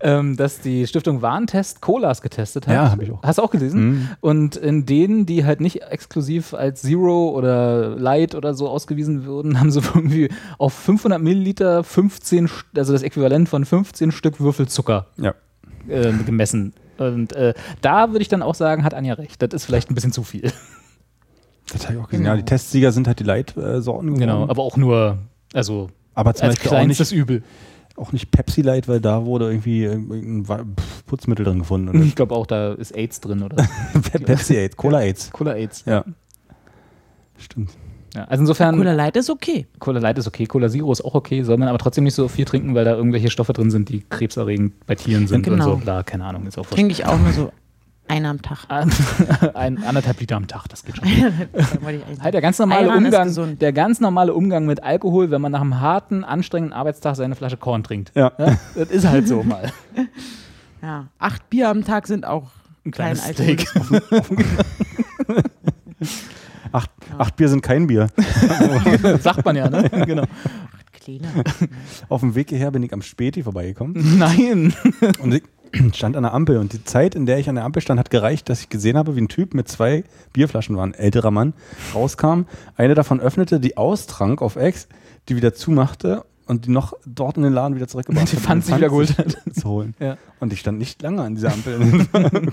ähm, dass Stiftung Warentest Colas getestet hat. Ja, hab ich auch. Hast du auch gelesen? Und in denen, die halt nicht exklusiv als Zero oder Light oder so ausgewiesen wurden, haben sie irgendwie auf 500 Milliliter 15, St- also das Äquivalent von 15 Stück Würfelzucker Ja. äh, gemessen. Und äh, da würde ich dann auch sagen, hat Anja recht. Das ist vielleicht ein bisschen zu viel. Das habe ich auch gesehen. Ja, die Testsieger sind halt die Leitsorten geworden. Genau, aber auch nur, also aber zum als Beispiel auch nicht, Übel. auch nicht Pepsi Light, weil da wurde irgendwie Pf, Putzmittel drin gefunden. Oder? Ich glaube auch, da ist AIDS drin oder Pe- Pepsi AIDS, Cola AIDS. Cola AIDS. Ja. Stimmt. Ja, also insofern, Cola Cola, Light ist okay. Light ist okay, Cola Zero ist auch okay, soll man aber trotzdem nicht so viel trinken, weil da irgendwelche Stoffe drin sind, die krebserregend bei Tieren sind und Genau. so. Bla, keine Ahnung, ist auch. Trinke ich auch nur so einer am Tag. Ein anderthalb Liter am Tag, das geht schon. Halt der ganz normale Ayran Umgang, der ganz normale Umgang mit Alkohol, wenn man nach einem harten, anstrengenden Arbeitstag seine Flasche Korn trinkt. Ja. Das ist halt so mal. Ja, acht Bier am Tag sind auch Ein kein kleines Alkohol. Steak. Acht, acht Bier sind kein Bier. Sagt man ja, ne? Genau. Kleiner. Auf dem Weg hierher bin ich am Späti vorbeigekommen Nein. und ich stand an der Ampel und die Zeit, in der ich an der Ampel stand, hat gereicht, dass ich gesehen habe, wie ein Typ mit zwei Bierflaschen war, ein älterer Mann, rauskam. Eine davon öffnete, die austrank auf Ex, die wieder zumachte und die noch dort in den Laden wieder zurückgebracht Die um sich wieder geholt hat. zu holen. Ja. Und ich stand nicht lange an dieser Ampel.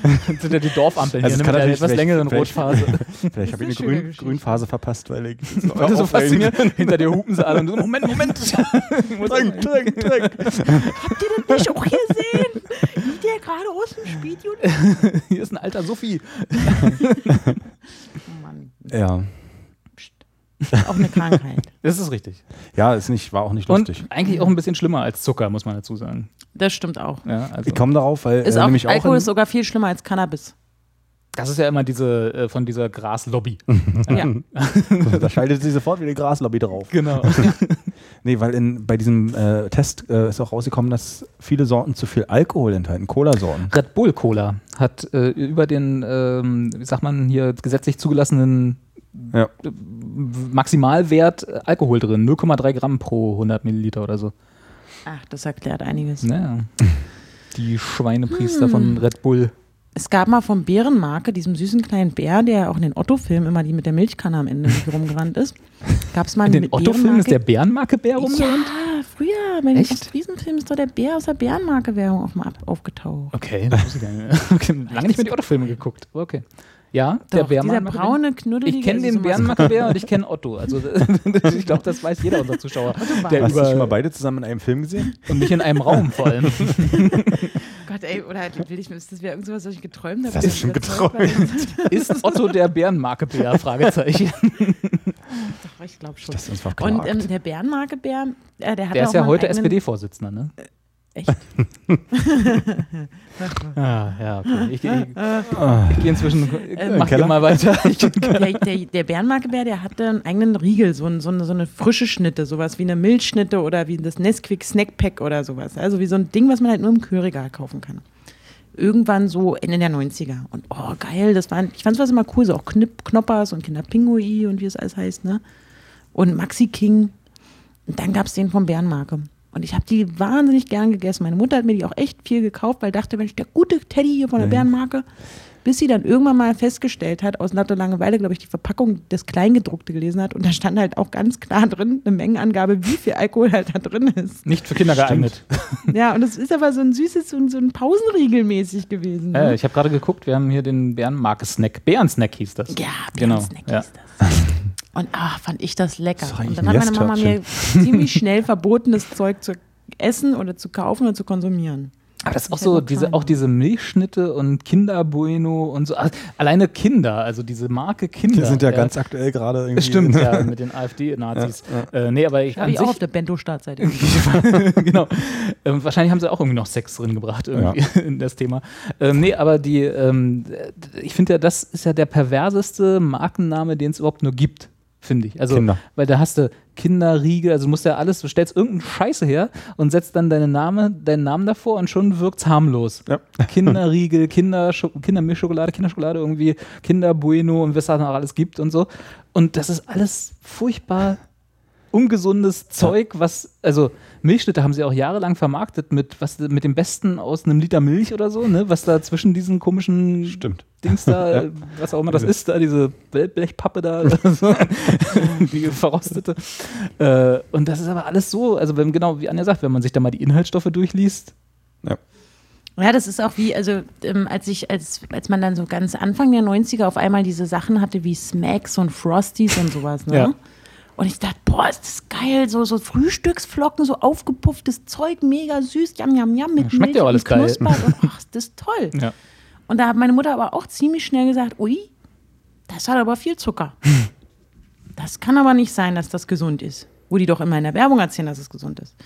Das sind ja die Dorfampeln Also hier, ne, kann mit der etwas längeren Rotphase. Vielleicht habe ich eine Grün. Grünphase verpasst, weil ich Das ist so faszinierend. Hinter dir hupen sie alle und du, Moment, Moment. Trink, trink, trink. Habt ihr das nicht auch gesehen? Wie der gerade aus dem Studio. Hier ist ein alter Sophie. Oh Mann, Ja. Auch eine Krankheit. Das ist richtig. Ja, ist nicht, war auch nicht Und lustig. eigentlich auch ein bisschen schlimmer als Zucker, muss man dazu sagen. Das stimmt auch. Ja, also Ich komme darauf, weil Ist äh, auch, nämlich auch Alkohol ist sogar viel schlimmer als Cannabis. das ist ja immer diese äh, von dieser Graslobby. Ja. da schaltet sich sofort wieder die Graslobby drauf. Genau. Nee, weil in, bei diesem äh, Test äh, ist auch rausgekommen, dass viele Sorten zu viel Alkohol enthalten, Cola-Sorten. Red Bull Cola hat äh, über den, ähm, wie sagt man hier, gesetzlich zugelassenen Ja. Maximalwert äh, Alkohol drin. 0,3 Gramm pro 100 Milliliter oder so. Ach, das erklärt einiges. Naja. Die Schweinepriester Hm. von Red Bull. Es gab mal vom Bärenmarke, diesem süßen kleinen Bär, der auch in den Otto-Filmen immer die mit der Milchkanne am Ende rumgerannt ist. Gab es mal In den Otto-Filmen ist der Bärenmarke- Bärenmarke-Bär rumgerannt? Ja, früher, bei den Echt? Ostfriesen-Filmen ist doch der Bär aus der mal ab- aufgetaucht. Okay, das wusste ich gar nicht. Lange nicht mehr die Otto-Filme geguckt. Okay. Ja, der Doch, dieser braune, knuddelige. Ich kenne also den Bärenmacke-Bär und ich kenne Otto. Also ich glaube, das weiß jeder unserer Zuschauer. Der Hast du schon mal über, beide zusammen in einem Film gesehen? und nicht in einem Raum vor allem. Gott, ey, oder will ich, ist das wäre irgendwas, was ich geträumt habe? Das dass schon war? Ist Otto der Bärenmarke-Bär? Fragezeichen. Doch, ich glaube schon. Das ist uns Und ähm, der Bärenmarke-Bär, äh, der hat Der auch ist ja heute SPD-Vorsitzender, ne? Echt? Ah, ja, okay. Ich, ich, ich gehe inzwischen, mach Keller? mal weiter. Ich, der, der, der Bärenmarke-Bär, der hatte einen eigenen Riegel, so, ein, so, eine, so eine frische Schnitte, sowas wie eine Milchschnitte oder wie das Nesquik Snack Pack oder sowas. Also wie so ein Ding, was man halt nur im Kühlregal kaufen kann. Irgendwann so Ende der 90er. Und oh, geil, das waren, ich fand es immer cool, so auch Knip, Knoppers und Kinderpingui und wie es alles heißt, ne? Und Maxi King. Und dann gab es den vom Bärenmarke. Und ich habe die wahnsinnig gern gegessen. Meine Mutter hat mir die auch echt viel gekauft, weil dachte, Mensch, der gute Teddy hier von der Bärenmarke. Bis sie dann irgendwann mal festgestellt hat, aus lauter Langeweile, glaube ich, die Verpackung des Kleingedruckte gelesen hat. Und da stand halt auch ganz klar drin, eine Mengenangabe, wie viel Alkohol halt da drin ist. nicht für Kinder geeignet. Ja, und das ist aber so ein süßes, so ein, so ein Pausenriegel mäßig gewesen. Ne? Äh, ich habe gerade geguckt, wir haben hier den Bärenmarke-Snack. Bärensnack hieß das. Ja, genau. Bärensnack Ja. hieß das. Und ach, fand ich das lecker. Das und dann hat meine ein Mama mir ziemlich schnell verboten, das Zeug zu essen oder zu kaufen oder zu konsumieren. Aber das ist auch so, diese, auch diese Milchschnitte und Kinder Bueno und so. Also, alleine Kinder, also diese Marke Kinder. Die sind ja äh, ganz aktuell gerade irgendwie. Stimmt, ja, mit den AfD-Nazis. Äh, nee, aber ich Habe ich auch sich, auf der Bento-Startseite. genau. Ähm, wahrscheinlich haben sie auch irgendwie noch Sex drin gebracht irgendwie in das Thema. Ähm, nee, aber die, ähm, ich finde ja, das ist ja der perverseste Markenname, den es überhaupt nur gibt, finde ich. Also, Kinder. weil da hast du Kinderriegel, also du musst ja alles, du stellst irgendeinen Scheiße her und setzt dann deinen Name, deinen Namen davor und schon wirkt's harmlos. Ja. Kinderriegel, Kinder, Kindermilchschokolade, Kinderschokolade irgendwie, Kinder Bueno und was da noch alles gibt und so. Und das ist alles furchtbar ungesundes Zeug, was, also Milchschnitte haben sie auch jahrelang vermarktet mit, was, mit dem Besten aus einem Liter Milch oder so, ne, was da zwischen diesen komischen Stimmt. Dings da, äh, was auch immer das ist, da, diese Blechpappe da, so, die verrostete. Äh, und das ist aber alles so, also wenn, genau wie Anja sagt, wenn man sich da mal die Inhaltsstoffe durchliest, Ja, das ist auch wie, also ähm, als ich, als, als man dann so ganz Anfang der 90er auf einmal diese Sachen hatte wie Smacks und Frosties und sowas, ne? Ja. Und ich dachte, boah, ist das geil, so, so Frühstücksflocken, so aufgepufftes Zeug, mega süß, jam, jam, jam, mit Ja, schmeckt Milch ja auch alles und geil. und ach, ist das toll. ja. Und da hat meine Mutter aber auch ziemlich schnell gesagt, ui, das hat aber viel Zucker. Das kann aber nicht sein, dass das gesund ist. Wo die doch immer in der Werbung erzählen, dass es gesund ist.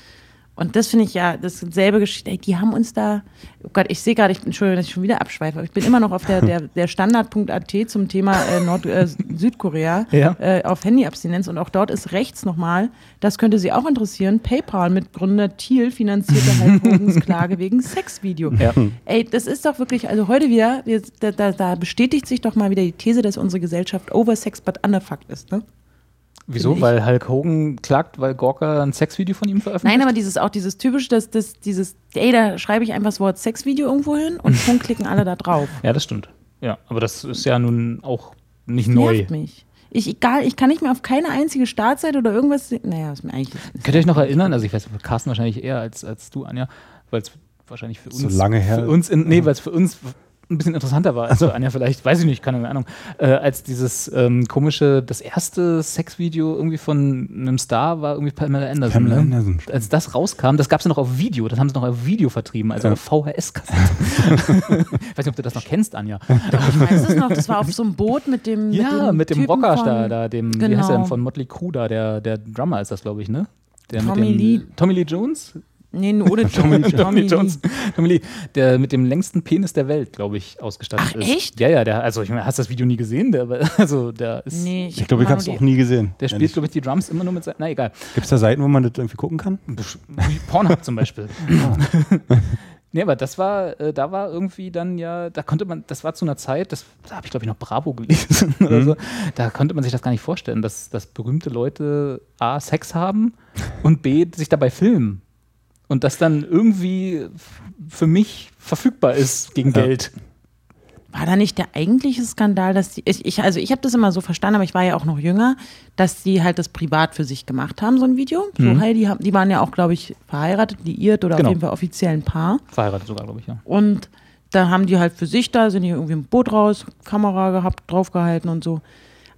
Und das finde ich ja, das ist selbe Geschichte. Ey, Die haben uns da, oh Gott, ich sehe gerade, ich bin Entschuldigung, dass ich schon wieder abschweife, aber ich bin immer noch auf der, der, der Standard.at zum Thema äh, Nord, äh, Südkorea Ja. äh, auf Handyabstinenz und auch dort ist rechts nochmal, das könnte Sie auch interessieren, PayPal-Mitgründer Thiel finanzierte Hulk Hogans Klage wegen Sexvideo. Ja. Ey, das ist doch wirklich, also heute wieder, da, da, da bestätigt sich doch mal wieder die These, dass unsere Gesellschaft oversexed but underfucked ist, ne? Wieso? Weil Hulk Hogan klagt, weil Gorka ein Sexvideo von ihm veröffentlicht? Nein, aber dieses auch dieses typische, dass das, dieses, ey, da schreibe ich einfach das Wort Sexvideo irgendwo hin und schon klicken alle da drauf. Ja, das stimmt. Ja, aber das ist ja nun auch nicht neu. Nervt mich. Ich, egal, ich kann nicht mehr auf keine einzige Startseite oder irgendwas. Naja, ist mir eigentlich. Könnt ihr euch noch erinnern? Also ich weiß, Carsten wahrscheinlich eher als, als du, Anja, weil es wahrscheinlich für uns So lange her. Für uns in, nee, weil es für uns ein bisschen interessanter war als für Anja vielleicht, weiß ich nicht, keine Ahnung, äh, als dieses ähm, komische, das erste Sexvideo irgendwie von einem Star war irgendwie Pamela Anderson. Pamela ne? Anderson. Als das rauskam, das gab es ja noch auf Video, das haben sie noch auf Video vertrieben, also Ja. auf VHS-Kassette. ich weiß nicht, ob du das noch kennst, Anja. Ich weiß es noch, das war auf so einem Boot mit dem. Ja, mit dem, Typen Rockerstar von- da, dem, wie heißt er Genau. denn, von Motley Crue da, der, der Drummer ist das, glaube ich, ne? Der Tommy mit dem, Lee. Tommy Lee Jones? Nee, nur ohne Tommy, Tommy, Tommy Lee. Jones. Tommy Lee, der mit dem längsten Penis der Welt, glaube ich, ausgestattet Ach, ist. echt? Ja, ja, der, also ich meine, hast das Video nie gesehen? Der, also der ist, Nee, Ich glaube, ich hab habe es auch nie gesehen. der spielt, glaube ich, die Drums immer nur mit seinen, na egal. Gibt es da Seiten, wo man das irgendwie gucken kann? Wie Pornhub zum Beispiel. nee, aber das war, äh, da war irgendwie dann ja, da konnte man, das war zu einer Zeit, das, da habe ich glaube ich noch Bravo gelesen oder so, da konnte man sich das gar nicht vorstellen, dass, dass berühmte Leute A, Sex haben und B, sich dabei filmen. Und das dann irgendwie für mich verfügbar ist gegen Ja. Geld. War da nicht der eigentliche Skandal, dass die, ich, ich, also ich habe das immer so verstanden, aber ich war ja auch noch jünger, dass die halt das privat für sich gemacht haben, so ein Video. So, hey, die, haben, die waren ja auch, glaube ich, verheiratet, liiert oder Genau. auf jeden Fall offiziell ein Paar. Verheiratet sogar, glaube ich, ja. Und da haben die halt für sich da, sind die irgendwie im Boot raus, Kamera gehabt, draufgehalten und so.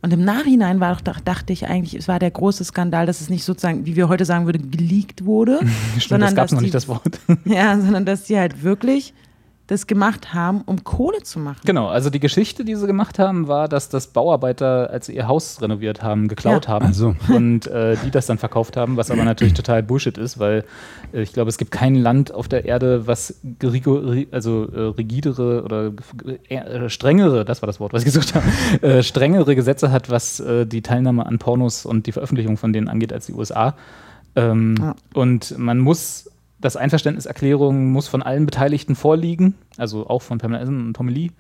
Und im Nachhinein war doch, dachte ich eigentlich, es war der große Skandal, dass es nicht sozusagen, wie wir heute sagen würden, geleakt wurde, Stimmt, sondern das gab dass noch die, nicht das Wort. ja, sondern dass die halt wirklich das gemacht haben, um Kohle zu machen. Genau, also die Geschichte, die sie gemacht haben, war, dass das Bauarbeiter, als sie ihr Haus renoviert haben, geklaut Ja. haben Ach so. und äh, die das dann verkauft haben, was aber natürlich total Bullshit ist, weil äh, ich glaube, es gibt kein Land auf der Erde, was also äh, rigidere oder äh, strengere, das war das Wort, was ich gesucht habe, äh, strengere Gesetze hat, was äh, die Teilnahme an Pornos und die Veröffentlichung von denen angeht, als die USA. Ähm, Ja. Und man muss, das Einverständniserklärung muss von allen Beteiligten vorliegen, also auch von Pamela Essen und Tommy Lee,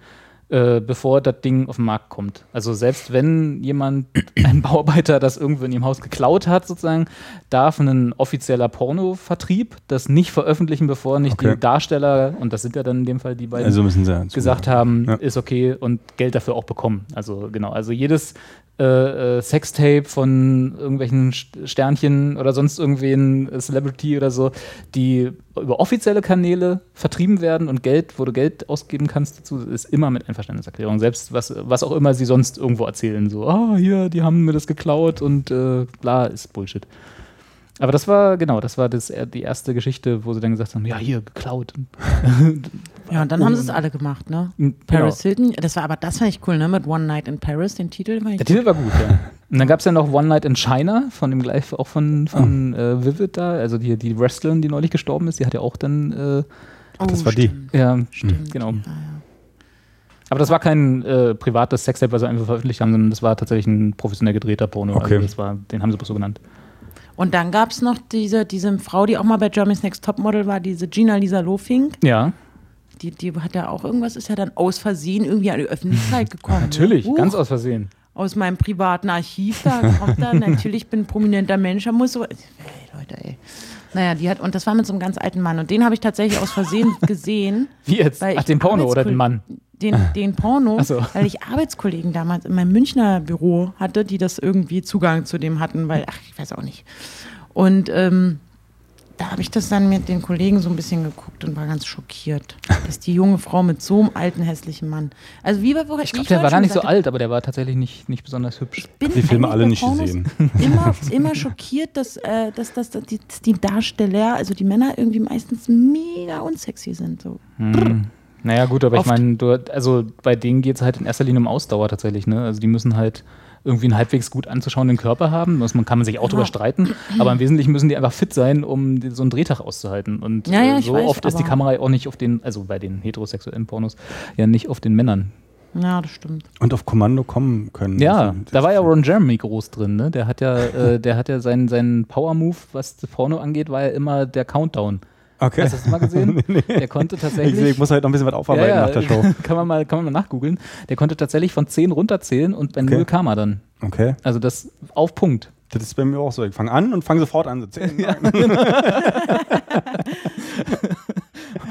äh, bevor das Ding auf den Markt kommt. Also selbst wenn jemand, ein Bauarbeiter, das irgendwo in ihrem Haus geklaut hat, sozusagen, darf ein offizieller Pornovertrieb das nicht veröffentlichen, bevor nicht Okay. die Darsteller, und das sind ja dann in dem Fall die beiden, Also gesagt haben, Ja. ist okay und Geld dafür auch bekommen. Also genau, also jedes äh, äh, Sextape von irgendwelchen St- Sternchen oder sonst irgendwen äh, Celebrity oder so, die über offizielle Kanäle vertrieben werden und Geld, wo du Geld ausgeben kannst dazu, ist immer mit Einverständniserklärung. Selbst was, was auch immer sie sonst irgendwo erzählen, so, ah, hier, die haben mir das geklaut und äh, bla, ist Bullshit. Aber das war, genau, das war das, die erste Geschichte, wo sie dann gesagt haben, ja, hier, geklaut. Ja, und dann haben sie es alle gemacht, ne? Genau. Paris Hilton, das war aber, das fand ich cool, ne? Mit One Night in Paris, den Titel fand ich Der Titel war gut, ja. Und dann gab es ja noch One Night in China, von dem gleich, auch von, von äh, Vivid da, also die, die Wrestlerin, die neulich gestorben ist, die hat ja auch dann, äh, Oh, Das war die. stimmt, ja, Stimmt. genau. Ja, ja. Aber das war kein äh, privates Sextape, was sie einfach veröffentlicht haben, sondern das war tatsächlich ein professionell gedrehter Porno. Okay. Also das war, den haben sie bloß so genannt. Und dann gab es noch diese, diese Frau, die auch mal bei Germany's Next Topmodel war, diese Gina Lisa Lofink. Ja, Die, die hat ja auch irgendwas, ist ja dann aus Versehen irgendwie an die Öffentlichkeit gekommen. natürlich, ne? Huch, ganz aus Versehen. aus meinem privaten Archiv, da kommt da, natürlich bin ein prominenter Mensch, da muss so, ey, Leute, ey. Naja, die hat, und das war mit so einem ganz alten Mann. Und den habe ich tatsächlich aus Versehen gesehen. Wie jetzt? Ach, den Porno oder den Mann? Den, den Porno, so. weil ich Arbeitskollegen damals in meinem Münchner Büro hatte, die das irgendwie Zugang zu dem hatten, weil, ach, ich weiß auch nicht. Und ähm, da habe ich das dann mit den Kollegen so ein bisschen geguckt und war ganz schockiert, dass die junge Frau mit so einem alten, hässlichen Mann. Also wie wir Ich glaube, der war gar nicht so alt, aber der war tatsächlich nicht, nicht besonders hübsch. bin Die Filme alle bei nicht Pornos gesehen. Immer, immer schockiert, dass, äh, dass, dass, dass, die, dass die Darsteller, also die Männer irgendwie meistens mega unsexy sind. So. Hm. Naja, gut, aber ich Oft. meine, du, also bei denen geht es halt in erster Linie um Ausdauer tatsächlich. Ne? Also die müssen halt irgendwie einen halbwegs gut anzuschauenden Körper haben. Das man, kann man sich auch drüber streiten. Aber im Wesentlichen müssen die einfach fit sein, um so einen Drehtag auszuhalten. Und Ja, ja, äh, so weiß, oft ist die Kamera auch nicht auf den, also bei den heterosexuellen Pornos, ja nicht auf den Männern. Ja, das stimmt. Und auf Kommando kommen können. Ja, Also, da war ja Ron Jeremy groß drin, ne? Der hat ja, äh, der hat ja seinen, seinen Power-Move, was Porno angeht, war ja immer der Countdown. Okay. Hast du das mal gesehen? Der konnte Ich, tatsächlich. sehe, ich muss halt noch ein bisschen was aufarbeiten nach der Show. Kann man mal, kann man mal nachgoogeln. Der konnte tatsächlich von 10 runterzählen und bei Okay. 0 kam er dann. Okay. Also das auf Punkt. Das ist bei mir auch so. Ich fange an und fange sofort an. So zehn, neun.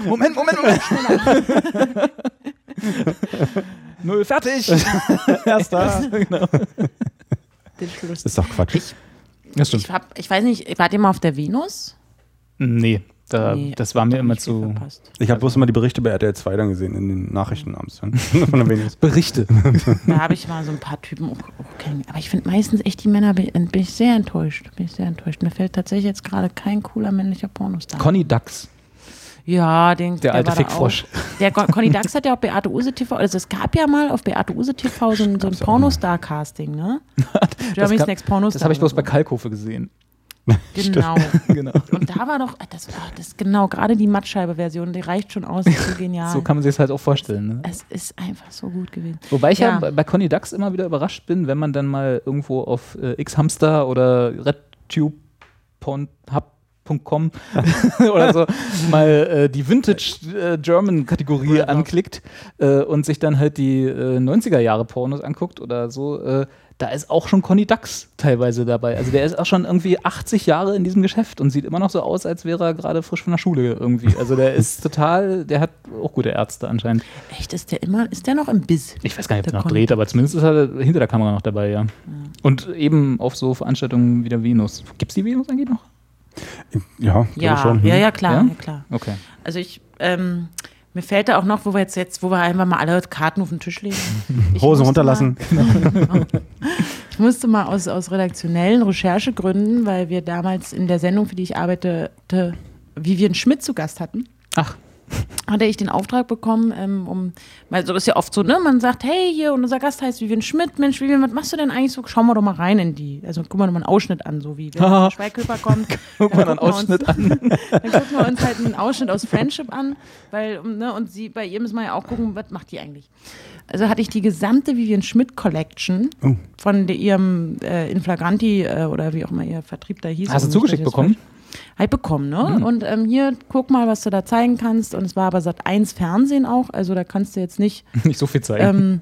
Moment, Moment, Moment. Null, fertig. Erster. genau. Das ist doch Quatsch. Ich, Das stimmt. ich, hab, ich weiß nicht, wart ihr mal auf der Venus? Nee, da, Nee, das war mir immer zu. verpasst. Ich habe bloß immer die Berichte bei RTL 2 dann gesehen, in den Nachrichten abends dann. Von der Venus. Berichte. Da habe ich mal so ein paar Typen auch, auch kennengelernt. Aber ich finde meistens echt die Männer, bin, bin ich sehr enttäuscht. Bin ich sehr enttäuscht. Mir fällt tatsächlich jetzt gerade kein cooler männlicher Pornostar. Conny Dax. Ja, den, Der alte war da Fickfrosch. auch. Der Con- Conny Dax hat ja auch Beate Use TV, also es gab ja mal auf Beate Use TV so ein, so ein Pornostar-Casting, ne? Germany's Next Pornostar. Das habe ich bloß bei Kalkofe gesehen. Genau. Genau. Und da war doch, das, ah, das genau, gerade die Mattscheibe-Version, die reicht schon aus, ist so genial. So kann man sich das halt auch vorstellen. Ne? es ist einfach so gut gewesen. Wobei ich ja, Ja. bei- Conny Dax immer wieder überrascht bin, wenn man dann mal irgendwo auf äh, X-Hamster oder RedTube.com oder so mal äh, die Vintage äh, German Kategorie anklickt äh, und sich dann halt die äh, 90er Jahre Pornos anguckt oder so, äh, da ist auch schon Conny Dax teilweise dabei. Also der ist auch schon irgendwie 80 Jahre in diesem Geschäft und sieht immer noch so aus, als wäre er gerade frisch von der Schule irgendwie. Also der ist total, der hat auch gute Ärzte anscheinend. Echt, ist der immer, ist der noch im Biss? Ich weiß gar nicht, ob Der er noch Conny. dreht, aber zumindest ist er hinter der Kamera noch dabei, ja. Und eben auf so Veranstaltungen wie der Venus. Gibt es die Venus eigentlich noch? Ja, Ja, schon. ja, hm. ja, klar, Ja? ja, klar. Okay. Also ich, ähm, Mir fällt da auch noch, wo wir jetzt, jetzt wo wir einfach mal alle Karten auf den Tisch legen. Ich Hose musste runterlassen. Mal, ich musste mal aus, aus redaktionellen Recherchegründen, weil wir damals in der Sendung, für die ich arbeitete, Vivian Schmidt zu Gast hatten. Ach, hatte ich den Auftrag bekommen, ähm, um, weil so ist ja oft so, ne, man sagt, hey, hier, und unser Gast heißt Vivian Schmidt, Mensch, Vivian, was machst du denn eigentlich so? Schauen wir doch mal rein in die, also guck mal doch mal einen Ausschnitt an, so wie wenn der Schweighöfer kommt. guck mal einen gucken wir uns- Ausschnitt an. Dann gucken wir uns halt einen Ausschnitt aus Friendship an, weil, ne, und sie, bei ihr müssen wir ja auch gucken, was macht die eigentlich. Also hatte ich die gesamte Vivian Schmidt Collection Oh. von ihrem äh, Inflagranti äh, oder wie auch immer ihr Vertrieb da hieß. Hast du zugeschickt das bekommen? falsch- Halt bekommen, ne? Mhm. Und ähm, hier, guck mal, was du da zeigen kannst. Und es war aber Sat 1 Fernsehen auch, also da kannst du jetzt nicht, Nicht so viel zeigen. ähm,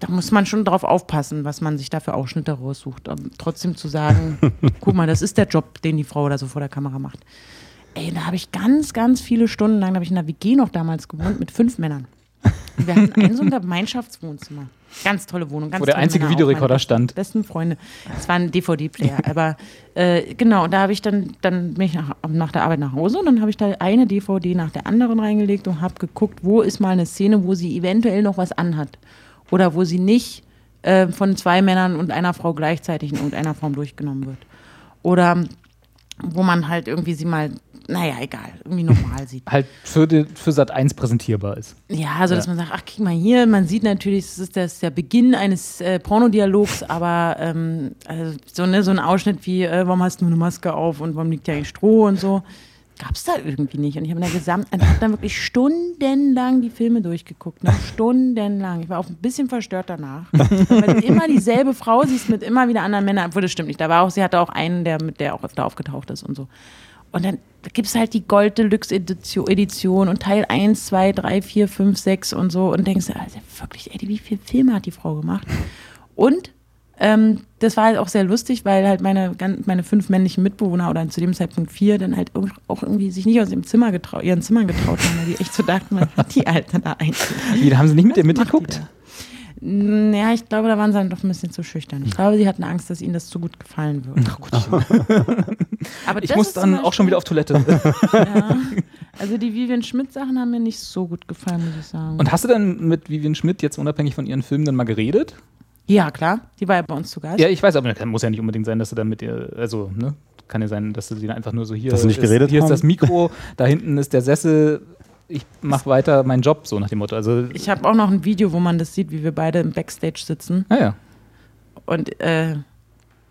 da muss man schon drauf aufpassen, was man sich da für Ausschnitte raussucht. Um trotzdem zu sagen, guck mal, das ist der Job, den die Frau da so vor der Kamera macht. Ey, da habe ich ganz, ganz viele Stunden lang, da habe ich in der WG noch damals gewohnt, mit fünf Männern. Und wir hatten ein so ein Gemeinschaftswohnzimmer. Ganz tolle Wohnung. Ganz Wo der einzige Videorekorder stand. Besten Freunde. Es war ein DVD-Player. aber äh, genau, und da habe ich dann, dann bin ich nach, nach der Arbeit nach Hause und dann habe ich da eine DVD nach der anderen reingelegt und habe geguckt, wo ist mal eine Szene, wo sie eventuell noch was anhat. Oder wo sie nicht äh, von zwei Männern und einer Frau gleichzeitig in irgendeiner Form durchgenommen wird. Oder wo man halt irgendwie sie mal, naja, egal, irgendwie normal sieht. halt für, die, für Sat 1 präsentierbar ist. Ja, also dass Ja. man sagt, ach, guck mal hier, man sieht natürlich, das ist das der Beginn eines äh, Pornodialogs, aber ähm, also so, ne, so ein Ausschnitt wie, äh, warum hast du eine Maske auf und warum liegt ja eigentlich Stroh und so, gab es da irgendwie nicht. Und ich habe in der gesamten, ich habe dann wirklich stundenlang die Filme durchgeguckt, ne? stundenlang. Ich war auch ein bisschen verstört danach, weil du immer dieselbe Frau siehst mit immer wieder anderen Männern, obwohl das stimmt nicht. Da war auch, sie hatte auch einen, der mit der auch öfter aufgetaucht ist und so. Und dann gibt es halt die Gold Deluxe Edition, und Teil 1, 2, 3, 4, 5, 6 und so und denkst, dir, also wirklich, ey, wie viele Filme hat die Frau gemacht? Und ähm, das war halt auch sehr lustig, weil halt meine, meine fünf männlichen Mitbewohner oder zu dem Zeitpunkt vier dann halt auch irgendwie sich nicht aus ihrem Zimmer getraut, ihren Zimmern getraut haben, weil die echt so dachten, was hat die Alte da eigentlich? Wie, da haben sie nicht mit dir mitgeguckt? Ja, ich glaube, da waren sie dann doch ein bisschen zu schüchtern. Ich glaube, sie hatten Angst, dass ihnen das zu gut gefallen würde. Aber Ich muss ist dann auch schon wieder auf Toilette. ja. Also die Vivian Schmidt-Sachen haben mir nicht so gut gefallen, muss ich sagen. Und hast du denn mit Vivian Schmidt jetzt unabhängig von ihren Filmen dann mal geredet? ja, klar, die war ja bei uns zu Gast. Ja, ich weiß, aber das muss ja nicht unbedingt sein, dass du dann mit ihr, also, ne? Kann ja sein, dass du sie dann einfach nur so hier. Dass sie nicht ist, geredet Hier haben? ist das Mikro, da hinten ist der Sessel, ich mach weiter meinen Job, so nach dem Motto. Also, Ich habe auch noch ein Video, wo man das sieht, wie wir beide im Backstage sitzen naja. und äh,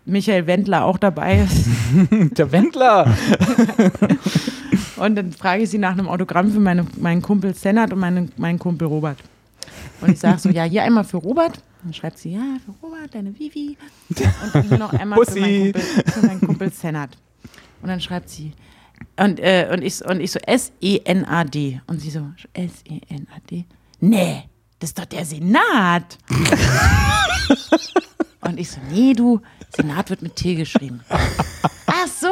Michael Wendler auch dabei ist. Der Wendler! Und dann frage ich sie nach einem Autogramm für meine, meinen Kumpel Senat und meinen, meinen Kumpel Robert. Und ich sage so, ja, hier einmal für Robert. Dann schreibt sie, ja, für Robert, deine Vivi. Und hier noch einmal für meinen. Kumpel, für meinen Kumpel Senat. Und dann schreibt sie, und, äh, und, ich, und ich so, S-E-N-A-D. Und sie so, S-E-N-A-D? Nee, das ist doch der Senat. und ich so, nee, du, Senat wird mit T geschrieben. Ach so,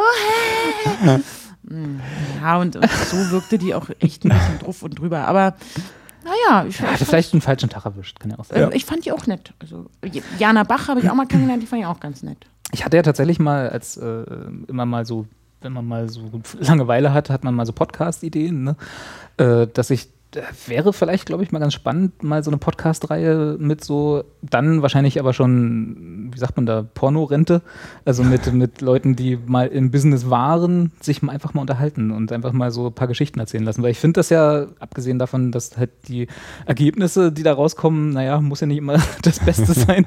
hä? Hm, Ja, und, und so wirkte die auch echt ein bisschen drauf und drüber. Aber naja, ich, Er hatte vielleicht einen falschen Tag erwischt, kann ja auch sein. äh, ich fand die auch nett. Also, Jana Bach habe ich auch mal kennengelernt, die fand ich auch ganz nett. Ich hatte ja tatsächlich mal, als äh, immer mal so, wenn man mal so Langeweile hat, hat man mal so Podcast-Ideen, ne? äh, dass ich wäre vielleicht, glaube ich, mal ganz spannend, mal so eine Podcast-Reihe mit so, dann wahrscheinlich aber schon, wie sagt man da, Pornorente, also mit, mit Leuten, die mal im Business waren, sich mal einfach mal unterhalten und einfach mal so ein paar Geschichten erzählen lassen. Weil ich finde das ja, abgesehen davon, dass halt die Ergebnisse, die da rauskommen, naja, muss ja nicht immer das Beste sein.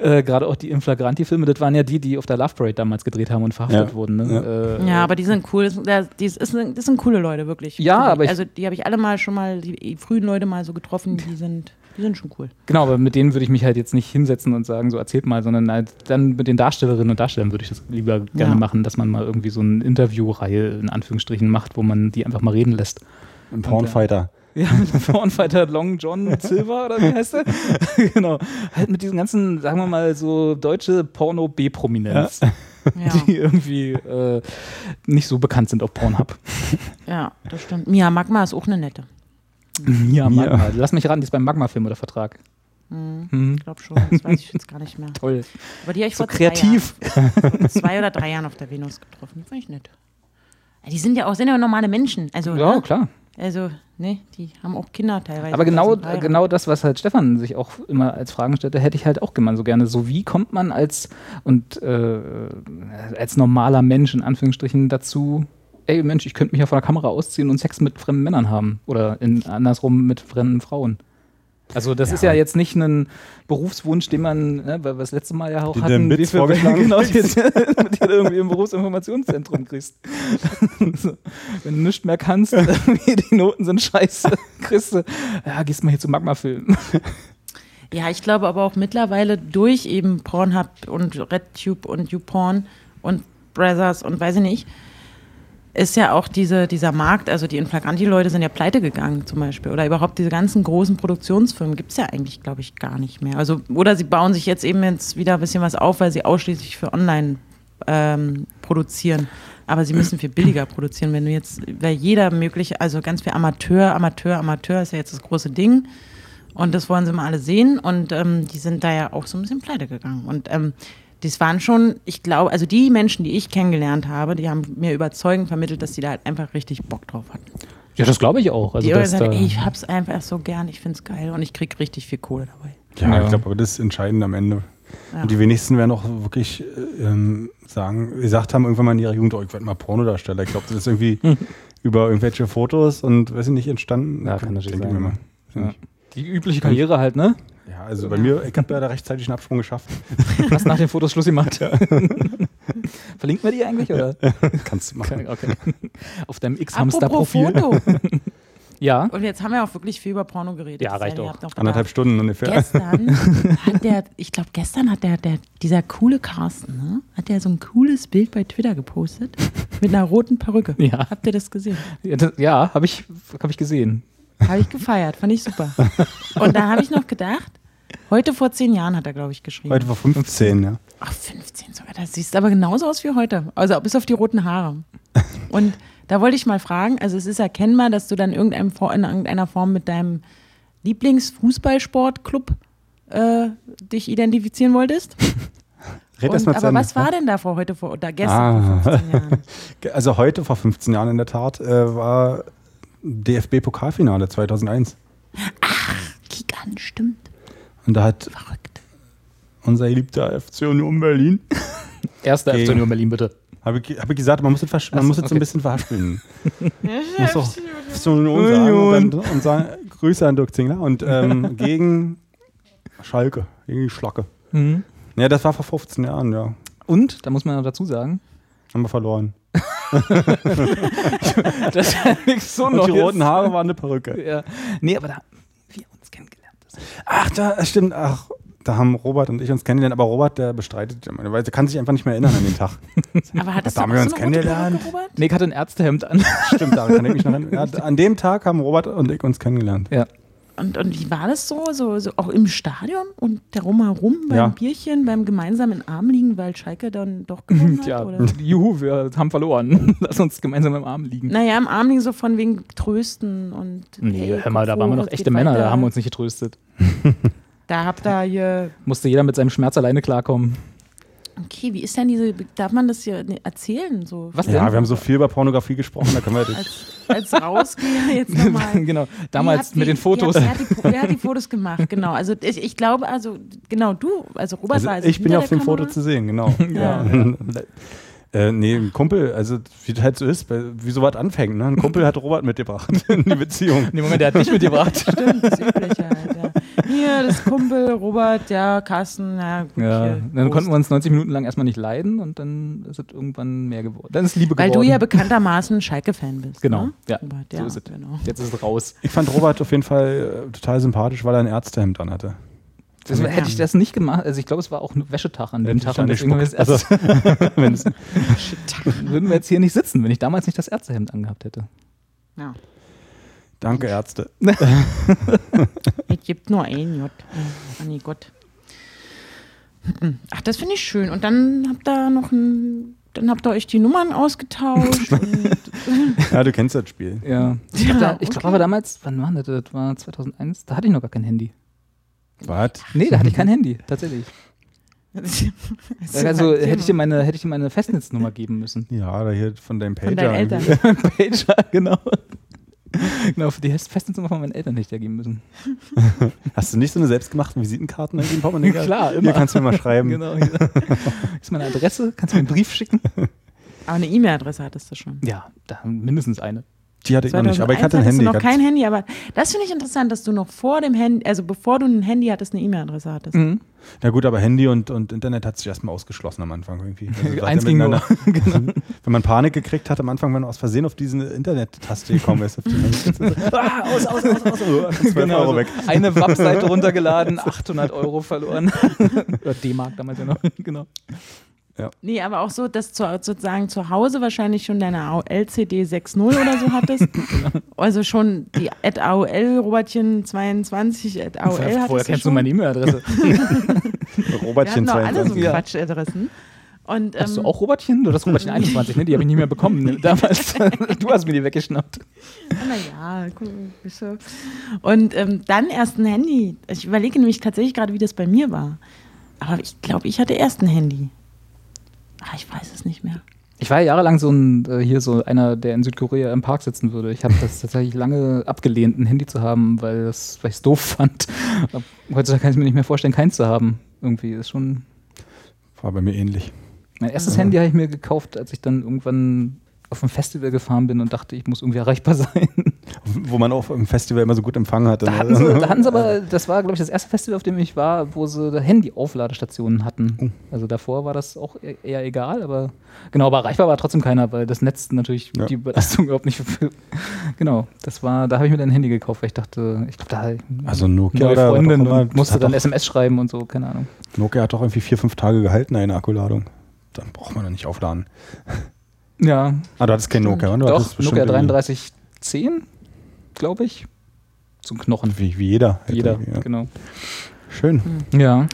äh, Gerade auch die Inflagranti-Filme, das waren ja die, die auf der Love Parade damals gedreht haben und verhaftet Ja. wurden. Ne? Äh, Ja, aber die sind cool. Das, das, ist, das sind coole Leute, wirklich. Ja, aber ich- Also, die habe ich alle mal schon mal, die frühen Leute mal so getroffen, die sind, die sind schon cool. Genau, aber mit denen würde ich mich halt jetzt nicht hinsetzen und sagen, so erzählt mal, sondern halt dann mit den Darstellerinnen und Darstellern würde ich das lieber gerne Ja. machen, dass man mal irgendwie so eine Interviewreihe in Anführungsstrichen macht, wo man die einfach mal reden lässt. Ein Pornfighter. Ja, mit dem Pornfighter Long John Silver oder wie heißt der? genau. Halt mit diesen ganzen, sagen wir mal, so deutsche Porno-B-Prominenz, Ja, die irgendwie äh, nicht so bekannt sind auf Pornhub. ja das stimmt. Mia Magma ist auch eine nette. Ja, Mia. Magma. Lass mich ran, die ist beim Magma-Film oder Vertrag. Mhm. Ich glaube schon, das weiß ich jetzt gar nicht mehr. Toll. Aber die habe ich So vor kreativ. Zwei, Jahren, zwei oder drei Jahren auf der Venus getroffen. Die fand ich nett. Die sind ja auch sind ja normale Menschen. Also, Ja, ne? klar. Also, ne, die haben auch Kinder teilweise. Aber genau, genau das, was halt Stefan sich auch immer als Fragen stellte, hätte ich halt auch immer so gerne. So wie kommt man als und äh, als normaler Mensch in Anführungsstrichen dazu, ey Mensch, ich könnte mich ja vor der Kamera ausziehen und Sex mit fremden Männern haben oder in, andersrum mit fremden Frauen. Also das ist ja jetzt nicht ein Berufswunsch, den man, ne, weil wir das letzte Mal ja auch Den hatten, Witz wie viel- genau, du irgendwie im Berufsinformationszentrum kriegst. so, wenn du nichts mehr kannst, die Noten sind scheiße, kriegst du, ja, gehst mal hier zu Magma-Film. Ja, ich glaube aber auch mittlerweile durch eben Pornhub und RedTube und YouPorn und Brothers und weiß ich nicht, ist ja auch diese, dieser Markt, also die Inflagranti-Leute sind ja pleite gegangen zum Beispiel. Oder überhaupt diese ganzen großen Produktionsfirmen gibt es ja eigentlich, glaube ich, gar nicht mehr. Also, oder sie bauen sich jetzt eben jetzt wieder ein bisschen was auf, weil sie ausschließlich für online ähm, produzieren. Aber sie müssen viel billiger produzieren. Wenn du jetzt, weil jeder mögliche, also ganz viel Amateur, Amateur, Amateur ist ja jetzt das große Ding. Und das wollen sie mal alle sehen. Und ähm, die sind da ja auch so ein bisschen pleite gegangen. Und ähm, das waren schon, ich glaube, also die Menschen, die ich kennengelernt habe, die haben mir überzeugend vermittelt, dass die da halt einfach richtig Bock drauf hatten. Ja, das glaube ich auch. Also, die dass gesagt, da, ich hab's einfach so gern, ich find's geil und ich krieg richtig viel Kohle dabei. Ja, Ja. ich glaube, aber das ist entscheidend am Ende. Ja. Und die wenigsten werden auch wirklich äh, ähm, sagen, gesagt haben irgendwann mal in ihrer Jugend, oh, ich werde mal Pornodarsteller. Ich glaube, das ist irgendwie über irgendwelche Fotos und weiß ich nicht entstanden. Ja, kann natürlich Denke ich sein. die übliche Karriere halt, ne? Ja, also bei mir, ich habe ja da rechtzeitig einen Absprung geschafft. Hast nach den Fotos Schluss gemacht. Verlinken wir die eigentlich, oder? Kannst du machen. Okay. Auf deinem X-Hamster-Profil. Foto. Ja. Und jetzt haben wir auch wirklich viel über Porno geredet. Ja, reicht auch. noch Anderthalb. Stunden ungefähr. Gestern hat der, ich glaube, gestern hat der, der, dieser coole Carsten, ne, hat der so ein cooles Bild bei Twitter gepostet mit einer roten Perücke. Ja. Habt ihr das gesehen? Ja, Ja, habe ich, hab ich gesehen. Habe ich gefeiert, fand ich super. Und da habe ich noch gedacht, heute vor zehn Jahren hat er, glaube ich, geschrieben. Heute war 15, ja. Ach, 15 sogar. Das sieht aber genauso aus wie heute. Also bis auf die roten Haare. Und da wollte ich mal fragen, also es ist erkennbar, dass du dann in irgendeiner Form mit deinem Lieblingsfußballsportclub äh, dich identifizieren wolltest. Red erst Und, mal zu aber was war denn da vor heute vor oder gestern vor Ah. 15 Jahren? Also heute vor 15 Jahren in der Tat äh, war DFB-Pokalfinale 2001. Kick an, stimmt. Und da hat Verrückt. unser geliebter FC Union Berlin, Erster Okay. FC Union Berlin, bitte. habe ich, hab ich gesagt, man muss es, versch- man so, muss es so okay. ein bisschen verhaspeln. muss doch FC Union sagen und, dann, und sagen, Grüße an Dirk Zingler. Und ähm, gegen Schalke, gegen die Schlacke. Mhm. Ja, das war vor 15 Jahren, ja. Und, da muss man noch dazu sagen, Haben wir verloren. das ist ja nichts so Und die roten Haare waren eine Perücke. Ja. Nee, aber da haben wir uns kennengelernt. Das Ach, da stimmt. Ach, da haben Robert und ich uns kennengelernt. Aber Robert, der bestreitet weil der kann sich einfach nicht mehr erinnern an den Tag. Aber hattest Da du haben wir so uns kennengelernt. Robert? Nick hatte ein Ärztehemd an. Stimmt, da kann ich mich noch erinnern. An dem Tag haben Robert und ich uns kennengelernt. Ja. Und, und wie war das so? so? So auch im Stadion und darum herum beim Ja. Bierchen, beim gemeinsamen Arm liegen, weil Schalke dann doch gewonnen hat? Tja, Oder? juhu, wir haben verloren. Lass uns gemeinsam im Arm liegen. Naja, im Arm liegen so von wegen Trösten und. Nee, hey, hör mal, da waren wir noch echte Männer, weiter. da haben wir uns nicht getröstet. Da habt ihr hier. Musste jeder mit seinem Schmerz alleine klarkommen. Okay, wie ist denn diese. Darf man das hier erzählen? So Was Ja, denn? wir haben so viel über Pornografie gesprochen, da können wir als, als Rausgeher jetzt nochmal. genau, damals mit den Fotos. Wer hat, wer, hat die, wer hat die Fotos gemacht? Genau. Also ich, ich glaube, also genau du, also Robert Also war also ich bin ja auf dem der Foto Kamera. zu sehen, genau. Ja. Äh, nee, ein Kumpel, also wie das halt so ist, wie sowas anfängt. Ne? Ein Kumpel hat Robert mitgebracht in die Beziehung. Nee, Moment, der hat dich mitgebracht. Stimmt, das Übliche halt, ja. Hier, das Kumpel, Robert, ja, Carsten, ja, gut. Ja, hier, dann Prost. konnten wir uns 90 Minuten lang erstmal nicht leiden und dann ist es irgendwann mehr geworden. Dann ist Liebe Weil geworden. du ja bekanntermaßen Schalke-Fan bist. Genau, ne? ja, Robert, so ja, ist es. Genau. Jetzt ist es raus. Ich fand Robert auf jeden Fall äh, total sympathisch, weil er ein Ärztehemd an hatte. Das, hätte ich das nicht gemacht, also ich glaube, es war auch ein Wäschetag an dem Tag und dann deswegen wir es- würden wir jetzt hier nicht sitzen, wenn ich damals nicht das Ärztehemd angehabt hätte. Ja. Danke, Ärzte. Es gibt nur ein J. Oh nee, Gott. Ach, das finde ich schön. Und dann habt ihr noch ein. Dann habt ihr euch die Nummern ausgetauscht. und, Ja, du kennst das Spiel. Ja. Ich Ja, glaube, da, ich glaub, okay. aber damals, wann war das? Das war 2001, da hatte ich noch gar kein Handy. Was? Nee, da hatte ich kein Handy, tatsächlich. Also hätte ich dir meine, hätte ich dir meine Festnetznummer geben müssen. Ja, da hier von deinem Pager. Von deinen Eltern. Pager, genau. genau, für die Festnetznummer von meinen Eltern hätte ich ja geben müssen. Hast du nicht so eine selbstgemachten Visitenkarten irgendwie im Portemonnaie? Klar, immer. Hier kannst du mir mal schreiben. Genau. Hier. ist meine Adresse? Kannst du mir einen Brief schicken? Aber eine E-Mail-Adresse hattest du schon. Ja, da mindestens eine. Die hatte ich noch nicht, aber ich 2001 hatte ein Handy. Noch kein Handy, aber das finde ich interessant, dass du noch vor dem Handy, also bevor du ein Handy hattest, eine E-Mail-Adresse hattest. Mhm. Ja gut, aber Handy und, und Internet hat sich erstmal ausgeschlossen am Anfang irgendwie. Also Eins ging nur. miteinander- Wenn man Panik gekriegt hat am Anfang, wenn man aus Versehen auf diese Internet-Taste gekommen ist. Auf die Ah, aus, aus, aus, aus. 12 Genau, Euro weg. Eine Webseite runtergeladen, 800 Euro verloren. Oder D-Mark damals ja noch. Genau. Nee, aber auch so, dass du sozusagen zu Hause wahrscheinlich schon deine LCD 6.0 oder so hattest. also schon die at AOL Robertchen 22 at AOL woher du kennst du meine E-Mail-Adresse? Wir Robertchen hatten doch alle so 22. Ja. Quatschadressen. Und, Hast du ähm, auch Robertchen? Du hast Robertchen 21, ne? Die habe ich nicht mehr bekommen ne? damals. du hast mir die weggeschnappt. Naja, guck, bist du- Und ähm, dann erst ein Handy. Ich überlege nämlich tatsächlich gerade, wie das bei mir war. Aber ich glaube, ich hatte erst ein Handy. Ah, ich weiß es nicht mehr. Ich war ja jahrelang so ein, äh, hier so einer, der in Südkorea im Park sitzen würde. Ich habe das tatsächlich lange abgelehnt, ein Handy zu haben, weil das, weil ich es doof fand. Aber Heutzutage kann ich mir nicht mehr vorstellen, keins zu haben. Irgendwie ist schon. War bei mir ähnlich. Mein erstes Handy habe ich mir gekauft, als ich dann irgendwann auf ein Festival gefahren bin und dachte, ich muss irgendwie erreichbar sein. Wo man auch im Festival immer so gut Empfang hatte. Da ne? hatten, sie, da hatten sie aber, das war, glaube ich, das erste Festival, auf dem ich war, wo sie Handy-Aufladestationen hatten. Also davor war das auch e- eher egal, aber genau, aber erreichbar war trotzdem keiner, weil das Netz natürlich Ja. die Belastung überhaupt nicht Genau, das war, da habe ich mir dann ein Handy gekauft, weil ich dachte, ich glaube, da Also Nokia neue oder Freundin immer, und musste dann SMS schreiben und so, keine Ahnung. Nokia hat doch irgendwie vier, fünf Tage gehalten, eine Akkuladung. Dann braucht man doch nicht aufladen. Ja, Ah, du hattest kein Nokia, oder? Du hattest doch, Nokia irgendwie- 3310, glaube ich. Zum Knochen. Wie, wie jeder. Jeder, ja. genau. Schön. Ja.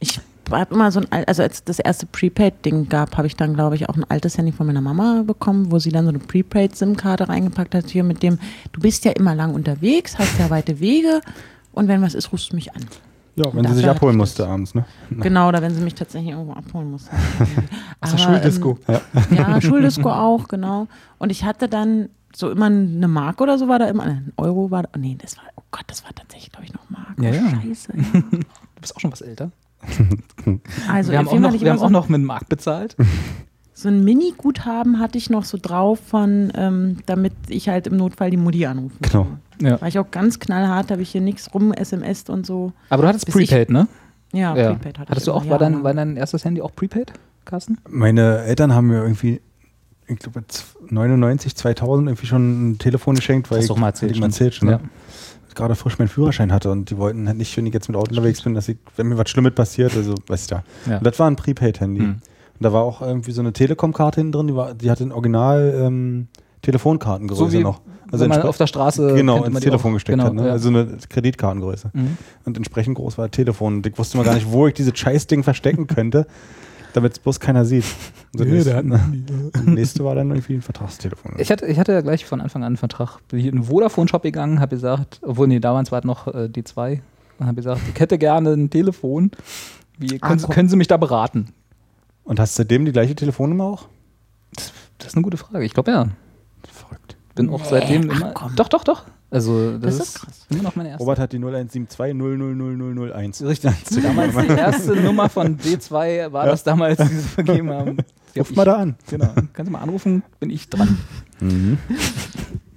Ich habe immer so ein, al- also als das erste Prepaid-Ding gab, habe ich dann, glaube ich, auch ein altes Handy von meiner Mama bekommen, wo sie dann so eine Prepaid-SIM-Karte reingepackt hat, hier mit dem, du bist ja immer lang unterwegs, hast ja weite Wege und wenn was ist, rufst du mich an. Ja, wenn sie sich abholen musste abends, ne? Genau, oder wenn sie mich tatsächlich irgendwo abholen musste. Aus der Aber, Schuldisco. Ähm, ja, Schuldisco auch, genau. Und ich hatte dann so immer eine Mark oder so war da immer, ein Euro war da, oh nee, das war, oh Gott, das war tatsächlich, glaube ich, noch Mark. Ja, oh, ja. Scheiße. Ja. Du bist auch schon was älter. Also wir haben auch noch, ich wir haben immer auch so, noch mit Mark bezahlt. so ein Mini-Guthaben hatte ich noch so drauf von, ähm, damit ich halt im Notfall die Mutti anrufen Genau. kann. Ja. War ich auch ganz knallhart, habe ich hier nichts rum SMS und so. Aber du hattest Bis ich- Prepaid, ne? Ja, Prepaid hatte Hattest ich du auch, war, dein, ja. war dein erstes Handy auch Prepaid, Carsten? Meine Eltern haben mir irgendwie, ich glaube, 99, 2000 irgendwie schon ein Telefon geschenkt, weil du ich, doch mal erzählt mal erzählt schon, Ja. ne? gerade frisch meinen Führerschein hatte und die wollten halt nicht, wenn ich jetzt mit Auto unterwegs bin, dass ich, wenn mir was Schlimmes passiert, also weißt du ja. Ja. Und das war ein Prepaid-Handy. Mhm. Und da war auch irgendwie so eine Telekom-Karte hinten drin, die, war, die hatte ein Original ähm, Telefonkartengröße So wie noch. wenn man auf der Straße genau, ins Telefon auch. gesteckt Genau, hat. Ne? ja. Also eine Kreditkartengröße. Mhm. Und entsprechend groß war das Telefon. Und ich wusste mal gar nicht, wo ich dieses Scheißding verstecken könnte, damit es bloß keiner sieht. Das Ja, nächste, der hat ein das nächste war dann irgendwie ein Vertragstelefon. Ich hatte, ich hatte ja gleich von Anfang an einen Vertrag. Bin hier in den Vodafone-Shop gegangen, habe gesagt, obwohl, nee, damals war es noch äh, die zwei. Habe gesagt, ich hätte gerne ein Telefon. Wie, Ah, können, Sie, komm. können Sie mich da beraten? Und hast du seitdem die gleiche Telefonnummer auch? Das ist eine gute Frage. Ich glaube ja. Verrückt. Bin auch seitdem ach immer. komm. Doch, doch, doch. Also, das, Das ist ist, krass. immer noch meine erste. Robert hat die 0172 0000001. Richtig. Damals die erste Nummer von D2 war das damals, die sie vergeben haben. Die hab Ruf mal ich- da an. Genau. Kannst du mal anrufen, bin ich dran.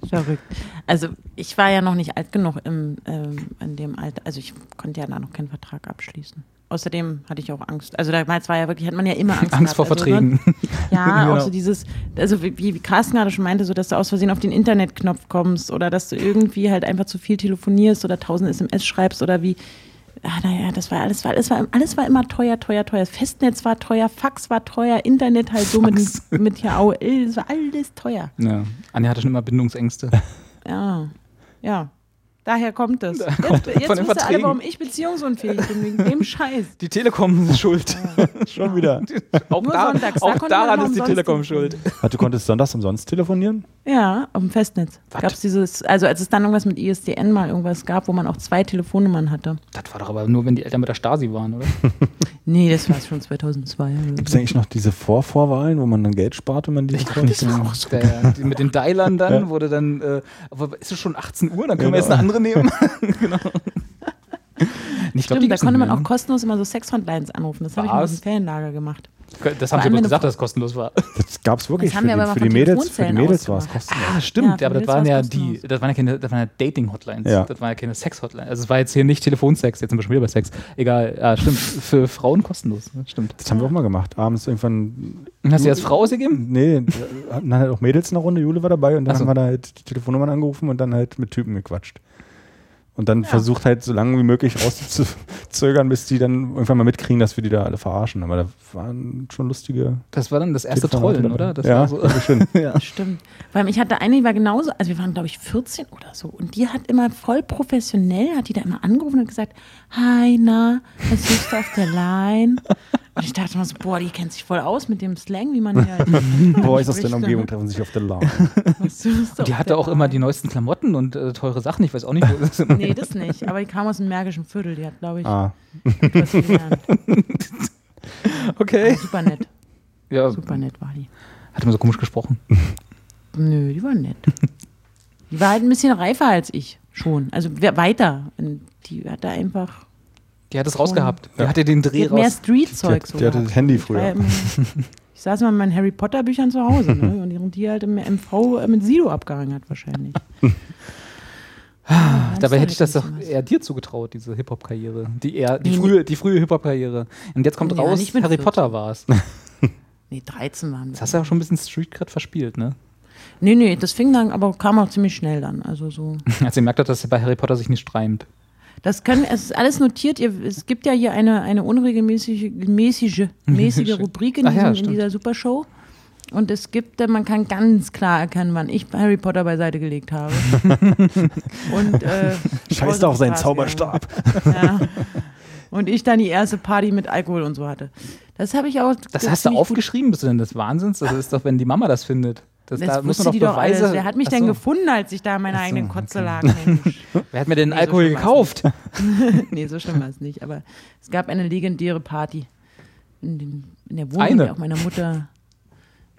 Verrückt. Also ich war ja noch nicht alt genug im, ähm, in dem Alter. Also ich konnte ja da noch keinen Vertrag abschließen. Außerdem hatte ich auch Angst. Also damals war ja wirklich, hat man ja immer Angst, Angst vor gehabt. Also, Verträgen. ne? Ja, Genau. auch so dieses, also wie, wie Carsten gerade schon meinte, so dass du aus Versehen auf den Internetknopf kommst oder dass du irgendwie halt einfach zu viel telefonierst oder tausend SMS schreibst oder wie. Ah, naja, das war alles, war, alles, war, alles war immer teuer, teuer, teuer. Das Festnetz war teuer, Fax war teuer, Internet halt so mit, mit hier AOL, das war alles teuer. Ja. Anja hatte schon immer Bindungsängste. Ja, ja. Daher kommt es. Jetzt, kommt jetzt wisst ihr alle, Verträgen. warum ich beziehungsunfähig bin, wegen dem Scheiß. Die Telekom ist schuld. Schon wieder. auch Nur da, sonntags, da auch man daran ist die Telekom schuld. Du konntest sonntags umsonst telefonieren? Ja, auf dem Festnetz. Was? Gab es dieses, also als es dann irgendwas mit ISDN mal irgendwas gab, wo man auch zwei Telefonnummern hatte. Das war doch aber nur, wenn die Eltern mit der Stasi waren, oder? Nee, das war schon 2002. Gibt es eigentlich noch diese Vorvorwahlen, wo man dann Geld spart, wenn man die Das war auch so. Mit den Dialern dann, Ja. wurde dann, äh, aber ist es schon 18 Uhr, dann können Genau. wir jetzt eine andere nehmen. genau. Ich glaub, Stimmt, da konnte man auch ne? kostenlos immer so Sex-Hotlines anrufen. Das habe ich mal dem Ferienlager gemacht. Das haben sie bloß gesagt, dass es kostenlos war. Das gab es wirklich Das haben für wir die, für die Mädels. Für die Mädels war es kostenlos. Ah, stimmt, Ja, aber das waren ja die, das waren ja keine, das waren ja Dating-Hotlines. Ja. Das waren ja keine Sex-Hotlines. Also es war jetzt hier nicht Telefonsex, jetzt sind wir schon wieder bei Sex. Egal, ja, stimmt. Für Frauen kostenlos, ne? stimmt. Das haben wir auch mal gemacht. Abends irgendwann. Hast du als Frau ausgegeben? Nee, dann halt auch Mädels in der Runde. Jule war dabei und dann so. haben wir da halt die Telefonnummern angerufen und dann halt mit Typen gequatscht. Und dann versucht halt so lange wie möglich rauszuzögern, bis die dann irgendwann mal mitkriegen, dass wir die da alle verarschen. Aber da waren schon lustige. Das war dann das erste Trollen, dabei. oder? Das ja, war so. schon. ja. Stimmt. Weil ich hatte eine, die war genauso, also wir waren, glaube ich, 14 oder so. Und die hat immer voll professionell, hat die da immer angerufen und gesagt, Hi, na, was suchst du auf der Line? Und ich dachte immer so, boah, die kennt sich voll aus mit dem Slang, wie man hier halt Boys aus ne? Umgebung treffen sich auf der Lawn. Die hatte der auch immer Line? die neuesten Klamotten und äh, teure Sachen. Ich weiß auch nicht, wo das ist. Nee, das nicht. Aber die kam aus dem Märkischen Viertel. Die hat, glaube ich, Ah, etwas gelernt. Okay. Super nett. Ja, Super nett war die. hat immer so komisch gesprochen. Nö, die war nett. Die war halt ein bisschen reifer als ich schon. Also wer- weiter. Und die hatte einfach. Die hat es rausgehabt. Die hatte den Die Dreh hat mehr raus. Street-Zeug Die hat- die hatte das Handy früher. ja Ich saß immer mit meinen Harry Potter-Büchern zu Hause. Ne? Und die halt im MV mit Sido abgehangen hat, wahrscheinlich. Ja, Dabei ist hätte ich das doch doch so eher dir zugetraut, diese Hip-Hop-Karriere. Die, eher, die, Nee, frühe, die frühe Hip-Hop-Karriere. Und jetzt kommt Ja, raus, Harry 14. Potter war es. Nee, 13 waren wir. Das hast du ja auch schon ein bisschen Street Cred verspielt, ne? Nee, nee, das fing dann, aber kam auch ziemlich schnell dann. Also so. Als ihr merkt dass bei Harry Potter sich nicht streimt. Das können, es ist alles notiert. Ihr, es gibt ja hier eine, eine unregelmäßige mäßige, mäßige Rubrik in, Ach ja, diesem, in dieser Supershow. Und es gibt, äh, man kann ganz klar erkennen, wann ich Harry Potter beiseite gelegt habe. Und, äh, scheißt auf seinen Zauberstab. Ja. Und ich dann die erste Party mit Alkohol und so hatte. Das habe ich auch. Das hast du aufgeschrieben, bist du denn des Wahnsinns? Das ist doch, wenn die Mama das findet. Das, Das da muss man die doch doch Beweise. alles. Wer hat mich Ach denn so. gefunden, als ich da in meiner Ach so, eigenen Kotze okay. lag? Mensch. Wer hat mir denn Nee, so Alkohol war's gekauft? nee, so schlimm war es nicht. Aber es gab eine legendäre Party in, den, in der Wohnung Eine? auch meiner Mutter.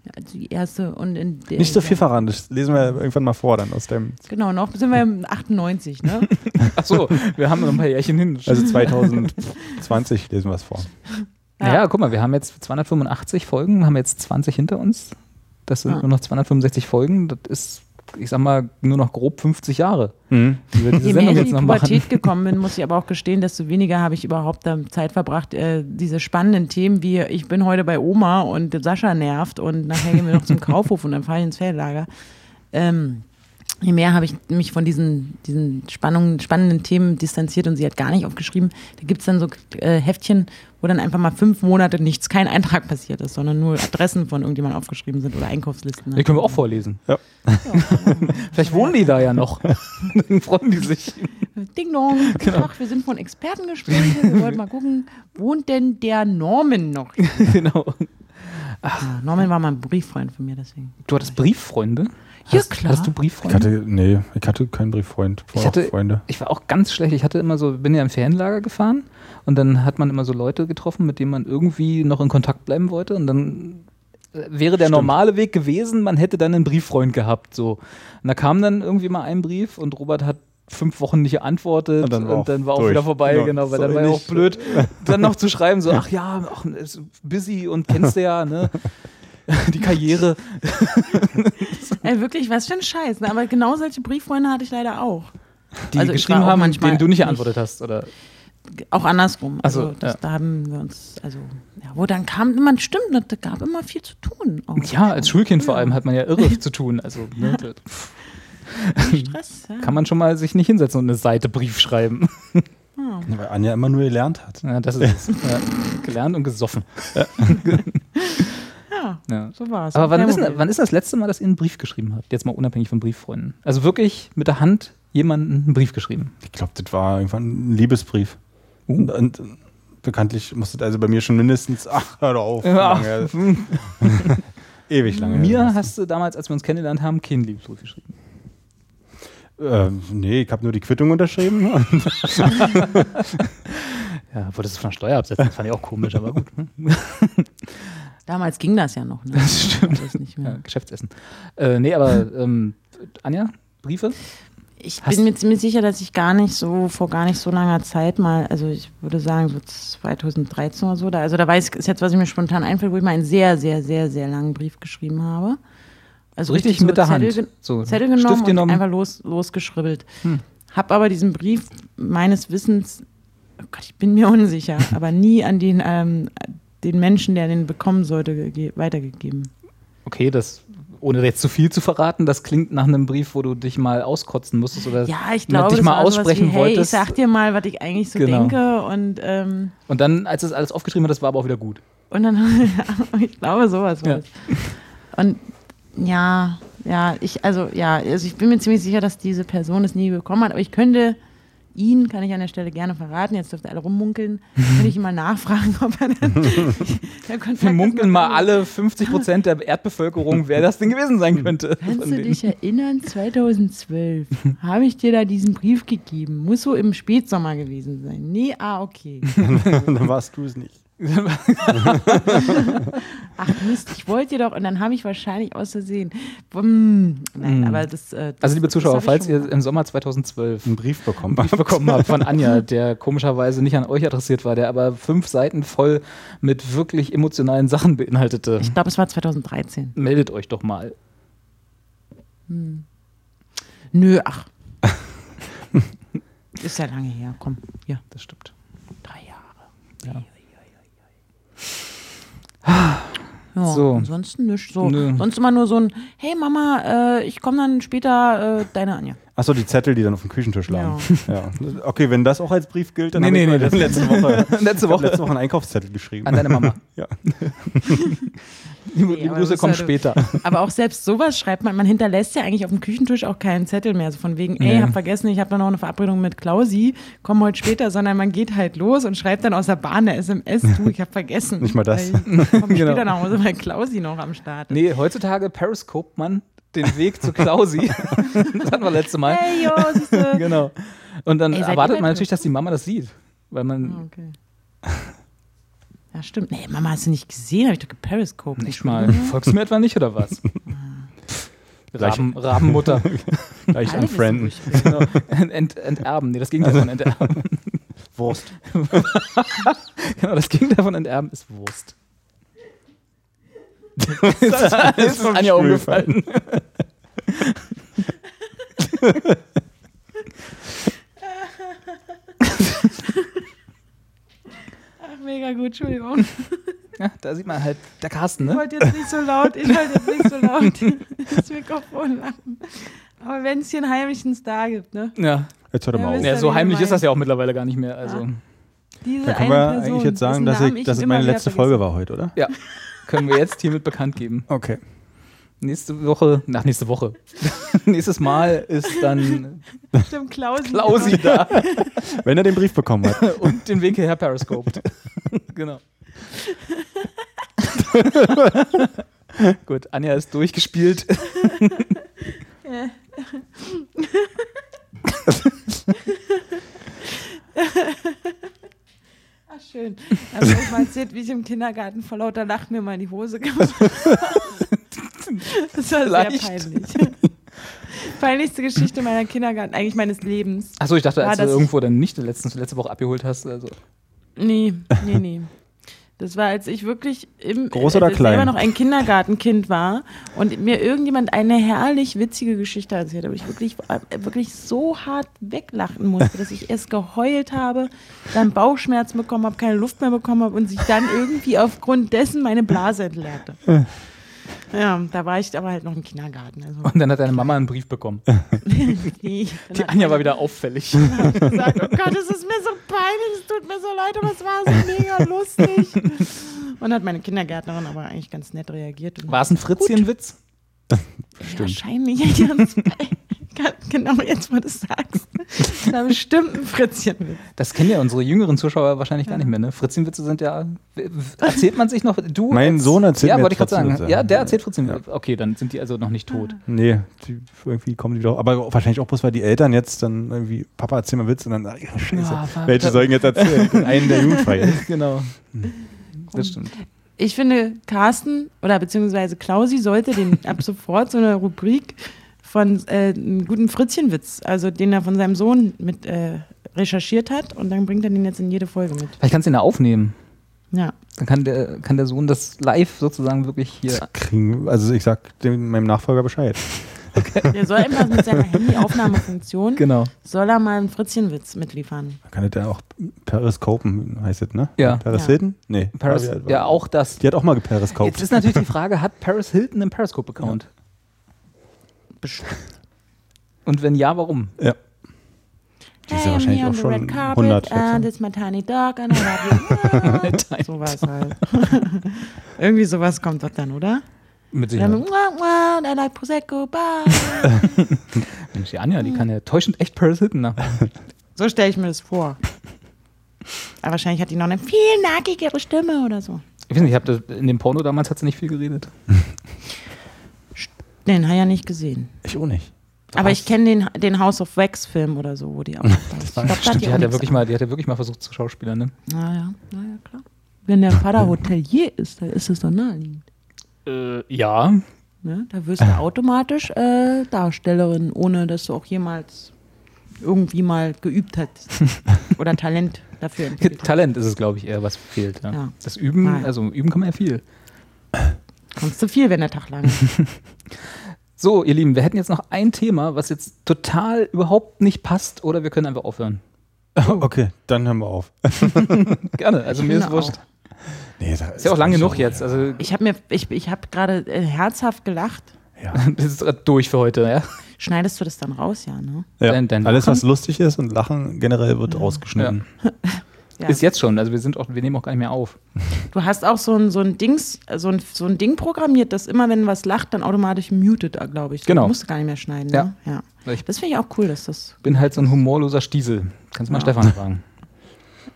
Ja, also die erste und in der, Nicht so viel verraten, das lesen wir irgendwann mal vor dann aus dem. Genau, noch sind wir im 98, ne? Ach so, wir haben noch ein paar Jährchen hin. Also 2020 lesen wir es vor. Naja, guck mal, wir haben jetzt 285 Folgen, haben jetzt 20 hinter uns. Das sind Ja. nur noch 265 Folgen. Das ist, ich sag mal, nur noch grob 50 Jahre, Mhm. die wir diese Je mehr ich in jetzt die. Pubertät gekommen bin, muss ich aber auch gestehen, desto weniger habe ich überhaupt Zeit verbracht, äh, diese spannenden Themen wie ich bin heute bei Oma und Sascha nervt und nachher gehen wir noch zum Kaufhof und dann fahre ich ins Ferienlager. Ähm, je mehr habe ich mich von diesen, diesen Spannungen, spannenden Themen distanziert und sie hat gar nicht aufgeschrieben. Da gibt es dann so äh, Heftchen, wo dann einfach mal fünf Monate nichts, kein Eintrag passiert ist, sondern nur Adressen von irgendjemandem aufgeschrieben sind oder Einkaufslisten. Die können wir auch vorlesen. Ja. Vielleicht wohnen die da ja noch. Dann freuen die sich. Ding dong, Genau. Ach, wir sind von Expertengesprächen. Wir wollten mal gucken, wohnt denn der Norman noch? genau. Ja, Norman war mal ein Brieffreund von mir, deswegen. Du hattest Brieffreunde? Ja, Hast, klar. Hattest du Ich Brieffreunde? hatte, nee, ich hatte keinen Brieffreund. Ich hatte- Freunde. Ich war auch ganz schlecht. Ich hatte immer so, bin ja im Ferienlager gefahren und dann hat man immer so Leute getroffen, mit denen man irgendwie noch in Kontakt bleiben wollte und dann äh, wäre der Stimmt. normale Weg gewesen, man hätte dann einen Brieffreund gehabt. So. Und da kam dann irgendwie mal ein Brief und Robert hat fünf Wochen nicht geantwortet Und dann war auch auch durch. wieder vorbei, Genau. genau, weil dann war ja auch blöd, dann noch zu schreiben, so, ach ja, ach, ist busy und kennst du ja, ne? Die Karriere. Ey, wirklich, was für ein Scheiß. Ne? Aber genau solche Brieffreunde hatte ich leider auch. Die Also ich geschrieben haben, manchmal denen du nicht geantwortet hast, oder? Auch andersrum. Ach so, Also das, ja. da haben wir uns, also, ja, wo dann kam, man stimmt, da gab immer viel zu tun. Auch. Ja, als Schulkind vor allem hat man ja irre zu tun. Also, ne, Stress, ja. kann man schon mal sich nicht hinsetzen und eine Seite Brief schreiben. Weil Anja immer nur gelernt hat. Ja, das ist es. Ja, gelernt und gesoffen. Ja, Ja. so war es. Aber wann ist, wann ist das letzte Mal, dass ihr einen Brief geschrieben habt? Jetzt mal unabhängig von Brieffreunden. Also wirklich mit der Hand jemanden einen Brief geschrieben. Ich glaube, das war irgendwann ein Liebesbrief. Uh. Und, und bekanntlich musste das also bei mir schon mindestens, ach, hör doch auf, Ja. lange. ewig lange. Mir hast du damals, als wir uns kennengelernt haben, keinen Liebesbrief geschrieben. Ähm, nee, ich habe nur die Quittung unterschrieben. Ja, wolltest du von der Steuer absetzen? Das fand ich auch komisch, aber gut. Damals ging das ja noch. Ne? Das stimmt. Alles nicht mehr. Ja, Geschäftsessen. Äh, nee, aber ähm, Anja, Briefe? Ich Hast- bin mir ziemlich sicher, dass ich gar nicht so, vor gar nicht so langer Zeit mal, also ich würde sagen so 2013 oder so, da, also da weiß ich, ist jetzt, was ich mir spontan einfällt, wo ich mal einen sehr, sehr, sehr, sehr langen Brief geschrieben habe. Also So richtig mit der Hand. Zettel, ge- So, Zettel genommen Stift und genommen. Hm. einfach los, losgeschribbelt. Hab aber diesen Brief meines Wissens, oh Gott, ich bin mir unsicher, aber nie an den, ähm, den Menschen, der den bekommen sollte, gege- weitergegeben. Okay, das, ohne jetzt zu viel zu verraten, das klingt nach einem Brief, wo du dich mal auskotzen musstest oder Ja, ich mal glaube, dich das mal aussprechen wie, hey, wolltest. ich sag dir mal, was ich eigentlich so Genau. denke und ähm, Und dann, als es alles aufgeschrieben hat, das war aber auch wieder gut. Und dann, ja, ich glaube, sowas war Ja. es. Und ja, ja, ich, also, ja, also ich bin mir ziemlich sicher, dass diese Person es nie bekommen hat, aber ich könnte ihn, kann ich an der Stelle gerne verraten, jetzt dürft ihr alle rummunkeln, könnte ich ihn mal nachfragen, ob er der Kontakt Wir munkeln mal alle 50 Prozent der Erdbevölkerung, wer das denn gewesen sein könnte. Kannst du denen. dich erinnern, 2012 habe ich dir da diesen Brief gegeben. Muss so im Spätsommer gewesen sein. Nee, ah, okay. Dann warst du es nicht. Ach Mist, ich wollte dir doch, und dann habe ich wahrscheinlich aus Versehen. Hm, nein, Hm. aber das. Äh, das Also liebe Zuschauer, falls ihr gemacht. im Sommer 2012 Einen Brief bekommen. Brief bekommen habt von Anja, der komischerweise nicht an euch adressiert war, der aber fünf Seiten voll mit wirklich emotionalen Sachen beinhaltete, Ich glaube, es war 2013. meldet euch doch mal. Nö, ach. Ist ja lange her. Komm, hier. Das stimmt. Drei Jahre. Ja. Ja, So. ansonsten nichts. So. Nö. Sonst immer nur so ein, hey Mama, äh, ich komme dann später, äh, deine Anja. Achso, die Zettel, die dann auf dem Küchentisch lagen. Ja. Okay, wenn das auch als Brief gilt, dann Nee, nee, ich nee, das- letzte Woche, Letzte Woche. letzte Woche einen Einkaufszettel geschrieben. An deine Mama. Ja. Die, Nee, die Grüße kommen ja- später. Aber auch selbst sowas schreibt man, man hinterlässt ja eigentlich auf dem Küchentisch auch keinen Zettel mehr. So von wegen, ey, Nee. hab vergessen, ich habe da noch eine Verabredung mit Klausi, komm heute später, sondern man geht halt los und schreibt dann aus der Bahn eine SMS, du, ich habe vergessen. Nicht mal das. Ich komme Genau. später nach Hause, weil Klausi noch am Start ist. Nee, heutzutage periscope man den Weg zu Klausi. das hatten wir letzte Mal. Hey, yo, siehste. Genau. Und dann Ey, erwartet man natürlich, dass die Mama das sieht. Weil man Okay. Ja, stimmt. Nee, Mama, hast du nicht gesehen? Habe ich doch geperiscope. nicht mal. Folgst du mir etwa nicht oder was? Raben, Rabenmutter. Gleich an Alle wissen, wo Friend. ich bin. genau. Ent, enterben. Nee, das Gegenteil von enterben. Wurst. genau, das Gegenteil von enterben ist Wurst. Das ist Anja umgefallen. Ach, mega gut, Entschuldigung. Ja, da sieht man halt der Carsten, Ich ne? wollte jetzt nicht so laut, ich wollte jetzt nicht so laut ins Mikrofon lachen. Aber wenn es hier einen heimlichen Star gibt, ne? Ja. Jetzt hört er mal auf. ja, so heimlich ist das ja auch mittlerweile gar nicht mehr. Also, Ja. Diese Dann können wir Person, eigentlich jetzt sagen, dass, ich, dass es meine letzte. Folge war heute, oder? ja, können wir jetzt hiermit bekannt geben. Okay. Nächste Woche, nach nächste Woche. Nächstes Mal ist dann Stimmt, Klausi. Klausi da Wenn er den Brief bekommen hat. und den Weg hierher periscoped. genau. Gut, Anja ist durchgespielt. Schön. Dann habe ich mal erzählt, wie ich im Kindergarten vor lauter Lachen mir mal in die Hose gemacht habe. Das war Vielleicht. sehr peinlich. Peinlichste Geschichte meiner Kindergarten, eigentlich meines Lebens. Achso, ich dachte, War als du das- irgendwo dann nicht letztens, letzte Woche abgeholt hast. Also. Nee, nee, nee. Das war, als ich wirklich im, Groß oder klein? selber noch ein Kindergartenkind war und mir irgendjemand eine herrlich witzige Geschichte erzählt hat, wo ich wirklich, äh, wirklich so hart weglachen musste, dass ich erst geheult habe, dann Bauchschmerzen bekommen habe, keine Luft mehr bekommen habe und sich dann irgendwie aufgrund dessen meine Blase entleerte. Ja, da war ich aber halt noch im Kindergarten. Also, Und dann hat deine Mama einen Brief bekommen. Die hat Anja war wieder auffällig. gesagt, oh Gott, es ist mir so peinlich, es tut mir so leid, aber es war so mega lustig. Und hat meine Kindergärtnerin aber eigentlich ganz nett reagiert. War es ein Fritzchenwitz? Wahrscheinlich. Ich kann kann, genau jetzt, wo du es sagst. Das war bestimmt ein Fritzchenwitz. Das kennen ja unsere jüngeren Zuschauer wahrscheinlich gar nicht mehr, ne? Fritzenwitze sind ja. Erzählt man sich noch. Du Mein als- Sohn erzählt Ja, mir wollte ich gerade sagen. Ja, der erzählt Fritzenwitze. Okay, dann sind die also noch nicht tot. Nee, die, irgendwie kommen die doch. Aber wahrscheinlich auch bloß, weil die Eltern jetzt dann irgendwie, Papa erzähl mal Witz und dann, ach, scheiße, Ja, welche sollen jetzt erzählen? Einen der jugendfrei ist. genau. Das stimmt. Ich finde, Carsten oder beziehungsweise Klausi sollte den ab sofort so eine Rubrik von äh, einem guten Fritzchenwitz, also den er von seinem Sohn mit äh, recherchiert hat und dann bringt er den jetzt in jede Folge mit. Vielleicht kannst du ihn ja aufnehmen. Ja. Dann kann der, kann der Sohn das live sozusagen wirklich hier. Kriegen, also ich sag dem, meinem Nachfolger Bescheid. Der soll einfach mit seiner Handyaufnahmefunktion, Genau. soll er mal einen Fritzchenwitz mitliefern. Man kann das ja auch Periskopen, heißt das, ne? Ja. Paris Ja. Hilton? Nee. Paris, ja, auch das. Die hat auch mal geperiskopt. Jetzt ist natürlich die Frage, hat Paris Hilton einen Periscope-Account? Bestimmt. Und wenn ja, warum? Ja. Die ist ja Hey, wahrscheinlich auch on the schon red carpet, 100. and it's my tiny dog and I love you. Tiny so was halt. Irgendwie sowas kommt doch dann, oder? Mit Dann, Sicherheit. wah, wah, I like Prosecco, bye. Mensch, die Anja, die kann ja täuschend echt Paris Hilton nach. So stelle ich mir das vor. Aber wahrscheinlich hat die noch eine viel nackigere Stimme oder so. Ich weiß nicht, ich hab das, in dem Porno damals hat sie nicht viel geredet. Den habe ich ja nicht gesehen. Ich auch nicht. Aber ich kenne den, den House of Wax Film oder so, wo die auch. ich glaub, da Stimmt, die, hat ja wirklich mal, die hat ja wirklich mal versucht zu Schauspielern, ne? Naja, naja, klar. Wenn der Vater Hotelier ist, dann ist es doch naheliegend. Äh, ja. Ne? Da wirst du automatisch äh, Darstellerin, ohne dass du auch jemals irgendwie mal geübt hast. Oder Talent dafür entwickelt hast. Talent ist es, glaube ich, eher, was fehlt. Ja. Ja. Das Üben, Nein. also üben kann man ja viel. Kannst du viel, wenn der Tag lang ist. So, ihr Lieben, wir hätten jetzt noch ein Thema, was jetzt total überhaupt nicht passt, oder wir können einfach aufhören. Okay, dann hören wir auf. Gerne, also Ich mir ist wurscht. Nee, da Ist ja auch lang genug jetzt. Also Ich habe mir, ich, ich habe gerade äh, herzhaft gelacht. Ja. das ist durch für heute, ja? Schneidest du das dann raus, ja, ne? Ja. Dein- dein Alles, was lustig ist und Lachen generell wird rausgeschnitten. Ja. Ist jetzt schon, also wir sind auch, wir nehmen auch gar nicht mehr auf. Du hast auch so ein, so ein Dings, so ein, so ein Ding programmiert, das immer, wenn was lacht, dann automatisch mutet, glaube ich. Genau. Du musst gar nicht mehr schneiden, Ja. ne? Ja. Das finde ich auch cool, dass das. bin halt so ein humorloser Stiesel. Kannst du mal Ja. Stefan fragen.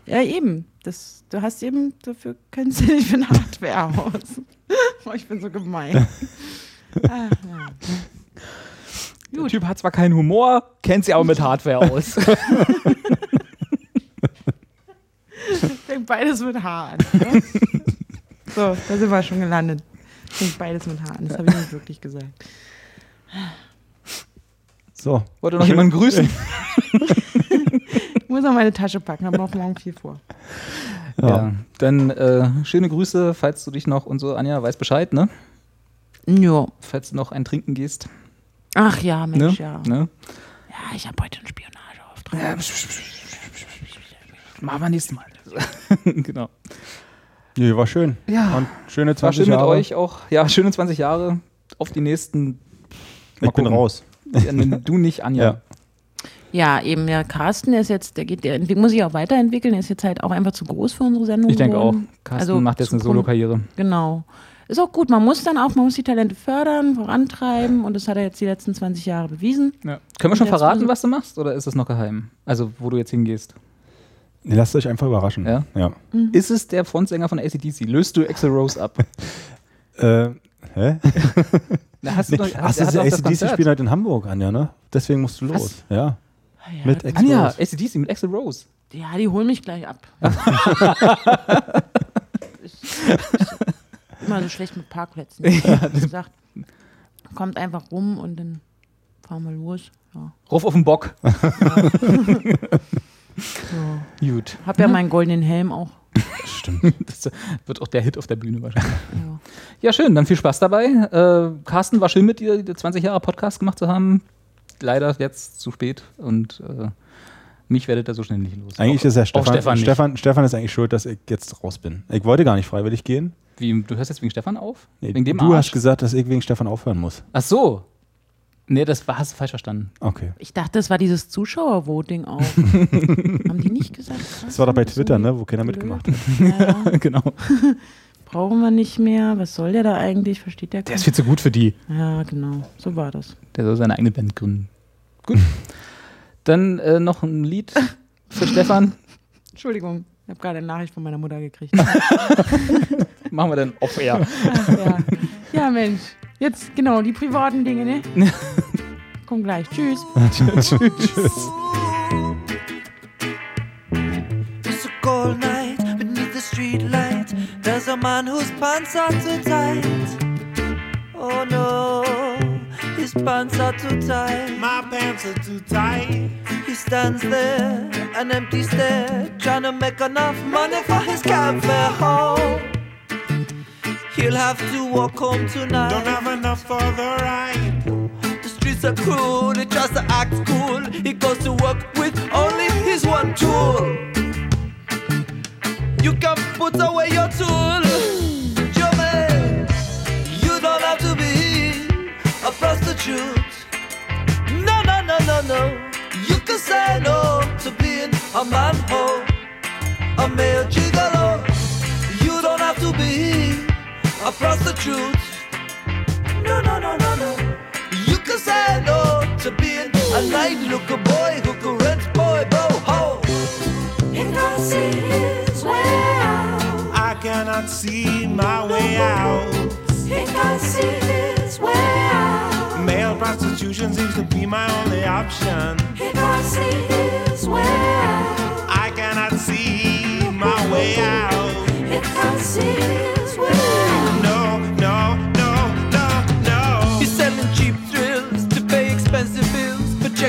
Ja, eben. Das, du hast eben, dafür kennst du dich für Hardware aus. oh, ich bin so gemein. ah, ja. Der Typ hat zwar keinen Humor, kennt sie aber mit Hardware aus. Fängt beides mit H an. Ne? so, da sind wir schon gelandet. Fängt beides mit H an. Das habe ich nicht wirklich gesagt. So. Wollte noch jemanden grüßen? Ich muss noch meine Tasche packen, habe noch morgen viel vor. Ja. Ja. Dann äh, schöne Grüße, falls du dich noch und so, Anja, weiß Bescheid, ne? Ja. Falls du noch ein Trinken gehst. Ach ja, Ne? Mensch, ja. ne? Ja, ich habe heute einen Spionageauftrag. Ja, Machen wir nächstes Mal. genau. Nee, war schön. Ja. Und schöne War 20 schön mit Jahre. euch auch. Ja, schöne 20 Jahre. Auf die nächsten. Ich bin gucken. raus. Ja, nee, du nicht, Anja. Ja. Ja, eben, der Carsten, der ist jetzt, der geht, der muss sich auch weiterentwickeln, der ist jetzt halt auch einfach zu groß für unsere Sendung. Ich denke auch. Carsten Also macht jetzt eine Solo-Karriere. Genau. Ist auch gut, man muss dann auch, man muss die Talente fördern, vorantreiben und das hat er jetzt die letzten 20 Jahre bewiesen. Ja. Können wir schon verraten, was du machst? Oder ist es noch geheim? Also, wo du jetzt hingehst? Nee, lasst euch einfach überraschen. Ja? Ja. Ist es der Frontsänger von ACDC? Löst du Axel Rose ab? Äh, hä? Na, hast Nee, du Ach, ist doch der das ACDC spielt halt in Hamburg, Anja, ne? Deswegen musst du Was? los. Ja. Ah ja, Mit Ex Anja, Rose. ACDC mit Axel Rose. Ja, die holen mich gleich ab. ich, ich, immer so schlecht mit Parkplätzen. Ich hab gesagt, kommt einfach rum und dann fahren wir los. Ja. Ruf auf den Bock. So. Gut. Hab ja meinen goldenen Helm auch. Stimmt. Das wird auch der Hit auf der Bühne wahrscheinlich. Ja. Ja, schön, dann viel Spaß dabei. Äh, Carsten, war schön mit dir, die 20 Jahre Podcast gemacht zu haben. Leider jetzt zu spät und äh, mich werdet ihr so schnell nicht los. Eigentlich Auch- ist ja Stefan, Stefan, Stefan. Stefan, ist eigentlich schuld, dass ich jetzt raus bin. Ich wollte gar nicht freiwillig gehen. Wie, du hörst jetzt wegen Stefan auf? Nee, wegen dem du Arsch? hast gesagt, dass ich wegen Stefan aufhören muss. Ach so. Nee, das war, hast du falsch verstanden. Okay. Ich dachte, das war dieses Zuschauervoting auch. Haben die nicht gesagt? Das war doch bei Twitter, so ne, wo keiner blöd. mitgemacht hat. Ja, ja. genau. Brauchen wir nicht mehr. Was soll der da eigentlich? Versteht der? Der ist viel zu gut für die. ja, genau. So war das. Der soll seine eigene Band gründen. Gut. Dann äh, noch ein Lied für Stefan. Entschuldigung, ich habe gerade eine Nachricht von meiner Mutter gekriegt. Machen wir dann off-air. ja. ja, Mensch. Jetzt, genau, die privaten Dinge, ne? Komm gleich. Tschüss. Tschüss. It's a cold night beneath the street light. There's a man whose pants are too tight. Oh no, his pants are too tight. My pants are too tight. He stands there, an empty stare, trying to make enough money for his cab fare home. He'll have to walk home tonight. Don't have enough for the ride. The streets are cruel, he tries to act cool. He goes to work with only his one tool. You can put away your tool. Joey, you don't have to be a prostitute. No, no, no, no, no. You can say no to being a manhole, a male gigolo. You don't have to be a prostitute. No, no, no, no, no. You can say no to being a night looker boy who can rent boy bo ho. He can't see his way out. I cannot see my way out. He can't see his way out. Male prostitution seems to be my only option. He can't see his way out. I cannot see my way out. He can't see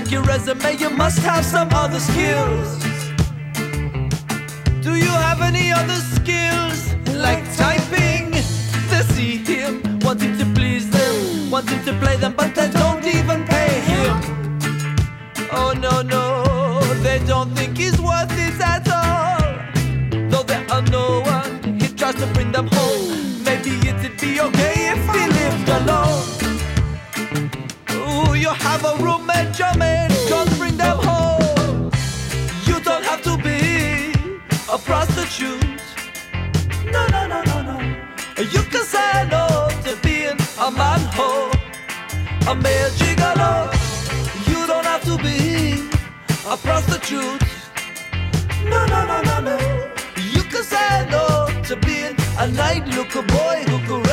check your resume, you must have some other skills. Do you have any other skills like typing? They see him, wanting to please them, wanting to play them, but they don't even pay him. Oh no, no, they don't think he's a roommate, just bring them home. You don't have to be a prostitute. No, no, no, no, no. You can say no to being a manhole, a. You don't have to be a prostitute. No, no, no, no, no. You can say no to being a night looker boy who could